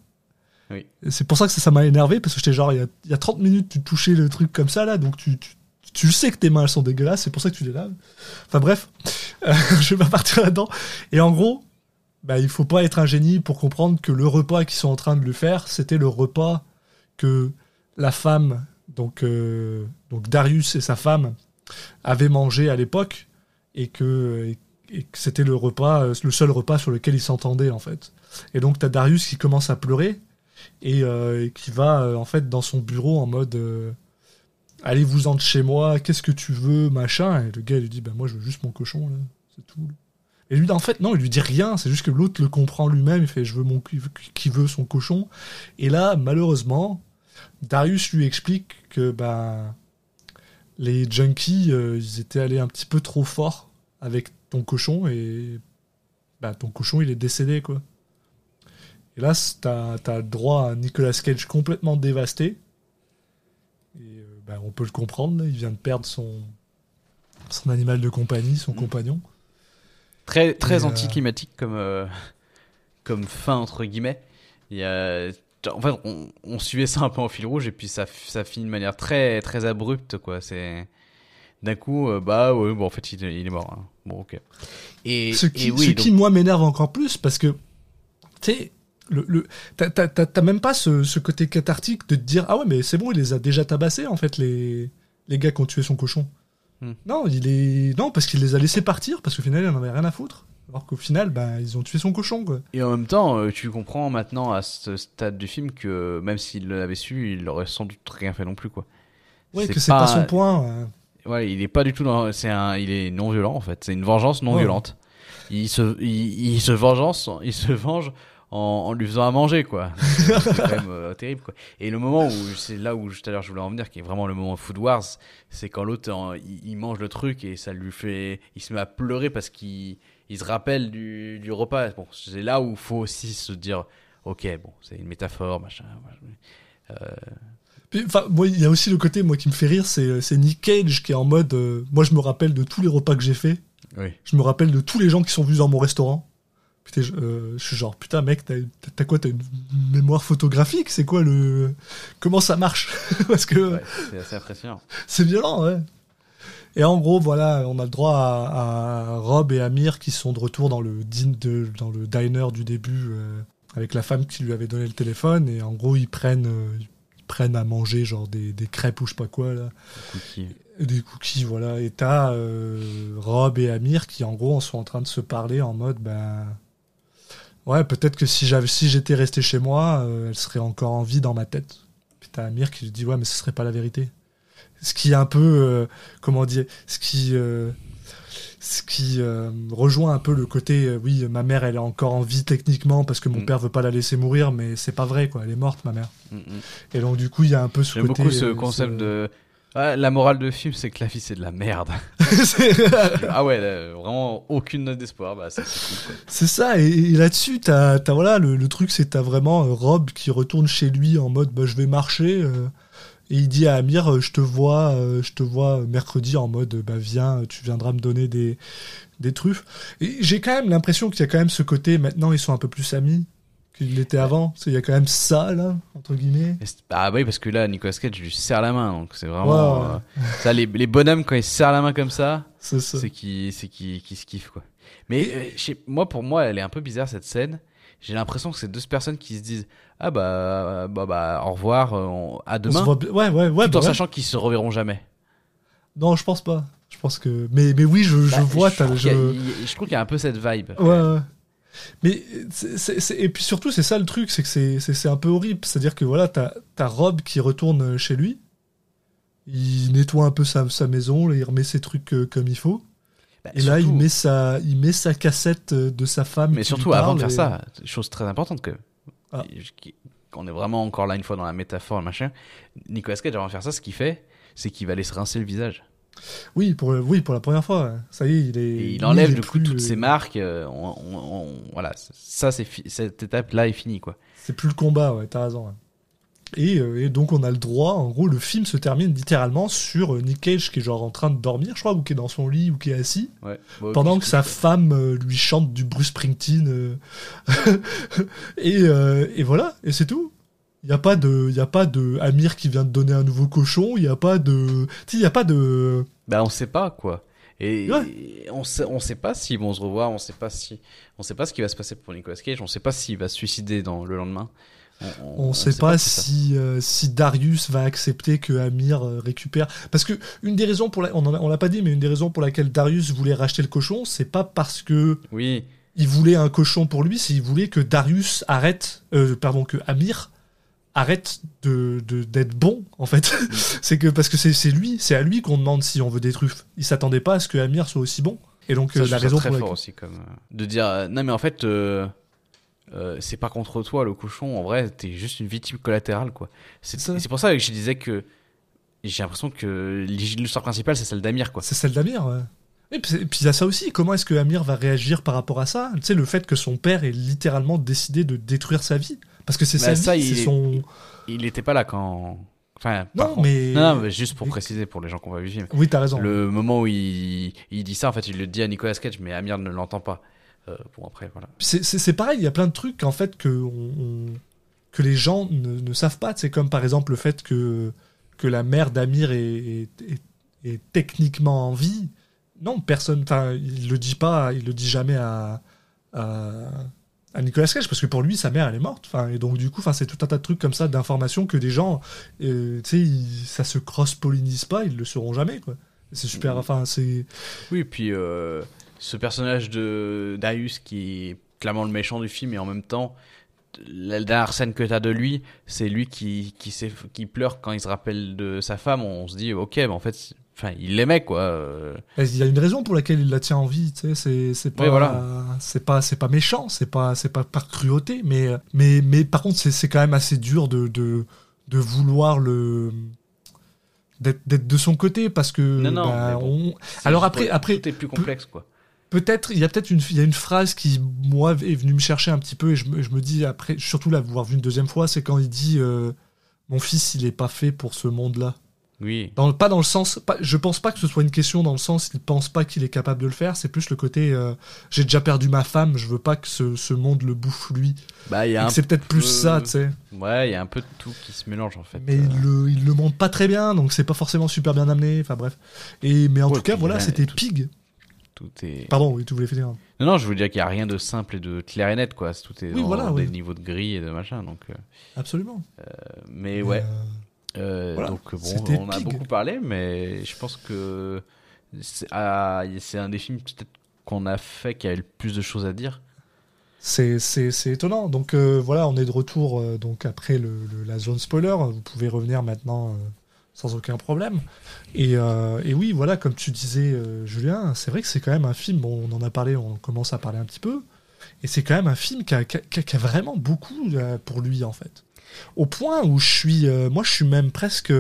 A: C'est pour ça que ça m'a énervé, parce que j'étais genre, il y, a, il y a 30 minutes, tu touchais le truc comme ça, là, donc tu, tu, tu sais que tes mains elles sont dégueulasses, c'est pour ça que tu les laves. Enfin bref, [LAUGHS] euh, je vais pas partir là-dedans. Et en gros, bah, il faut pas être un génie pour comprendre que le repas qu'ils sont en train de lui faire, c'était le repas que la femme, donc, euh, donc Darius et sa femme, avaient mangé à l'époque, et que, et, c'était le repas, euh, le seul repas sur lequel ils s'entendaient en fait. Et donc t'as Darius qui commence à pleurer et, euh, et qui va euh, en fait dans son bureau en mode euh, allez-vous-en de chez moi, qu'est-ce que tu veux, machin. Et le gars lui dit bah moi je veux juste mon cochon là, c'est tout. Et lui en fait non, il lui dit rien, c'est juste que l'autre le comprend lui-même, il fait je veux mon qui veut- son cochon. Et là malheureusement, Darius lui explique que bah les junkies ils étaient allés un petit peu trop fort avec ton cochon et bah ton cochon il est décédé quoi. Et là, t'as as droit à Nicolas Cage complètement dévasté. Et euh, bah, on peut le comprendre, il vient de perdre son, son animal de compagnie, son très
E: Très, très
A: Et, euh,
E: anticlimatique comme, euh, comme fin, entre guillemets. Il y a... En fait, on, on suivait ça un peu en fil rouge et puis ça, ça finit de manière très, très abrupte, quoi. C'est. D'un coup, euh, bah ouais, bon, en fait, il, est- il est mort. hein. Bon, ok. Et,
A: Ce qui,
E: et oui,
A: ce
E: donc-
A: qui, moi, m'énerve encore plus, parce que, tu sais, le, le, t'as- même pas ce, ce côté cathartique de te dire Ah ouais, mais c'est bon, il les a déjà tabassés, en fait, les, les gars qui ont tué son cochon.
E: Hmm.
A: Non, il est... non, parce qu'il les a laissés partir, parce qu'au final, il en avait rien à foutre. Alors qu'au final, bah, ils ont tué son cochon, quoi.
E: Et en même temps, euh, tu comprends maintenant à ce stade du film que même s'il l'avait su, il aurait sans doute rien fait non plus, quoi.
A: Ouais, que c'est pas... son point. ouais.
E: Ouais, il est pas du tout dans. C'est un. Il est non violent en fait. C'est une vengeance non
A: Ouais.
E: violente. Il se, il, il se vengeance, il se venge en, en lui faisant à manger quoi. C'est c'est quand même euh, [LAUGHS] terrible quoi. Et le moment où c'est là où tout à l'heure je voulais en venir, qui est vraiment le moment Food Wars, c'est quand l'autre il, il mange le truc et ça lui fait, il se met à pleurer parce qu'il il se rappelle du, du repas. Bon, c'est là où faut aussi se dire, ok, bon, c'est une métaphore, machin.
A: Puis, Enfin, moi, il y a aussi le côté, moi, qui me fait rire, c'est c'est Nick Cage qui est en mode. euh, moi, je me rappelle de tous les repas que j'ai fait.
E: Oui.
A: Je me rappelle de tous les gens qui sont venus dans mon restaurant. Putain, je, euh, je suis genre, putain, mec, t'as quoi T'as une mémoire photographique? C'est quoi le. Comment ça marche? [LAUGHS] Parce que
E: Ouais, c'est assez impressionnant.
A: c'est violent, ouais. Et en gros, voilà, on a le droit à, à Rob et Amir qui sont de retour dans le, din- de, dans le diner du début euh, avec la femme qui lui avait donné le téléphone. Et en gros, ils prennent, euh, ils prennent à manger genre des, des crêpes ou je sais pas quoi, là.
E: Cookie.
A: Des cookies, voilà. Et t'as euh, Rob et Amir qui, en gros, sont en train de se parler en mode, ben. Ouais, peut-être que si j'avais, si j'étais resté chez moi, euh, elle serait encore en vie dans ma tête. Puis t'as Amir qui lui dit, ouais, mais ce serait pas la vérité. Ce qui est un peu, euh, comment dire, ce qui, euh, ce qui rejoint un peu le côté, oui, ma mère, elle est encore en vie techniquement parce que mon
E: Mm.
A: père veut pas la laisser mourir, mais c'est pas vrai, quoi. Elle est morte, ma mère.
E: Mm, mm.
A: Et donc, du coup, il y a un peu ce
E: J'aime
A: côté.
E: beaucoup ce concept
A: ce-
E: de. Ouais, la morale de film, c'est que la vie, c'est de la merde. [LAUGHS] [LAUGHS] Ah ouais, là, vraiment aucune note d'espoir. Bah, c'est cool.
A: ça, et, et là-dessus, t'as, voilà, le, le truc, c'est que t'as vraiment euh, Rob qui retourne chez lui en mode bah, je vais marcher. euh, et il dit à Amir euh, je te vois, je te vois mercredi en mode bah viens, tu viendras me donner des, des truffes. Et j'ai quand même l'impression qu'il y a quand même ce côté, maintenant ils sont un peu plus amis qu'ils l'étaient avant. Il y a quand même ça, là, entre guillemets.
E: Ah bah oui, parce que là, Nicolas Cage lui serre la main. Donc c'est vraiment. Euh, ça, les, les bonhommes, quand ils se serrent la main comme ça, [LAUGHS]
A: C'est ça.
E: c'est qu'ils qu'ils- qu'ils se kiffent, quoi. Mais euh, sais- moi, pour moi, elle est un peu bizarre, cette scène. J'ai l'impression que c'est deux personnes qui se disent Ah bah, bah, bah au revoir, euh, on- à
A: On se
E: demain.
A: ouais, ouais, ouais.
E: tout
A: bah
E: en
A: ouais.
E: sachant qu'ils se reverront jamais.
A: Non, je pense pas. Je pense que. Mais, mais oui, je, je
E: Bah,
A: vois.
E: je, qu'il
A: je-
E: je trouve qu'il y a un peu cette vibe.
A: Ouais, ouais. Mais c'est- c'est- c'est- et puis surtout c'est ça le truc, c'est que c'est- un peu horrible. C'est-à-dire que voilà, t'as t'as Rob qui retourne chez lui, il nettoie un peu sa, sa maison, il remet ses trucs euh, comme il faut,
E: Bah,
A: et là il met sa il met sa cassette euh, de sa femme.
E: Mais surtout, avant de faire
A: et-
E: ça, chose très importante que.
A: Ah.
E: On est vraiment encore là une fois dans la métaphore, machin. Nicolas Cage, avant de faire ça, ce qu'il fait, c'est qu'il va aller se rincer le visage.
A: Oui, pour oui pour la première fois. Ça y est, il est.
E: Et il enlève du coup toutes
A: euh,
E: ces marques. euh, on- on- on- voilà, ça, c'est cette étape-là est finie, quoi.
A: C'est plus le combat, ouais. T'as raison. ouais. Et, euh, et donc on a le droit, en gros, le film se termine littéralement sur Nick Cage qui est genre en train de dormir, je crois, ou qui est dans son lit, ou qui est assis,
E: Ouais. Bon,
A: pendant que sa femme euh, lui chante du Bruce Springsteen. euh. [LAUGHS] et, euh, et voilà, et c'est tout. Il n'y a pas de, il a pas de Amir qui vient de donner un nouveau cochon. Il n'y a pas de, il y a pas de.
E: Bah on sait pas quoi. Et
A: Ouais.
E: on sait on sait pas s'ils vont se revoir, on sait pas si on sait pas ce qui va se passer pour Nicolas Cage, on sait pas s'il va se suicider dans le lendemain.
A: On ne sait pas, si, euh, si Darius va accepter que Amir euh, récupère. Parce que une des raisons pour la... on l'a pas dit, mais une des raisons pour laquelle Darius voulait racheter le cochon, c'est pas parce que
E: Oui,
A: il voulait un cochon pour lui, c'est il voulait que Darius arrête, euh, pardon, que Amir arrête de d'être bon en fait. [LAUGHS] c'est que parce que c'est lui, c'est à lui qu'on demande si on veut des truffes. Il s'attendait pas à ce que Amir soit aussi bon. Et donc
E: ça,
A: euh,
E: je
A: la
E: ça
A: raison
E: très
A: pour
E: fort aussi comme euh, de dire euh, non mais en fait euh, c'est pas contre toi le cochon, en vrai t'es juste une victime collatérale quoi. C'est pour ça que je disais que j'ai l'impression que l'histoire principale c'est celle d'Amir quoi.
A: C'est celle d'Amir, ouais. Et puis, il y a ça aussi, comment est-ce que Amir va réagir par rapport à ça? Tu sais, le fait que son père ait littéralement décidé de détruire sa vie. Parce que c'est
E: Bah,
A: sa
E: ça,
A: vie, c'est
E: est-
A: son...
E: Il était pas là quand enfin
A: Non,
E: contre-
A: mais...
E: non, non, mais juste pour préciser pour les gens qui ont pas vu le film.
A: Oui, t'as raison.
E: Le moment où il, il dit ça, en fait, il le dit à Nicolas Cage, mais Amir ne l'entend pas. Euh, bon, après, voilà.
A: C'est- pareil, il y a plein de trucs, en fait, que, on- on- que les gens ne, ne savent pas. C'est comme, par exemple, le fait que, que la mère d'Amir est, est, est- est techniquement en vie. Non, personne... Enfin, il le dit pas, il le dit jamais à... à à Nicolas Cage parce que pour lui sa mère elle est morte enfin et donc du coup enfin c'est tout un tas de trucs comme ça d'informations que des gens euh, tu sais ça se cross pollinise pas ils le sauront jamais quoi c'est super enfin c'est
E: Oui, et puis euh, ce personnage de Darius qui est clairement le méchant du film, et en même temps, la dernière scène que t'as de lui, c'est lui qui, qui, pleure quand il se rappelle de sa femme. On se dit, ok, mais en fait, enfin, il l'aimait, quoi. euh.
A: il y a une raison pour laquelle il la tient en vie tu sais c'est c'est pas
E: Oui, voilà.
A: c'est pas c'est pas méchant c'est pas c'est pas par cruauté mais mais mais par contre c'est c'est quand même assez dur de de de vouloir le d'être de son côté parce que
E: Non, non,
A: bah,
E: bon.
A: on- Alors après-
E: pour-
A: après,
E: Tout est plus complexe, quoi.
A: peut-être il y a peut-être une il y a une phrase qui moi est venue me chercher un petit peu et je me, je me dis après surtout l'avoir vu une deuxième fois c'est quand il dit euh, mon fils il est pas fait pour ce monde là
E: Oui.
A: dans, pas dans le sens pas, je pense pas que ce soit une question dans le sens il pense pas qu'il est capable de le faire c'est plus le côté euh, j'ai déjà perdu ma femme je veux pas que ce, ce monde le bouffe lui.
E: Bah,
A: c'est peut-être plus ça tu sais.
E: Ouais, il y a un peu de tout qui se mélange, en fait.
A: mais
E: Euh,
A: il le, il le montre pas très bien donc c'est pas forcément super bien amené enfin bref. Et mais en
E: Ouais,
A: tout cas voilà c'était
E: tout-
A: Pig.
E: Tout est...
A: pardon oui tu voulais finir.
E: Non, non, je veux dire qu'il n'y a rien de simple et de clair et net, quoi. Tout est
A: Oui,
E: dans
A: voilà,
E: des niveaux de gris et de machin, donc... euh,
A: absolument.
E: Mais ouais,
A: Euh, voilà,
E: donc bon, on a beaucoup parlé, mais je pense que c'est ah, c'est un des films peut-être qu'on a fait qui a eu le plus de choses à dire.
A: C'est, étonnant. Donc euh, voilà, on est de retour euh, donc après le, le- la zone spoiler. Vous pouvez revenir maintenant euh, sans aucun problème. Et, et oui, voilà, comme tu disais, Julien, c'est vrai que c'est quand même un film. Bon, on en a parlé, on commence à parler un petit peu. Et c'est quand même un film qui a, qui a- qui vraiment beaucoup pour lui en fait. Au point où je suis, euh, moi, je suis même presque.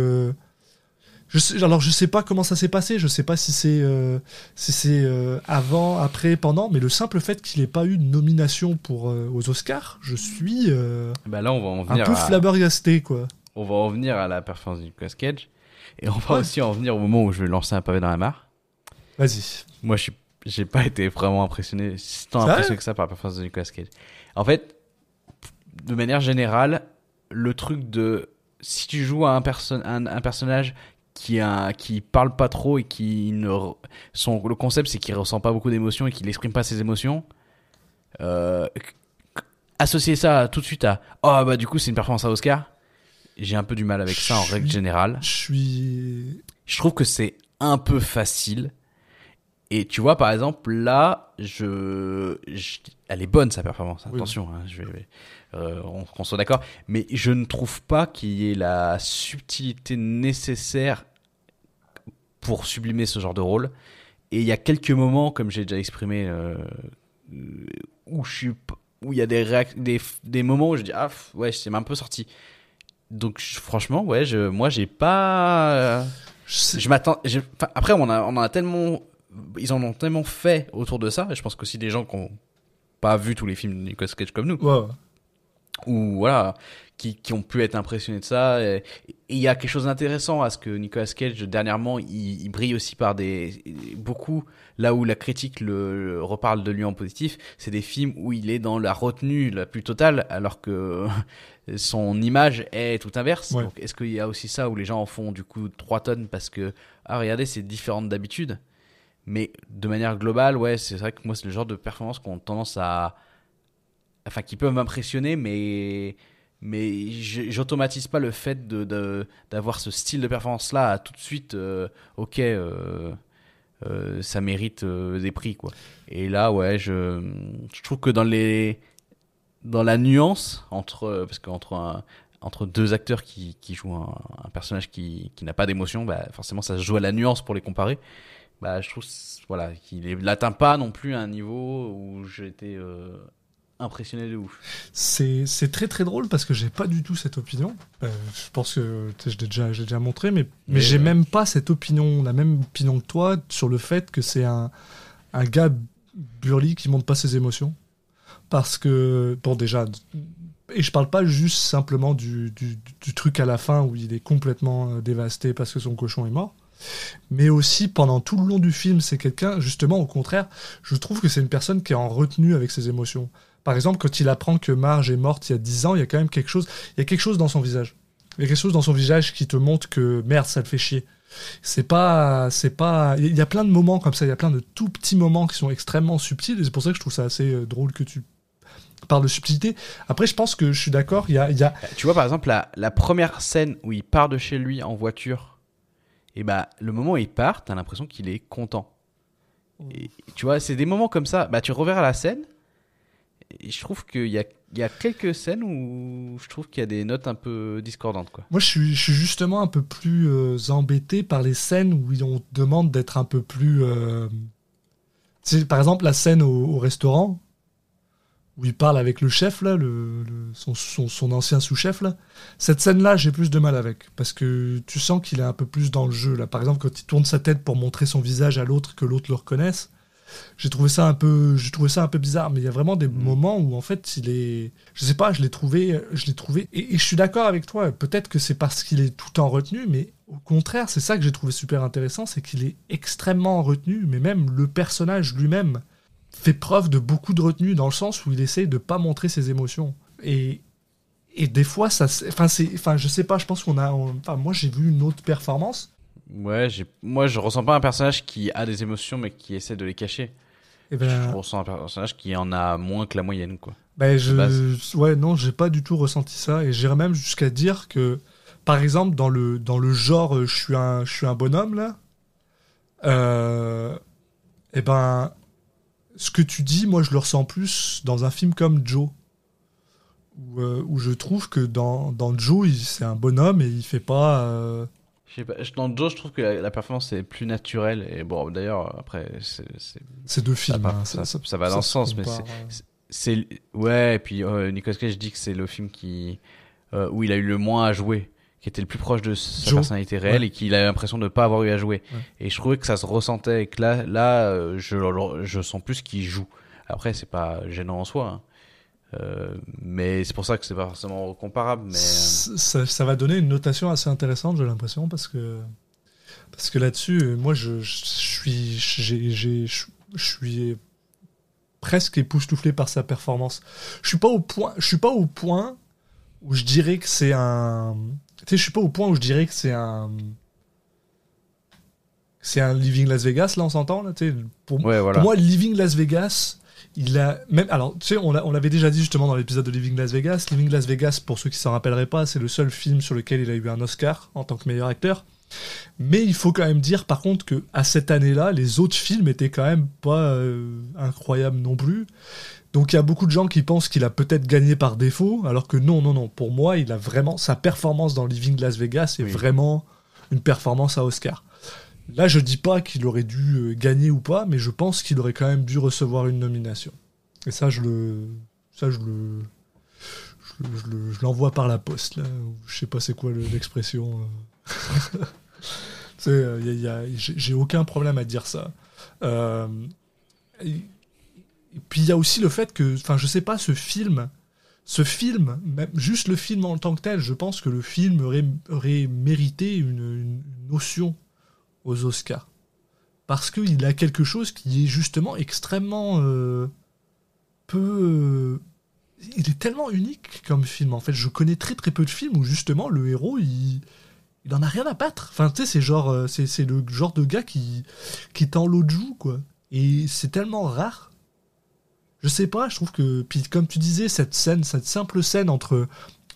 A: je sais, alors je sais pas comment ça s'est passé, je sais pas si c'est euh, si c'est euh, avant, après, pendant, mais le simple fait qu'il ait pas eu de nomination pour euh, aux Oscars, je suis
E: Bah là, on va en
A: un
E: venir,
A: peu
E: à,
A: flabbergasté quoi.
E: on va en venir à la performance du Nicolas Cage, et on va
A: Ouais.
E: aussi en venir au moment où je vais lancer un pavé dans la mare.
A: Vas-y.
E: Moi, je j'ai pas été vraiment impressionné, si tant impressionné que ça par la performance de Nicolas Cage. En fait, de manière générale, le truc de si tu joues à un, perso- un, un personnage qui a, qui parle pas trop et qui ne son le concept c'est qu'il ressent pas beaucoup d'émotions et qu'il exprime pas ses émotions. Euh, associer ça tout de suite à oh bah du coup c'est une performance à Oscar. J'ai un peu du mal avec ça en règle générale
A: Je suis.
E: je trouve que c'est un peu facile. Et tu vois, par exemple, là, je, je- elle est bonne sa performance.
A: Oui.
E: Attention, hein, je vais, euh, on- qu'on soit d'accord. Mais je ne trouve pas qu'il y ait la subtilité nécessaire pour sublimer ce genre de rôle. Et il y a quelques moments, comme j'ai déjà exprimé, euh, euh, où je suis, où il y a des, des, des moments où je dis ah ouais, c'est un peu sorti. Donc je- franchement, ouais, je, moi j'ai pas. euh,
A: Je
E: je m'attends. après, on, a, on en a tellement. Ils en ont tellement fait autour de ça. Et je pense qu'aussi des gens qui n'ont pas vu tous les films de Nicolas Cage comme nous. Ou voilà, qui, qui ont pu être impressionnés de ça. Et il y a quelque chose d'intéressant à ce que Nicolas Cage dernièrement, il, il brille aussi par des beaucoup là où la critique le, le reparle de lui en positif, c'est des films où il est dans la retenue la plus totale, alors que [LAUGHS] son image est tout inverse.
A: Ouais.
E: Donc est-ce qu'il y a aussi ça où les gens en font du coup 3 tonnes parce que ah regardez c'est différent d'habitude? Mais de manière globale, ouais, c'est vrai que moi c'est le genre de performance qu'on a tendance à enfin qui peuvent m'impressionner mais mais j'automatise pas le fait de d'avoir ce style de performance là tout de suite euh, ok euh, euh, ça mérite des prix quoi et là ouais je je trouve que dans les dans la nuance entre parce qu'entre un entre deux acteurs qui, qui jouent un, personnage qui, qui n'a pas d'émotion, bah forcément ça se joue à la nuance pour les comparer. Bah je trouve voilà qu'il n'atteint pas non plus un niveau où euh, impressionné de ouf.
A: C'est très très drôle parce que j'ai pas du tout cette opinion. Euh, je pense que je l'ai déjà, déjà montré, mais, mais,
E: Mais,
A: j'ai
E: euh,
A: même pas cette opinion, la même opinion que toi sur le fait que c'est un, un gars burly qui montre pas ses émotions. Parce que, bon, déjà, et je parle pas juste simplement du, du, du truc à la fin où il est complètement euh, dévasté parce que son cochon est mort. Mais aussi pendant tout le long du film, c'est quelqu'un, justement, au contraire, je trouve que c'est une personne qui est en retenue avec ses émotions. Par exemple, quand il apprend que Marge est morte il y a 10 ans, il y a quand même quelque chose, il y a quelque chose dans son visage. Il y a quelque chose dans son visage qui te montre que merde, ça le fait chier. C'est pas, c'est pas, il y a plein de moments comme ça, il y a plein de tout petits moments qui sont extrêmement subtils et c'est pour ça que je trouve ça assez euh, drôle que tu parles de subtilité. Après, je pense que je suis d'accord, il y a, il y a,
E: Tu vois par exemple la, la première scène où il part de chez lui en voiture, et bah le moment où il part, t'as l'impression qu'il est content. Et, tu vois, c'est des moments comme ça. Bah tu reverras la scène. Je trouve qu'il y a, il y a quelques scènes où je trouve qu'il y a des notes un peu discordantes quoi.
A: Moi, je suis, justement un peu plus euh, embêté par les scènes où on demande d'être un peu plus. euh, par exemple, la scène au, au restaurant où il parle avec le chef là, son, son ancien sous-chef là. Cette scène-là, j'ai plus de mal avec parce que tu sens qu'il est un peu plus dans le jeu là. Par exemple, quand il tourne sa tête pour montrer son visage à l'autre que l'autre le reconnaisse. J'ai trouvé ça un peu, j'ai trouvé ça un peu bizarre, mais il y a vraiment des moments où en fait il est, je sais pas, je l'ai trouvé, je l'ai trouvé, et, et je suis d'accord avec toi. Peut-être que c'est parce qu'il est tout en retenue, mais au contraire, c'est ça que j'ai trouvé super intéressant, c'est qu'il est extrêmement en retenue, mais même le personnage lui-même fait preuve de beaucoup de retenue dans le sens où il essaye de pas montrer ses émotions. Et et des fois ça, enfin c'est, enfin je sais pas, je pense qu'on a, enfin moi j'ai vu une autre performance.
E: Ouais, j'ai, moi je ressens pas un personnage qui a des émotions mais qui essaie de les cacher.
A: Et
E: Je
A: ben,
E: ressens un personnage qui en a moins que la moyenne quoi.
A: Ben, je, ouais, non, j'ai pas du tout ressenti ça, et j'irais même jusqu'à dire que, par exemple, dans le dans le genre, euh, je suis un, je suis un bonhomme là. Euh, et ben, ce que tu dis, moi, je le ressens plus dans un film comme Joe, où, euh, où je trouve que dans dans Joe, il- c'est un bonhomme et il fait pas. euh,
E: Je pas, dans Joe, je trouve que la, la performance est plus naturelle et bon d'ailleurs après c'est, c'est,
A: ces deux films.
E: va-
A: hein,
E: ça- ça va dans
A: se
E: sens, mais c'est ouais et puis euh, Nicolas Cage dit que c'est le film qui euh, où il a eu le moins à jouer qui était le plus proche de sa
A: Joe.
E: personnalité réelle
A: Ouais.
E: et qu'il a l'impression de ne pas avoir eu à jouer
A: Ouais.
E: et je trouvais que ça se ressentait et que là là euh, je je sens plus qu'il joue après c'est pas gênant en soi hein. Euh, mais c'est pour ça que c'est pas forcément comparable mais
A: ça, ça va donner une notation assez intéressante, j'ai l'impression, parce que parce que là-dessus, euh, moi, je, je suis j'ai- j'ai- je je suis presque époustouflé par sa performance. Je suis pas au point, je suis pas au point où je dirais que c'est un, tu sais, je suis pas au point où je dirais que c'est un c'est un Living Las Vegas là on s'entend là pour,
E: ouais voilà
A: pour moi, Living Las Vegas, il a même alors tu sais on l'a- on l'avait déjà dit justement dans l'épisode de Living Las Vegas. Living Las Vegas, pour ceux qui s'en rappelleraient pas, c'est le seul film sur lequel il a eu un Oscar en tant que meilleur acteur. Mais il faut quand même dire par contre que à cette année-là, les autres films étaient quand même pas euh, incroyables non plus. Donc il y a beaucoup de gens qui pensent qu'il a peut-être gagné par défaut, alors que non, non, non. Pour moi, il a vraiment sa performance dans Living Las Vegas est
E: Oui.
A: vraiment une performance à Oscar. Là, je dis pas qu'il aurait dû euh, gagner ou pas, mais je pense qu'il aurait quand même dû recevoir une nomination. Et ça, je le, ça, je le, je, le- je le- je l'envoie par la poste là. Je sais pas c'est quoi le- l'expression. [LAUGHS] y j'ai aucun problème à dire ça. Euh, et, puis il y a aussi le fait que, enfin, je sais pas, ce film, ce film, même juste le film en tant que tel, je pense que le film aurait, mérité une notion aux Oscars. Parce qu'il a quelque chose qui est justement extrêmement euh, peu. euh, il est tellement unique comme film. En fait, je connais très très peu de films où justement le héros il, il en a rien à battre. Enfin, tu sais, c'est genre, euh, c'est, c'est le genre de gars qui qui tend l'autre joue quoi. Et c'est tellement rare. Je sais pas. Je trouve que puis comme tu disais cette scène, cette simple scène entre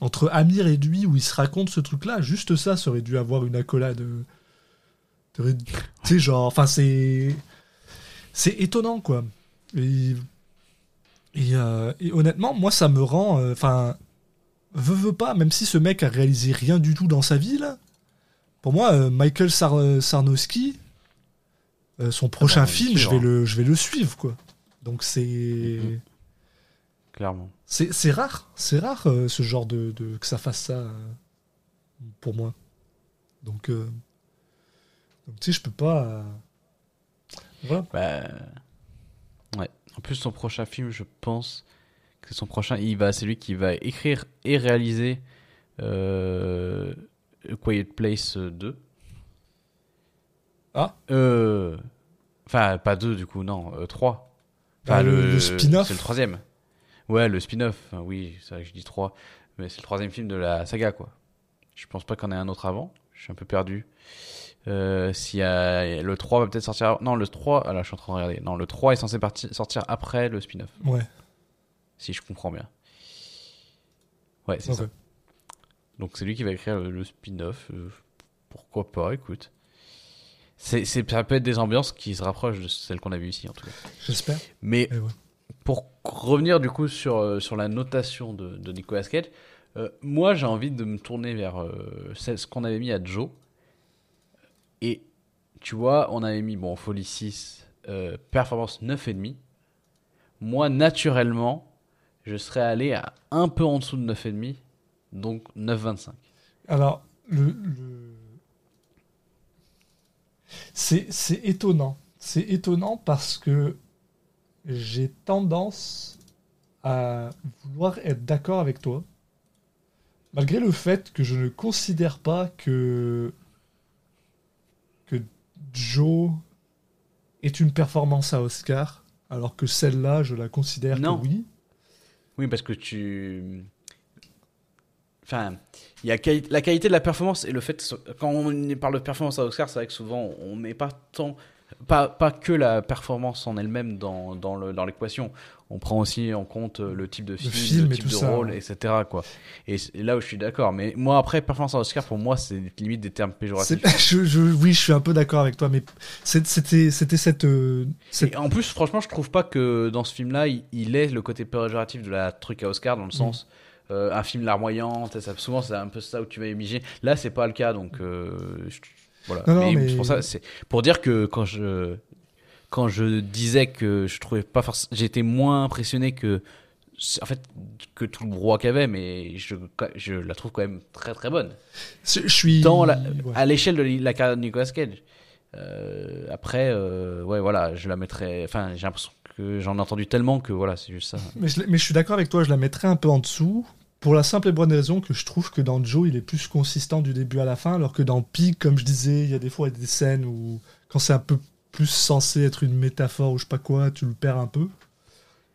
A: entre Amir et lui où il se raconte ce truc-là, juste ça, ça aurait dû avoir une accolade. Euh, t'aurais- Tu sais, genre, enfin, c'est. C'est étonnant, quoi. Et, et, euh, et honnêtement, moi, ça me rend. euh, Enfin. veux, veux pas, même si ce mec a réalisé rien du tout dans sa vie, là. Pour moi, euh, Michael Sar euh, Sarnowski, euh, son prochain
E: va le
A: film, je vais, le, je vais le suivre, quoi. Donc c'est.
E: Mhm. Clairement.
A: C'est c'est rare, c'est rare euh, ce genre de, de- que ça fasse ça euh, pour moi. Donc, euh, donc tu sais, je peux pas. euh, Voilà.
E: Bah, ouais. En plus, son prochain film, je pense que son prochain, il va, c'est lui qui va écrire et réaliser euh, A Quiet Place 2.
A: Ah.
E: Euh, Enfin, pas 2 du coup, non, 3.
A: Bah, le- le spin-off.
E: C'est le troisième. Ouais, le spin-off. Enfin, oui, c'est vrai que je dis 3. Mais c'est le troisième film de la saga, quoi. Je pense pas qu'on ait un autre avant. Je suis un peu perdu. Euh, s'il y a le 3 va peut-être sortir. Non, le 3. Ah là, je suis en train de regarder. Non, le 3 est censé parti- sortir après le spin-off.
A: Ouais.
E: Si je comprends bien. Ouais, c'est ça. Donc c'est lui qui va écrire le, le spin-off. euh, pourquoi pas, écoute. C'est, c'est, ça peut être des ambiances qui se rapprochent de celles qu'on a vues ici, en tout cas.
A: J'espère.
E: Mais
A: ouais.
E: pour revenir du coup sur, euh, sur la notation de, de Nicolas Cage, euh, moi j'ai envie de me tourner vers ce qu'on avait mis à Joe. Et tu vois, on avait mis, bon, Folie 6, euh, performance 9,5. Moi, naturellement, je serais allé à un peu en dessous de 9,5, donc 9,25.
A: Alors, le. C'est étonnant. C'est étonnant parce que j'ai tendance à vouloir être d'accord avec toi. Malgré le fait que je ne considère pas que Joe est une performance à Oscar, alors que celle-là, je la considère
E: Non.
A: que oui.
E: Oui, parce que tu. Enfin, il y a quali- la qualité de la performance et le fait. Quand on parle de performance à Oscar, c'est vrai que souvent on met pas tant. Pas, pas que la performance en elle-même dans, dans l'équation. On prend aussi en compte euh, le type de film, le,
A: film
E: type
A: tout
E: de
A: ça,
E: rôle, etc. Quoi. Et là où je suis d'accord. Mais moi, après, performance à Oscar, pour moi, c'est limite des termes péjoratifs. [LAUGHS]
A: Je, je- oui, je suis un peu d'accord avec toi, mais c'était cette, euh, cette
E: Et en plus, franchement, je trouve pas que dans ce film-là, il, il est le côté péjoratif de la truc à Oscar,
A: Mm.
E: dans le sens euh, un film larmoyant. Ça, souvent, c'est un peu ça où tu vas imaginer. Là, c'est pas le cas, donc euh, je- voilà.
A: Non, non,
E: mais
A: mais-
E: c'est pour ça, pour dire que quand je quand je disais que je trouvais pas forcément, j'étais moins impressionné que en fait que tout le brouhaha qu'il y avait, mais je, je la trouve quand même très très bonne
A: je, suis
E: dans la-
A: ouais.
E: à l'échelle de la carrière de Nicolas Cage. Euh, après, euh, ouais, voilà, je la mettrais. Enfin, j'ai l'impression que j'en ai entendu tellement que voilà, c'est juste ça.
A: Mais je, mais je suis d'accord avec toi, je la mettrais un peu en dessous. Pour la simple et bonne raison que je trouve que dans Joe, il est plus consistant du début à la fin, alors que dans Pig, comme je disais, il y a des fois des scènes où, quand c'est un peu plus censé être une métaphore ou je sais pas quoi, tu le perds un peu.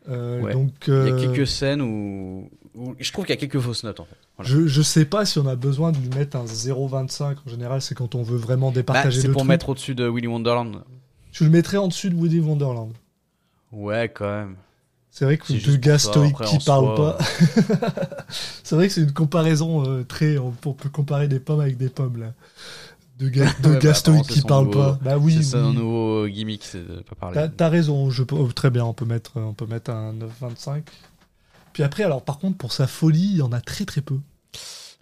A: Euh,
E: Ouais.
A: Donc,
E: Il y a
A: euh,
E: quelques scènes où, où- je trouve qu'il y a quelques fausses notes en fait. Voilà.
A: je, je sais pas si on a besoin de lui mettre un 0,25. En général, c'est quand on veut vraiment
E: Bah,
A: départager
E: c'est
A: le
E: pour
A: truc.
E: mettre au-dessus de Willy Wonderland.
A: Tu le mettrais en dessus de Woody Wonderland.
E: Ouais, quand même.
A: C'est vrai que
E: C'est
A: deux gars stoïques qui
E: en
A: parlent
E: soi,
A: pas. [LAUGHS] c'est vrai que c'est une comparaison euh, très. On, on peut comparer des pommes avec des pommes là.
E: Ouais,
A: gars
E: bah, c'est
A: qui
E: son nouveau-
A: pas. Bah oui,
E: c'est un
A: oui.
E: nouveau gimmick, c'est de pas parler.
A: T'as, raison. Je peux, oh, très bien, on peut mettre, on peut mettre un 9,25. Puis après, alors par contre, pour sa folie, il y en a très très peu.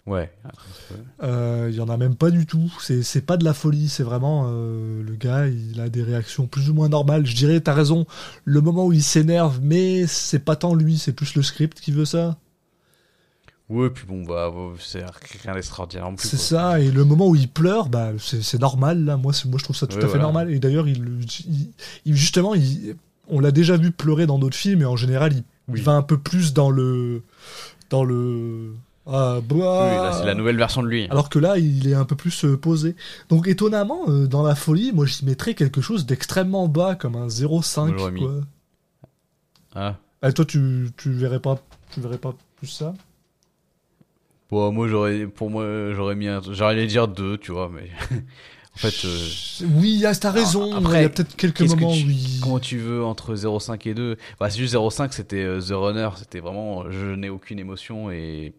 E: Ouais.
A: Euh, Il y en a même pas du tout. C'est, c'est pas de la folie. C'est vraiment euh, le gars. Il a des réactions plus ou moins normales. Je dirais, t'as raison. Le moment où il s'énerve, mais c'est pas tant lui. C'est plus le script qui veut ça.
E: Ouais, puis bon, bah, c'est rien d'extraordinaire non plus.
A: C'est ça, et le moment où il pleure, bah, c'est normal, là. Moi, moi, je trouve ça tout
E: Ouais,
A: à fait
E: voilà.
A: normal. Et d'ailleurs, il, il- il- justement, il- on l'a déjà vu pleurer dans d'autres films, et en général, il,
E: Oui.
A: va un peu plus dans le, dans le. Ah, bah.
E: Oui, c'est la nouvelle version de lui.
A: Alors que là, il est un peu plus euh, posé. Donc étonnamment, euh, dans la folie, moi j'y mettrais quelque chose d'extrêmement bas, comme un 0,5.
E: Moi, j'aurais mis-
A: quoi.
E: Ah.
A: Ah, toi, tu, tu verrais pas, tu verrais pas plus ça?
E: Bon, moi, j'aurais, pour moi, j'aurais mis un, j'aurais dire deux, tu vois, mais [LAUGHS] en fait, euh,
A: Oui, ah, t'as raison.
E: après,
A: il y a peut-être quelques
E: qu'est-ce que
A: moments
E: tu-
A: où il-
E: comment tu veux entre 0,5 et 2 bah, c'est juste 0,5, c'était euh, The Runner, c'était vraiment, je n'ai aucune émotion et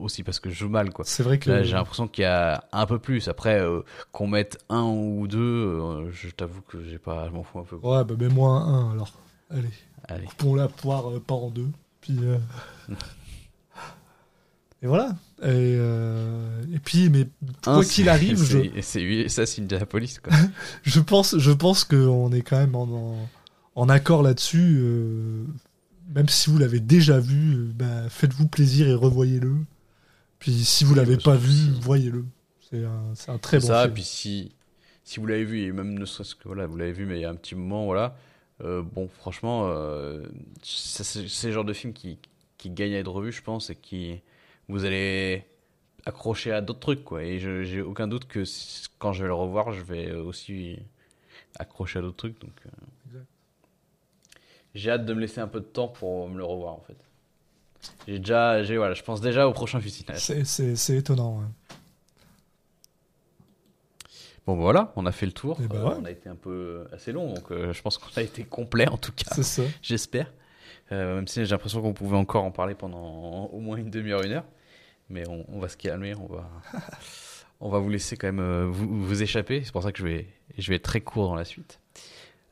E: aussi parce que je joue mal, quoi.
A: C'est vrai que.
E: Là, j'ai l'impression qu'il y a un peu plus. Après, euh, qu'on mette un ou deux, euh, je t'avoue que j'ai pas, je m'en fous un peu. quoi.
A: Ouais, bah mets-moi un 1 alors. Allez,
E: Allez.
A: coupons la poire euh, pas en deux. Puis. [LAUGHS] Et voilà. Et, euh, et puis, mais quoi
E: Un,
A: qu'il arrive, je,
E: c'est, ça, c'est la police, quoi. [LAUGHS]
A: je pense, je pense qu'on est quand même en, en, en accord là-dessus. euh, même si vous l'avez déjà vu, euh, bah, faites-vous plaisir et revoyez-le. Puis si vous
E: Oui,
A: l'avez pas vu,
E: si-
A: voyez-le. C'est un, c'est un très bon
E: ça,
A: film.
E: puis si, si vous l'avez vu, et même ne serait-ce que voilà, vous l'avez vu, mais il y a un petit moment, voilà. bon, franchement, c'est le genre de film qui, qui gagne à être revu, je pense, et qui vous allez accrocher à d'autres trucs, quoi. Et j'ai aucun doute que quand je vais le revoir, je vais aussi accrocher à d'autres trucs. Donc, euh, j'ai hâte de me laisser un peu de temps pour me le revoir, en fait. J'ai déjà, j'ai voilà, je pense déjà au prochain fusilage.
A: C'est- étonnant. ouais.
E: Bon bah voilà, on a fait le tour.
A: Eh ben
E: Euh,
A: ouais.
E: On a été un peu assez long, donc euh, je pense qu'on a été complet en tout cas.
A: C'est ça.
E: J'espère. Euh, même si j'ai l'impression qu'on pouvait encore en parler pendant au moins une demi-heure, une heure. Mais on, va se calmer, on va, [LAUGHS] on va vous laisser quand même euh, vous, vous échapper. C'est pour ça que je vais, je vais être très court dans la suite.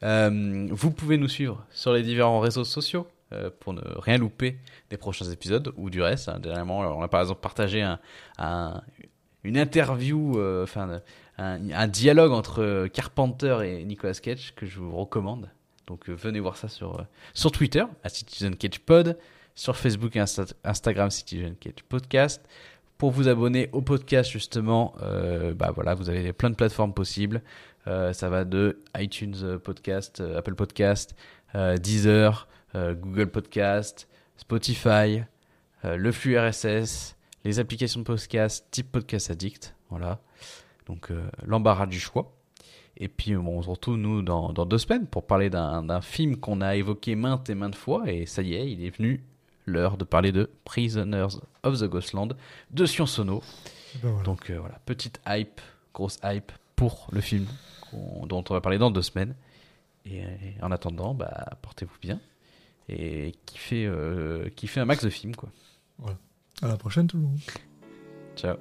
E: Euh, vous pouvez nous suivre sur les différents réseaux sociaux euh, pour ne rien louper des prochains épisodes ou du reste. hein. Dernièrement, on a par exemple partagé un, un- une interview, enfin un, dialogue entre Carpenter et Nicolas Cage que je vous recommande. Donc venez voir ça sur, sur Twitter, à Citizen Cage Pod, sur Facebook et Insta- Instagram Citizen Cage Podcast. Pour vous abonner au podcast, justement, euh, bah voilà, vous avez plein de plateformes possibles. Euh, ça va de iTunes euh, Podcast, Apple Podcast, Deezer, Google Podcast, Spotify, le flux RSS, les applications de podcast type Podcast Addict. Voilà. Donc l'embarras du choix. Et puis bon, on se retrouve nous dans, dans deux semaines pour parler d'un film qu'on a évoqué maintes et maintes fois. Et ça y est, il est venu l'heure de parler de Prisoners of the Ghostland de Sion Sono.
A: Ben voilà.
E: Donc euh, voilà, petite hype, grosse hype pour le film dont on va parler dans deux semaines. Et, en attendant, bah, portez-vous bien et kiffez, euh, kiffez un max de films. Quoi.
A: À la prochaine tout le monde.
E: Ciao.